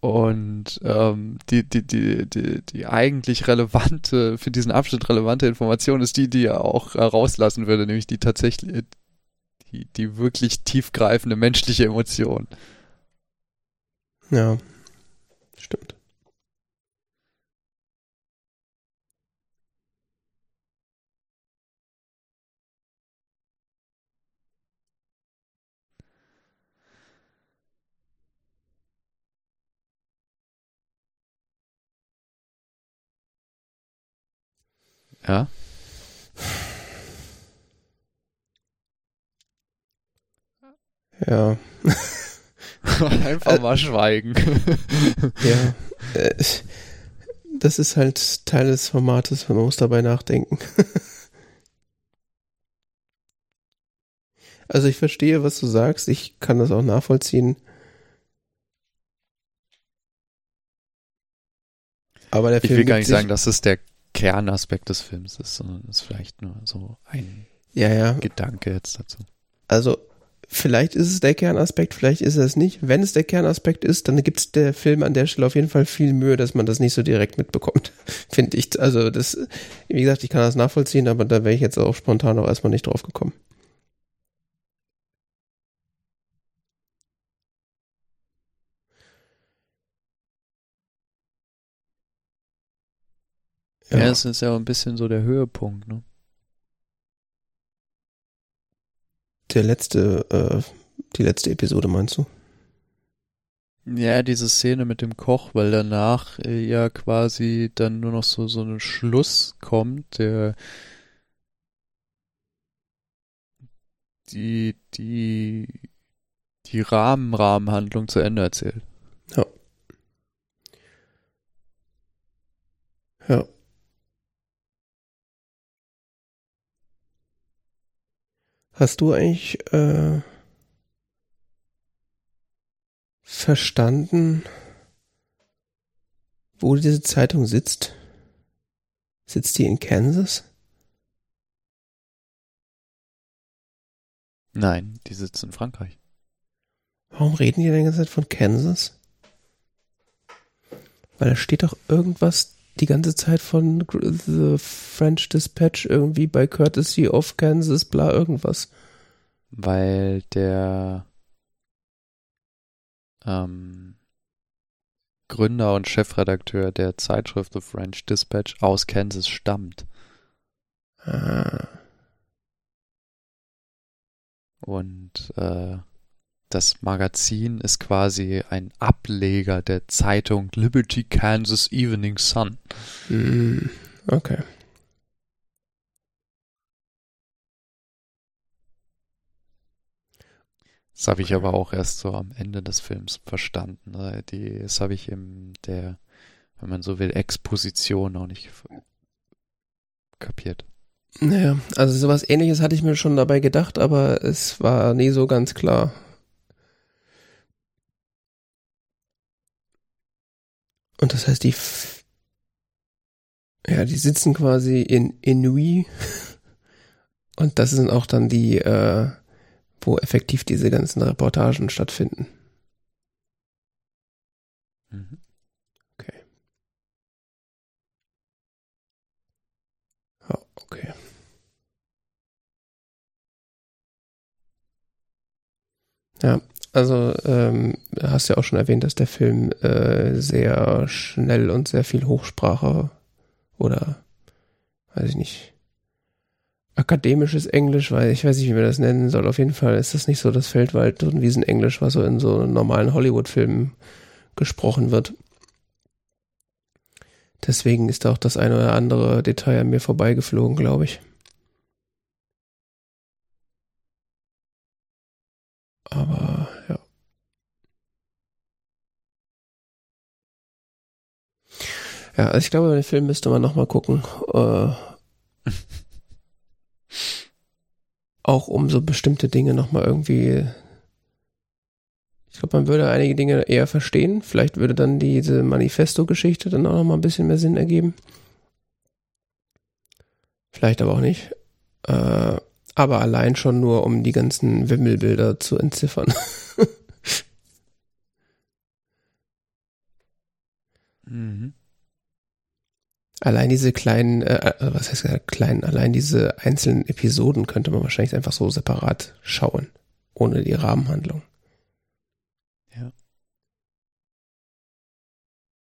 Und ähm, die, die, die, die, die eigentlich relevante, für diesen Abschnitt relevante Information ist die, die er auch rauslassen würde, nämlich die tatsächlich, die, die wirklich tiefgreifende menschliche Emotion. Ja, stimmt. Ja. Ja. [laughs] Einfach mal schweigen. [laughs] ja. Äh, das ist halt Teil des Formates, man muss dabei nachdenken. [laughs] also ich verstehe, was du sagst, ich kann das auch nachvollziehen. Aber der Film ich will gar nicht sagen, dass es der Kernaspekt des Films ist, sondern es ist vielleicht nur so ein ja, ja. Gedanke jetzt dazu. Also Vielleicht ist es der Kernaspekt, vielleicht ist es nicht. Wenn es der Kernaspekt ist, dann gibt es der Film an der Stelle auf jeden Fall viel Mühe, dass man das nicht so direkt mitbekommt, [laughs] finde ich. Also das, wie gesagt, ich kann das nachvollziehen, aber da wäre ich jetzt auch spontan auch erstmal nicht drauf gekommen. Ja, es ist ja auch ein bisschen so der Höhepunkt, ne? Der letzte, äh, die letzte Episode meinst du? Ja, diese Szene mit dem Koch, weil danach äh, ja quasi dann nur noch so, so ein Schluss kommt, der die, die, die Rahmen-Rahmenhandlung zu Ende erzählt. Ja. Ja. Hast du eigentlich äh, verstanden, wo diese Zeitung sitzt? Sitzt die in Kansas? Nein, die sitzt in Frankreich. Warum reden die die ganze Zeit von Kansas? Weil da steht doch irgendwas die ganze Zeit von The French Dispatch irgendwie bei Courtesy of Kansas, bla irgendwas. Weil der ähm, Gründer und Chefredakteur der Zeitschrift The French Dispatch aus Kansas stammt. Ah. Und äh, das Magazin ist quasi ein Ableger der Zeitung Liberty Kansas Evening Sun. Mm, okay. Das habe ich aber auch erst so am Ende des Films verstanden. Ne? Die, das habe ich in der, wenn man so will, Exposition auch nicht kapiert. Naja, also sowas ähnliches hatte ich mir schon dabei gedacht, aber es war nie so ganz klar, Und das heißt, die, ja, die sitzen quasi in Inui. [laughs] Und das sind auch dann die, äh, wo effektiv diese ganzen Reportagen stattfinden. Mhm. Okay. Ja, okay. Ja, also ähm, hast ja auch schon erwähnt, dass der Film äh, sehr schnell und sehr viel Hochsprache oder weiß ich nicht akademisches Englisch, weil ich weiß nicht, wie man das nennen soll. Auf jeden Fall ist das nicht so das Feldwald- und Wiesenenglisch, was so in so normalen Hollywood-Filmen gesprochen wird. Deswegen ist auch das eine oder andere Detail an mir vorbeigeflogen, glaube ich. Aber Ja, also ich glaube, den Film müsste man nochmal gucken. Äh, auch um so bestimmte Dinge nochmal irgendwie. Ich glaube, man würde einige Dinge eher verstehen. Vielleicht würde dann diese Manifesto-Geschichte dann auch nochmal ein bisschen mehr Sinn ergeben. Vielleicht aber auch nicht. Äh, aber allein schon nur, um die ganzen Wimmelbilder zu entziffern. [laughs] Allein diese kleinen, äh, äh was heißt kleinen, allein diese einzelnen Episoden könnte man wahrscheinlich einfach so separat schauen, ohne die Rahmenhandlung. Ja.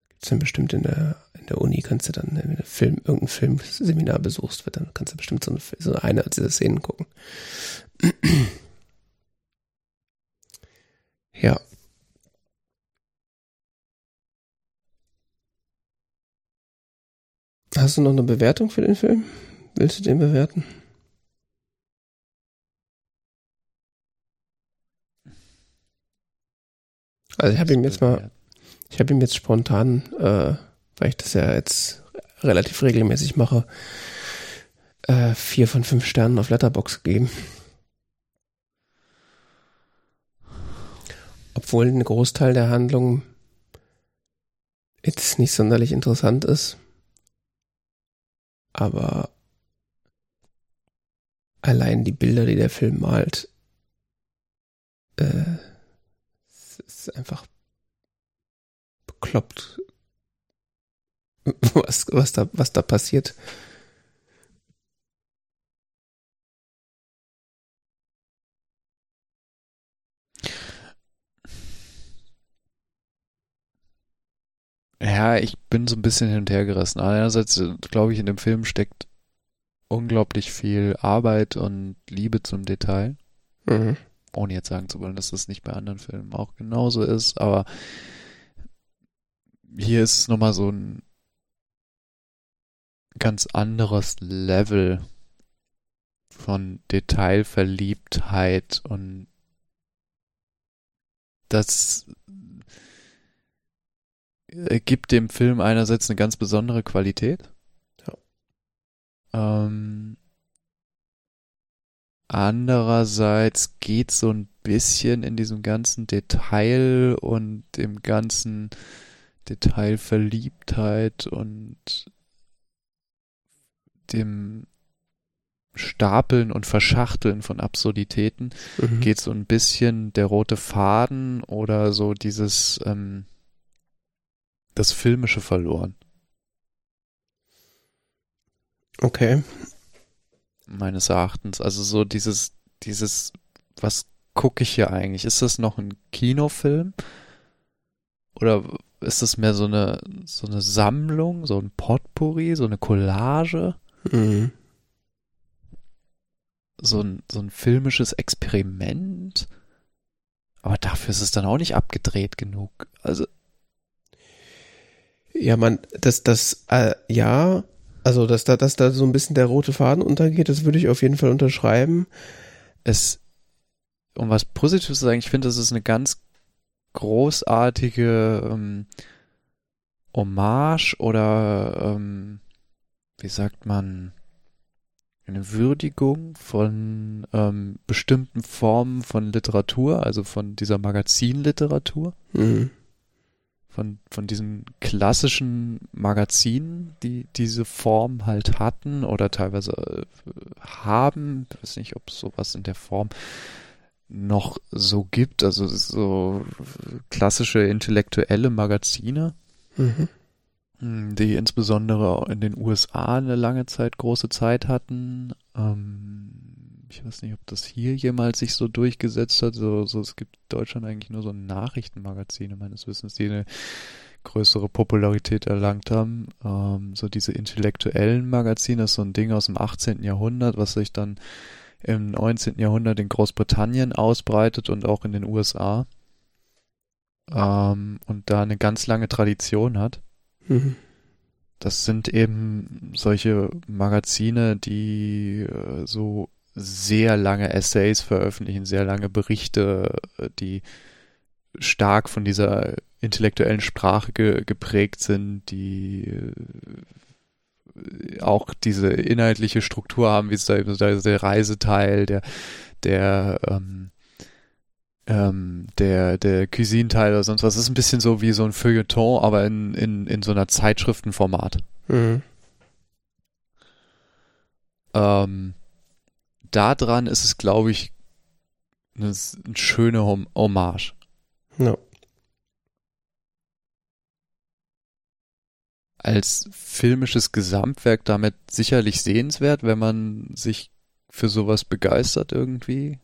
Gibt's dann bestimmt in der, in der Uni, kannst du dann, wenn du Film, irgendein Filmseminar besuchst, wird, dann kannst du bestimmt so eine, so eine dieser Szenen gucken. [clears throat] ja. Hast du noch eine Bewertung für den Film? Willst du den bewerten? Also ich habe ihm jetzt mal, ich habe ihm jetzt spontan, äh, weil ich das ja jetzt relativ regelmäßig mache, äh, vier von fünf Sternen auf Letterbox gegeben. Obwohl ein Großteil der Handlung jetzt nicht sonderlich interessant ist. Aber allein die Bilder, die der Film malt, äh, ist einfach bekloppt, [laughs] was, was, da, was da passiert. Ja, ich bin so ein bisschen hin und her gerissen. Einerseits, äh, glaube ich, in dem Film steckt unglaublich viel Arbeit und Liebe zum Detail. Mhm. Ohne jetzt sagen zu wollen, dass das nicht bei anderen Filmen auch genauso ist, aber hier ist es nochmal so ein ganz anderes Level von Detailverliebtheit und das gibt dem Film einerseits eine ganz besondere Qualität. Ja. Ähm, andererseits geht so ein bisschen in diesem ganzen Detail und dem ganzen Detailverliebtheit und dem Stapeln und Verschachteln von Absurditäten mhm. geht so ein bisschen der rote Faden oder so dieses ähm, das Filmische verloren. Okay. Meines Erachtens. Also so dieses, dieses, was gucke ich hier eigentlich? Ist das noch ein Kinofilm? Oder ist das mehr so eine, so eine Sammlung, so ein Potpourri, so eine Collage? Mhm. So ein, so ein filmisches Experiment? Aber dafür ist es dann auch nicht abgedreht genug. Also ja, man, das, das, äh, ja, also dass da, dass da so ein bisschen der rote Faden untergeht, das würde ich auf jeden Fall unterschreiben. Es, um was Positives zu sagen, ich finde, das ist eine ganz großartige ähm, Hommage oder ähm, wie sagt man, eine Würdigung von ähm, bestimmten Formen von Literatur, also von dieser Magazinliteratur. Mhm von, von diesen klassischen Magazinen, die diese Form halt hatten oder teilweise äh, haben. Ich weiß nicht, ob es sowas in der Form noch so gibt, also so klassische intellektuelle Magazine, mhm. Hm, die insbesondere in den USA eine lange Zeit große Zeit hatten. Ähm, ich weiß nicht, ob das hier jemals sich so durchgesetzt hat. So, so es gibt in Deutschland eigentlich nur so Nachrichtenmagazine meines Wissens, die eine größere Popularität erlangt haben. Ähm, so diese intellektuellen Magazine, das ist so ein Ding aus dem 18. Jahrhundert, was sich dann im 19. Jahrhundert in Großbritannien ausbreitet und auch in den USA. Ähm, und da eine ganz lange Tradition hat. Mhm. Das sind eben solche Magazine, die äh, so sehr lange Essays veröffentlichen, sehr lange Berichte, äh, die stark von dieser intellektuellen Sprache ge geprägt sind, die äh, auch diese inhaltliche Struktur haben, wie es da eben der Reiseteil, der, der, ähm, ähm, der, der Cuisine-Teil oder sonst was. Das ist ein bisschen so wie so ein Feuilleton, aber in, in, in so einer Zeitschriftenformat. Mhm. Ähm, daran ist es, glaube ich, eine, eine schöne Hommage. No. als filmisches Gesamtwerk damit sicherlich sehenswert, wenn man sich für sowas begeistert irgendwie.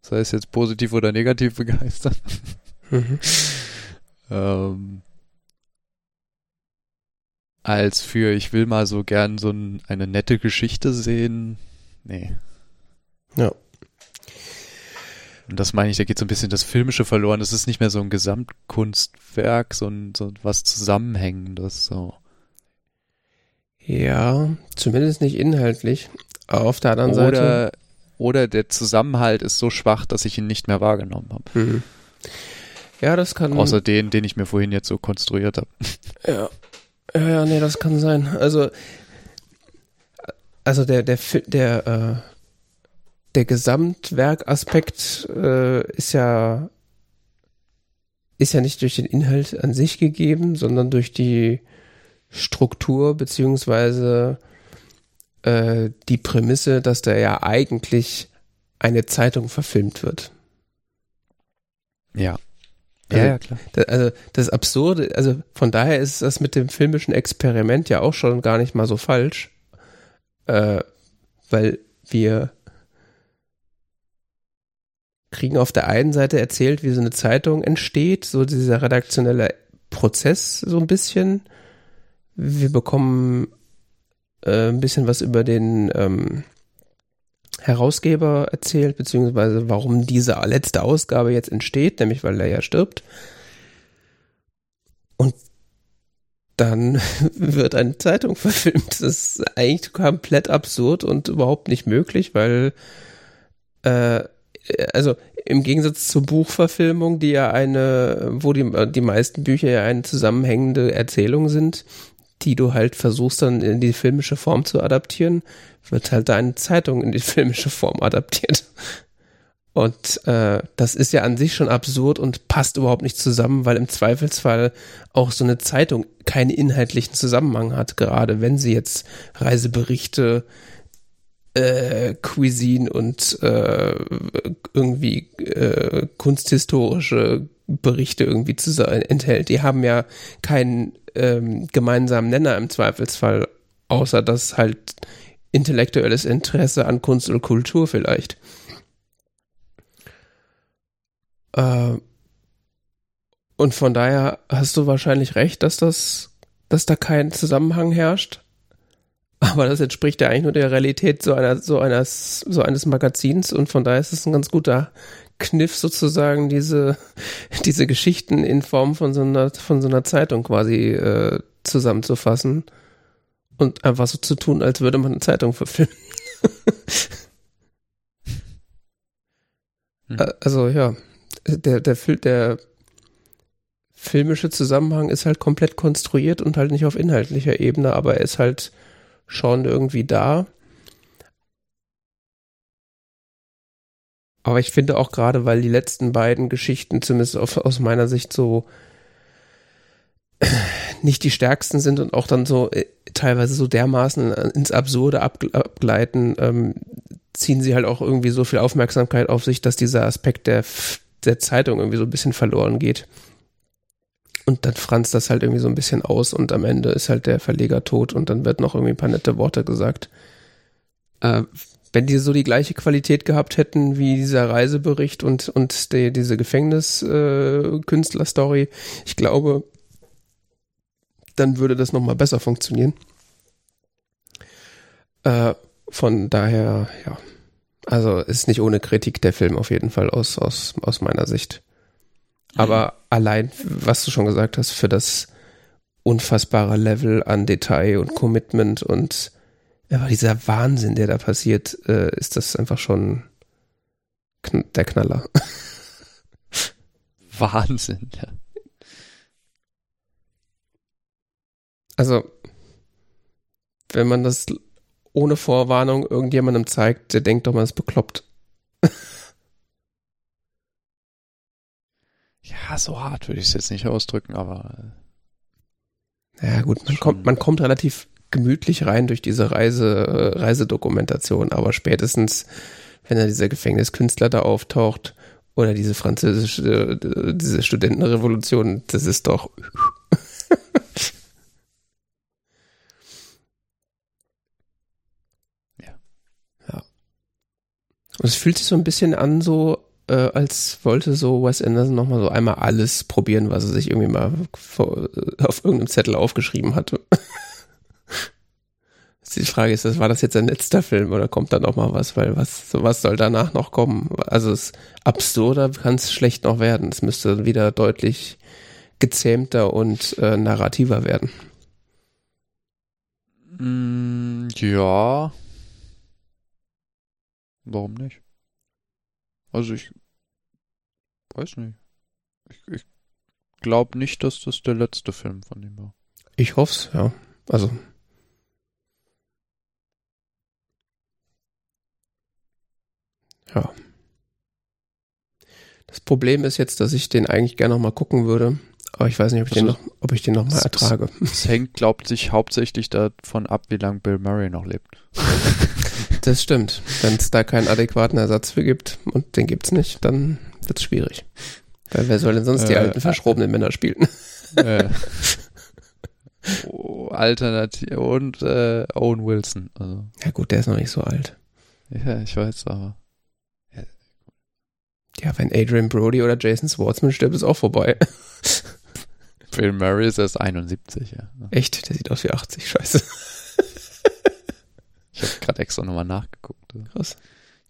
Sei es jetzt positiv oder negativ [laughs] begeistert. Mhm. ähm, als für ich will mal so gern so ein, eine nette Geschichte sehen. Nee. Ja. Und das meine ich, da geht so ein bisschen das Filmische verloren. Das ist nicht mehr so ein Gesamtkunstwerk, so, ein, so was Zusammenhängendes. So. Ja, zumindest nicht inhaltlich. Auf der anderen oder, Seite. Oder der Zusammenhalt ist so schwach, dass ich ihn nicht mehr wahrgenommen habe. Mhm. Ja, das kann. Außer den, den ich mir vorhin jetzt so konstruiert habe. Ja. Ja, ja, nee, das kann sein. Also, also der, der, der, äh, der Gesamtwerkaspekt äh, ist ja ist ja nicht durch den Inhalt an sich gegeben, sondern durch die Struktur beziehungsweise äh, die Prämisse, dass da ja eigentlich eine Zeitung verfilmt wird. Ja. Also, ja, ja, klar. Das, also das Absurde, also von daher ist das mit dem filmischen Experiment ja auch schon gar nicht mal so falsch, äh, weil wir kriegen auf der einen Seite erzählt, wie so eine Zeitung entsteht, so dieser redaktionelle Prozess so ein bisschen. Wir bekommen äh, ein bisschen was über den ähm, Herausgeber erzählt, beziehungsweise warum diese letzte Ausgabe jetzt entsteht, nämlich weil er ja stirbt. Und dann [laughs] wird eine Zeitung verfilmt. Das ist eigentlich komplett absurd und überhaupt nicht möglich, weil äh, also im Gegensatz zur Buchverfilmung, die ja eine, wo die, die meisten Bücher ja eine zusammenhängende Erzählung sind, die du halt versuchst dann in die filmische Form zu adaptieren, wird halt deine Zeitung in die [laughs] filmische Form adaptiert. Und äh, das ist ja an sich schon absurd und passt überhaupt nicht zusammen, weil im Zweifelsfall auch so eine Zeitung keinen inhaltlichen Zusammenhang hat, gerade wenn sie jetzt Reiseberichte äh, Cuisine und äh, irgendwie äh, kunsthistorische Berichte irgendwie zu enthält. Die haben ja keinen ähm, gemeinsamen Nenner im Zweifelsfall, außer das halt intellektuelles Interesse an Kunst und Kultur vielleicht. Äh, und von daher hast du wahrscheinlich recht, dass das, dass da kein Zusammenhang herrscht. Aber das entspricht ja eigentlich nur der Realität so einer, so eines, so eines Magazins und von daher ist es ein ganz guter Kniff sozusagen, diese, diese Geschichten in Form von so einer, von so einer Zeitung quasi äh, zusammenzufassen und einfach so zu tun, als würde man eine Zeitung verfilmen. hm. Also ja, der, der, der filmische Zusammenhang ist halt komplett konstruiert und halt nicht auf inhaltlicher Ebene, aber er ist halt schon irgendwie da. Aber ich finde auch gerade, weil die letzten beiden Geschichten zumindest auf, aus meiner Sicht so [clears throat] nicht die stärksten sind und auch dann so äh, teilweise so dermaßen ins Absurde abgleiten, ähm, ziehen sie halt auch irgendwie so viel Aufmerksamkeit auf sich, dass dieser Aspekt der, der Zeitung irgendwie so ein bisschen verloren geht. Und dann franzt das halt irgendwie so ein bisschen aus und am Ende ist halt der Verleger tot und dann wird noch irgendwie ein paar nette Worte gesagt. Äh, wenn die so die gleiche Qualität gehabt hätten wie dieser Reisebericht und, und die, diese Gefängniskünstler-Story, äh, ich glaube, dann würde das nochmal besser funktionieren. Äh, von daher, ja. Also ist nicht ohne Kritik der Film auf jeden Fall aus, aus, aus meiner Sicht. Aber ja. allein, was du schon gesagt hast, für das unfassbare Level an Detail und Commitment und aber dieser Wahnsinn, der da passiert, äh, ist das einfach schon kn der Knaller. [laughs] Wahnsinn, ja. Also, wenn man das ohne Vorwarnung irgendjemandem zeigt, der denkt doch, man ist bekloppt. [laughs] ja, so hart würde ich es jetzt nicht ausdrücken, aber. Ja, gut, man kommt, man kommt relativ gemütlich rein durch diese Reise, Reisedokumentation, aber spätestens, wenn da dieser Gefängniskünstler da auftaucht oder diese französische, diese Studentenrevolution, das ist doch. [laughs] [laughs] Und es fühlt sich so ein bisschen an, so, äh, als wollte so Wes Anderson nochmal so einmal alles probieren, was er sich irgendwie mal vor, auf irgendeinem Zettel aufgeschrieben hatte. [laughs] Die Frage ist, war das jetzt ein letzter Film oder kommt da noch mal was? Weil was, was soll danach noch kommen? Also es absurder kann es schlecht noch werden. Es müsste wieder deutlich gezähmter und äh, narrativer werden. Mm, ja. Warum nicht? Also ich weiß nicht. Ich, ich glaube nicht, dass das der letzte Film von ihm war. Ich hoffe es, ja. Also Ja. Das Problem ist jetzt, dass ich den eigentlich gerne noch mal gucken würde, aber ich weiß nicht, ob ich also, den noch, ob ich den noch mal ertrage. Es hängt, glaubt sich, hauptsächlich davon ab, wie lange Bill Murray noch lebt. [laughs] Das stimmt. Wenn es da keinen adäquaten Ersatz für gibt und den gibt's nicht, dann wird's schwierig. Weil wer soll denn sonst die äh, alten verschrobenen Männer spielen? Äh, [laughs] oh, Alternativ und äh, Owen Wilson. Also. Ja gut, der ist noch nicht so alt. Ja, ich weiß, aber ja, wenn Adrian Brody oder Jason Schwartzman stirbt, ist auch vorbei. [laughs] Bill Murray ist erst 71, ja. Echt? Der sieht aus wie 80, scheiße. Ich habe gerade extra nochmal nachgeguckt. Krass.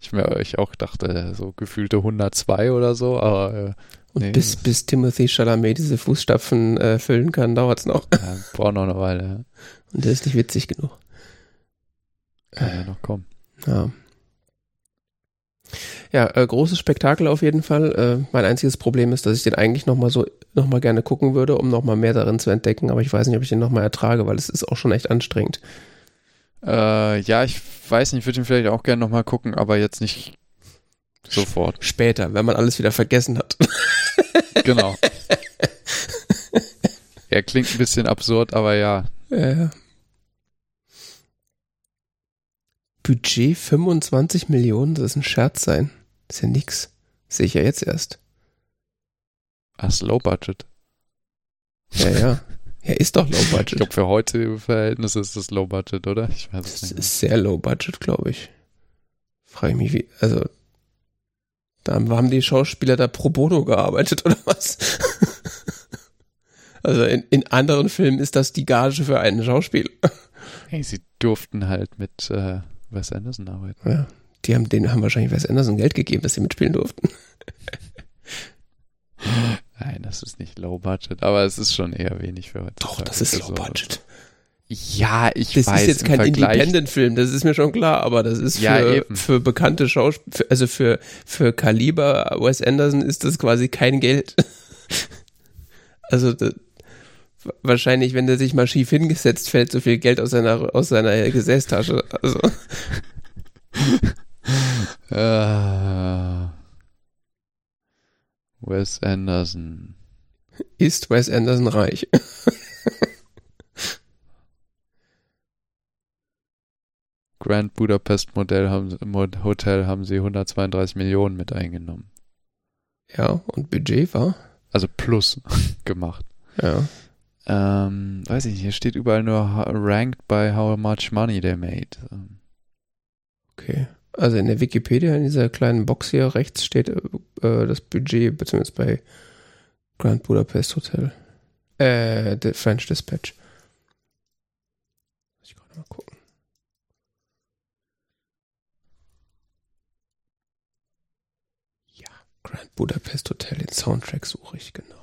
Ich mir ich auch dachte, so gefühlte 102 oder so, aber. Äh, Und nee. bis, bis Timothy Chalamet diese Fußstapfen äh, füllen kann, dauert es noch. Ja, braucht noch eine Weile, ja. Und der ist nicht witzig genug. Kann ja noch kommen. Ja. Ja, äh, großes Spektakel auf jeden Fall. Äh, mein einziges Problem ist, dass ich den eigentlich nochmal so, nochmal gerne gucken würde, um nochmal mehr darin zu entdecken, aber ich weiß nicht, ob ich den nochmal ertrage, weil es ist auch schon echt anstrengend. Äh, ja, ich weiß nicht, ich würde ihn vielleicht auch gerne nochmal gucken, aber jetzt nicht sofort. Später, wenn man alles wieder vergessen hat. [laughs] genau. er klingt ein bisschen absurd, aber ja. Ja. Budget 25 Millionen, das ist ein Scherz sein. Das ist ja nix. Sehe ich ja jetzt erst. Ah, Low Budget. Ja, ja. [laughs] Ja, ist doch Low Budget. Ich glaube, für heutige Verhältnisse ist das Low Budget, oder? Ich weiß es nicht. Das ist sehr Low Budget, glaube ich. Frage ich mich, wie, also, da haben die Schauspieler da pro bono gearbeitet, [laughs] oder was? also, in, in anderen Filmen ist das die Gage für einen Schauspieler. Hey, sie durften halt mit äh, Wes Anderson arbeiten. Ja. Die haben, denen haben wahrscheinlich Wes Anderson Geld gegeben, dass sie mitspielen durften. [laughs] Nein, das ist nicht Low Budget, aber es ist schon eher wenig für heute. Doch, das ist Low Budget. Ja, ich das weiß. Das ist jetzt kein Independent-Film, das ist mir schon klar, aber das ist für, ja, für bekannte Schauspieler, also für, für Kaliber Wes Anderson ist das quasi kein Geld. [laughs] also, das, wahrscheinlich, wenn der sich mal schief hingesetzt, fällt so viel Geld aus seiner, aus seiner Gesäßtasche. Also. [laughs] Wes Anderson. Ist Wes Anderson reich? [laughs] Grand Budapest Modell haben, Hotel haben sie 132 Millionen mit eingenommen. Ja, und Budget war? Also plus [laughs] gemacht. Ja. Ähm, weiß ich nicht, hier steht überall nur ranked by how much money they made. Okay. Also in der Wikipedia, in dieser kleinen Box hier rechts steht äh, das Budget, beziehungsweise bei Grand Budapest Hotel. Äh, The French Dispatch. Muss ich gerade mal gucken. Ja, Grand Budapest Hotel, den Soundtrack suche ich, genau.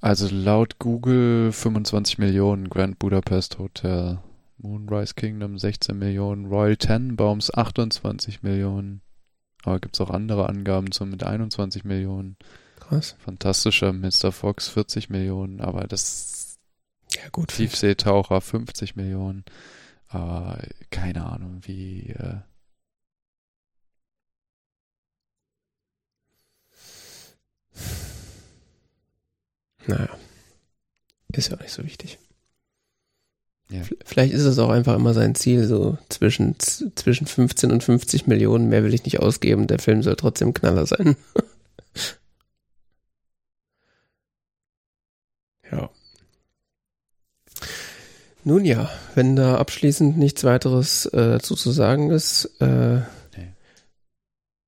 Also laut Google 25 Millionen Grand Budapest Hotel. Moonrise Kingdom 16 Millionen. Royal Tenenbaums 28 Millionen. Aber gibt es auch andere Angaben zu mit 21 Millionen. Krass. Fantastischer Mr. Fox 40 Millionen. Aber das. Ja, gut. Tiefseetaucher 50 Millionen. Äh, keine Ahnung, wie. Äh, Naja. Ist ja auch nicht so wichtig. Ja. Vielleicht ist es auch einfach immer sein Ziel, so zwischen, zwischen 15 und 50 Millionen, mehr will ich nicht ausgeben, der Film soll trotzdem Knaller sein. [laughs] ja. Nun ja, wenn da abschließend nichts weiteres äh, dazu zu sagen ist, äh, Nee.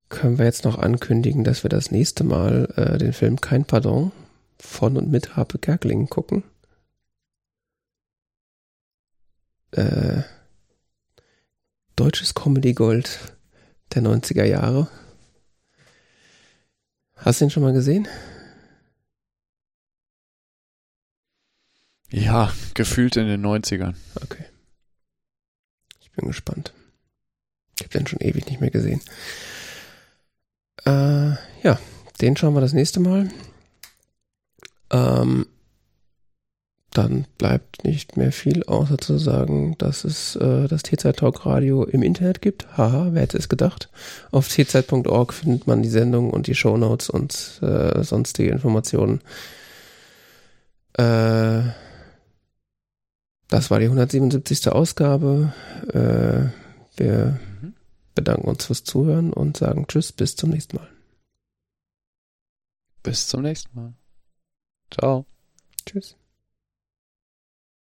können wir jetzt noch ankündigen, dass wir das nächste Mal äh, den Film Kein Pardon von und mit Harpe Kerkeling gucken. Äh, deutsches Comedy Gold der 90er Jahre. Hast du ihn schon mal gesehen? ja, gefühlt in den 90ern. Okay. Ich bin gespannt. Ich habe den schon ewig nicht mehr gesehen. Äh, ja, den schauen wir das nächste Mal. Ähm, dann bleibt nicht mehr viel, außer zu sagen, dass es äh, das T-Zeit Talk Radio im Internet gibt. Haha, wer hätte es gedacht? Auf tzeit.org findet man die Sendung und die Shownotes und äh, sonstige Informationen. Äh, das war die 177. Ausgabe. Äh, wir Mhm. bedanken uns fürs Zuhören und sagen Tschüss, bis zum nächsten Mal. Bis zum nächsten Mal. Ciao. Tschüss.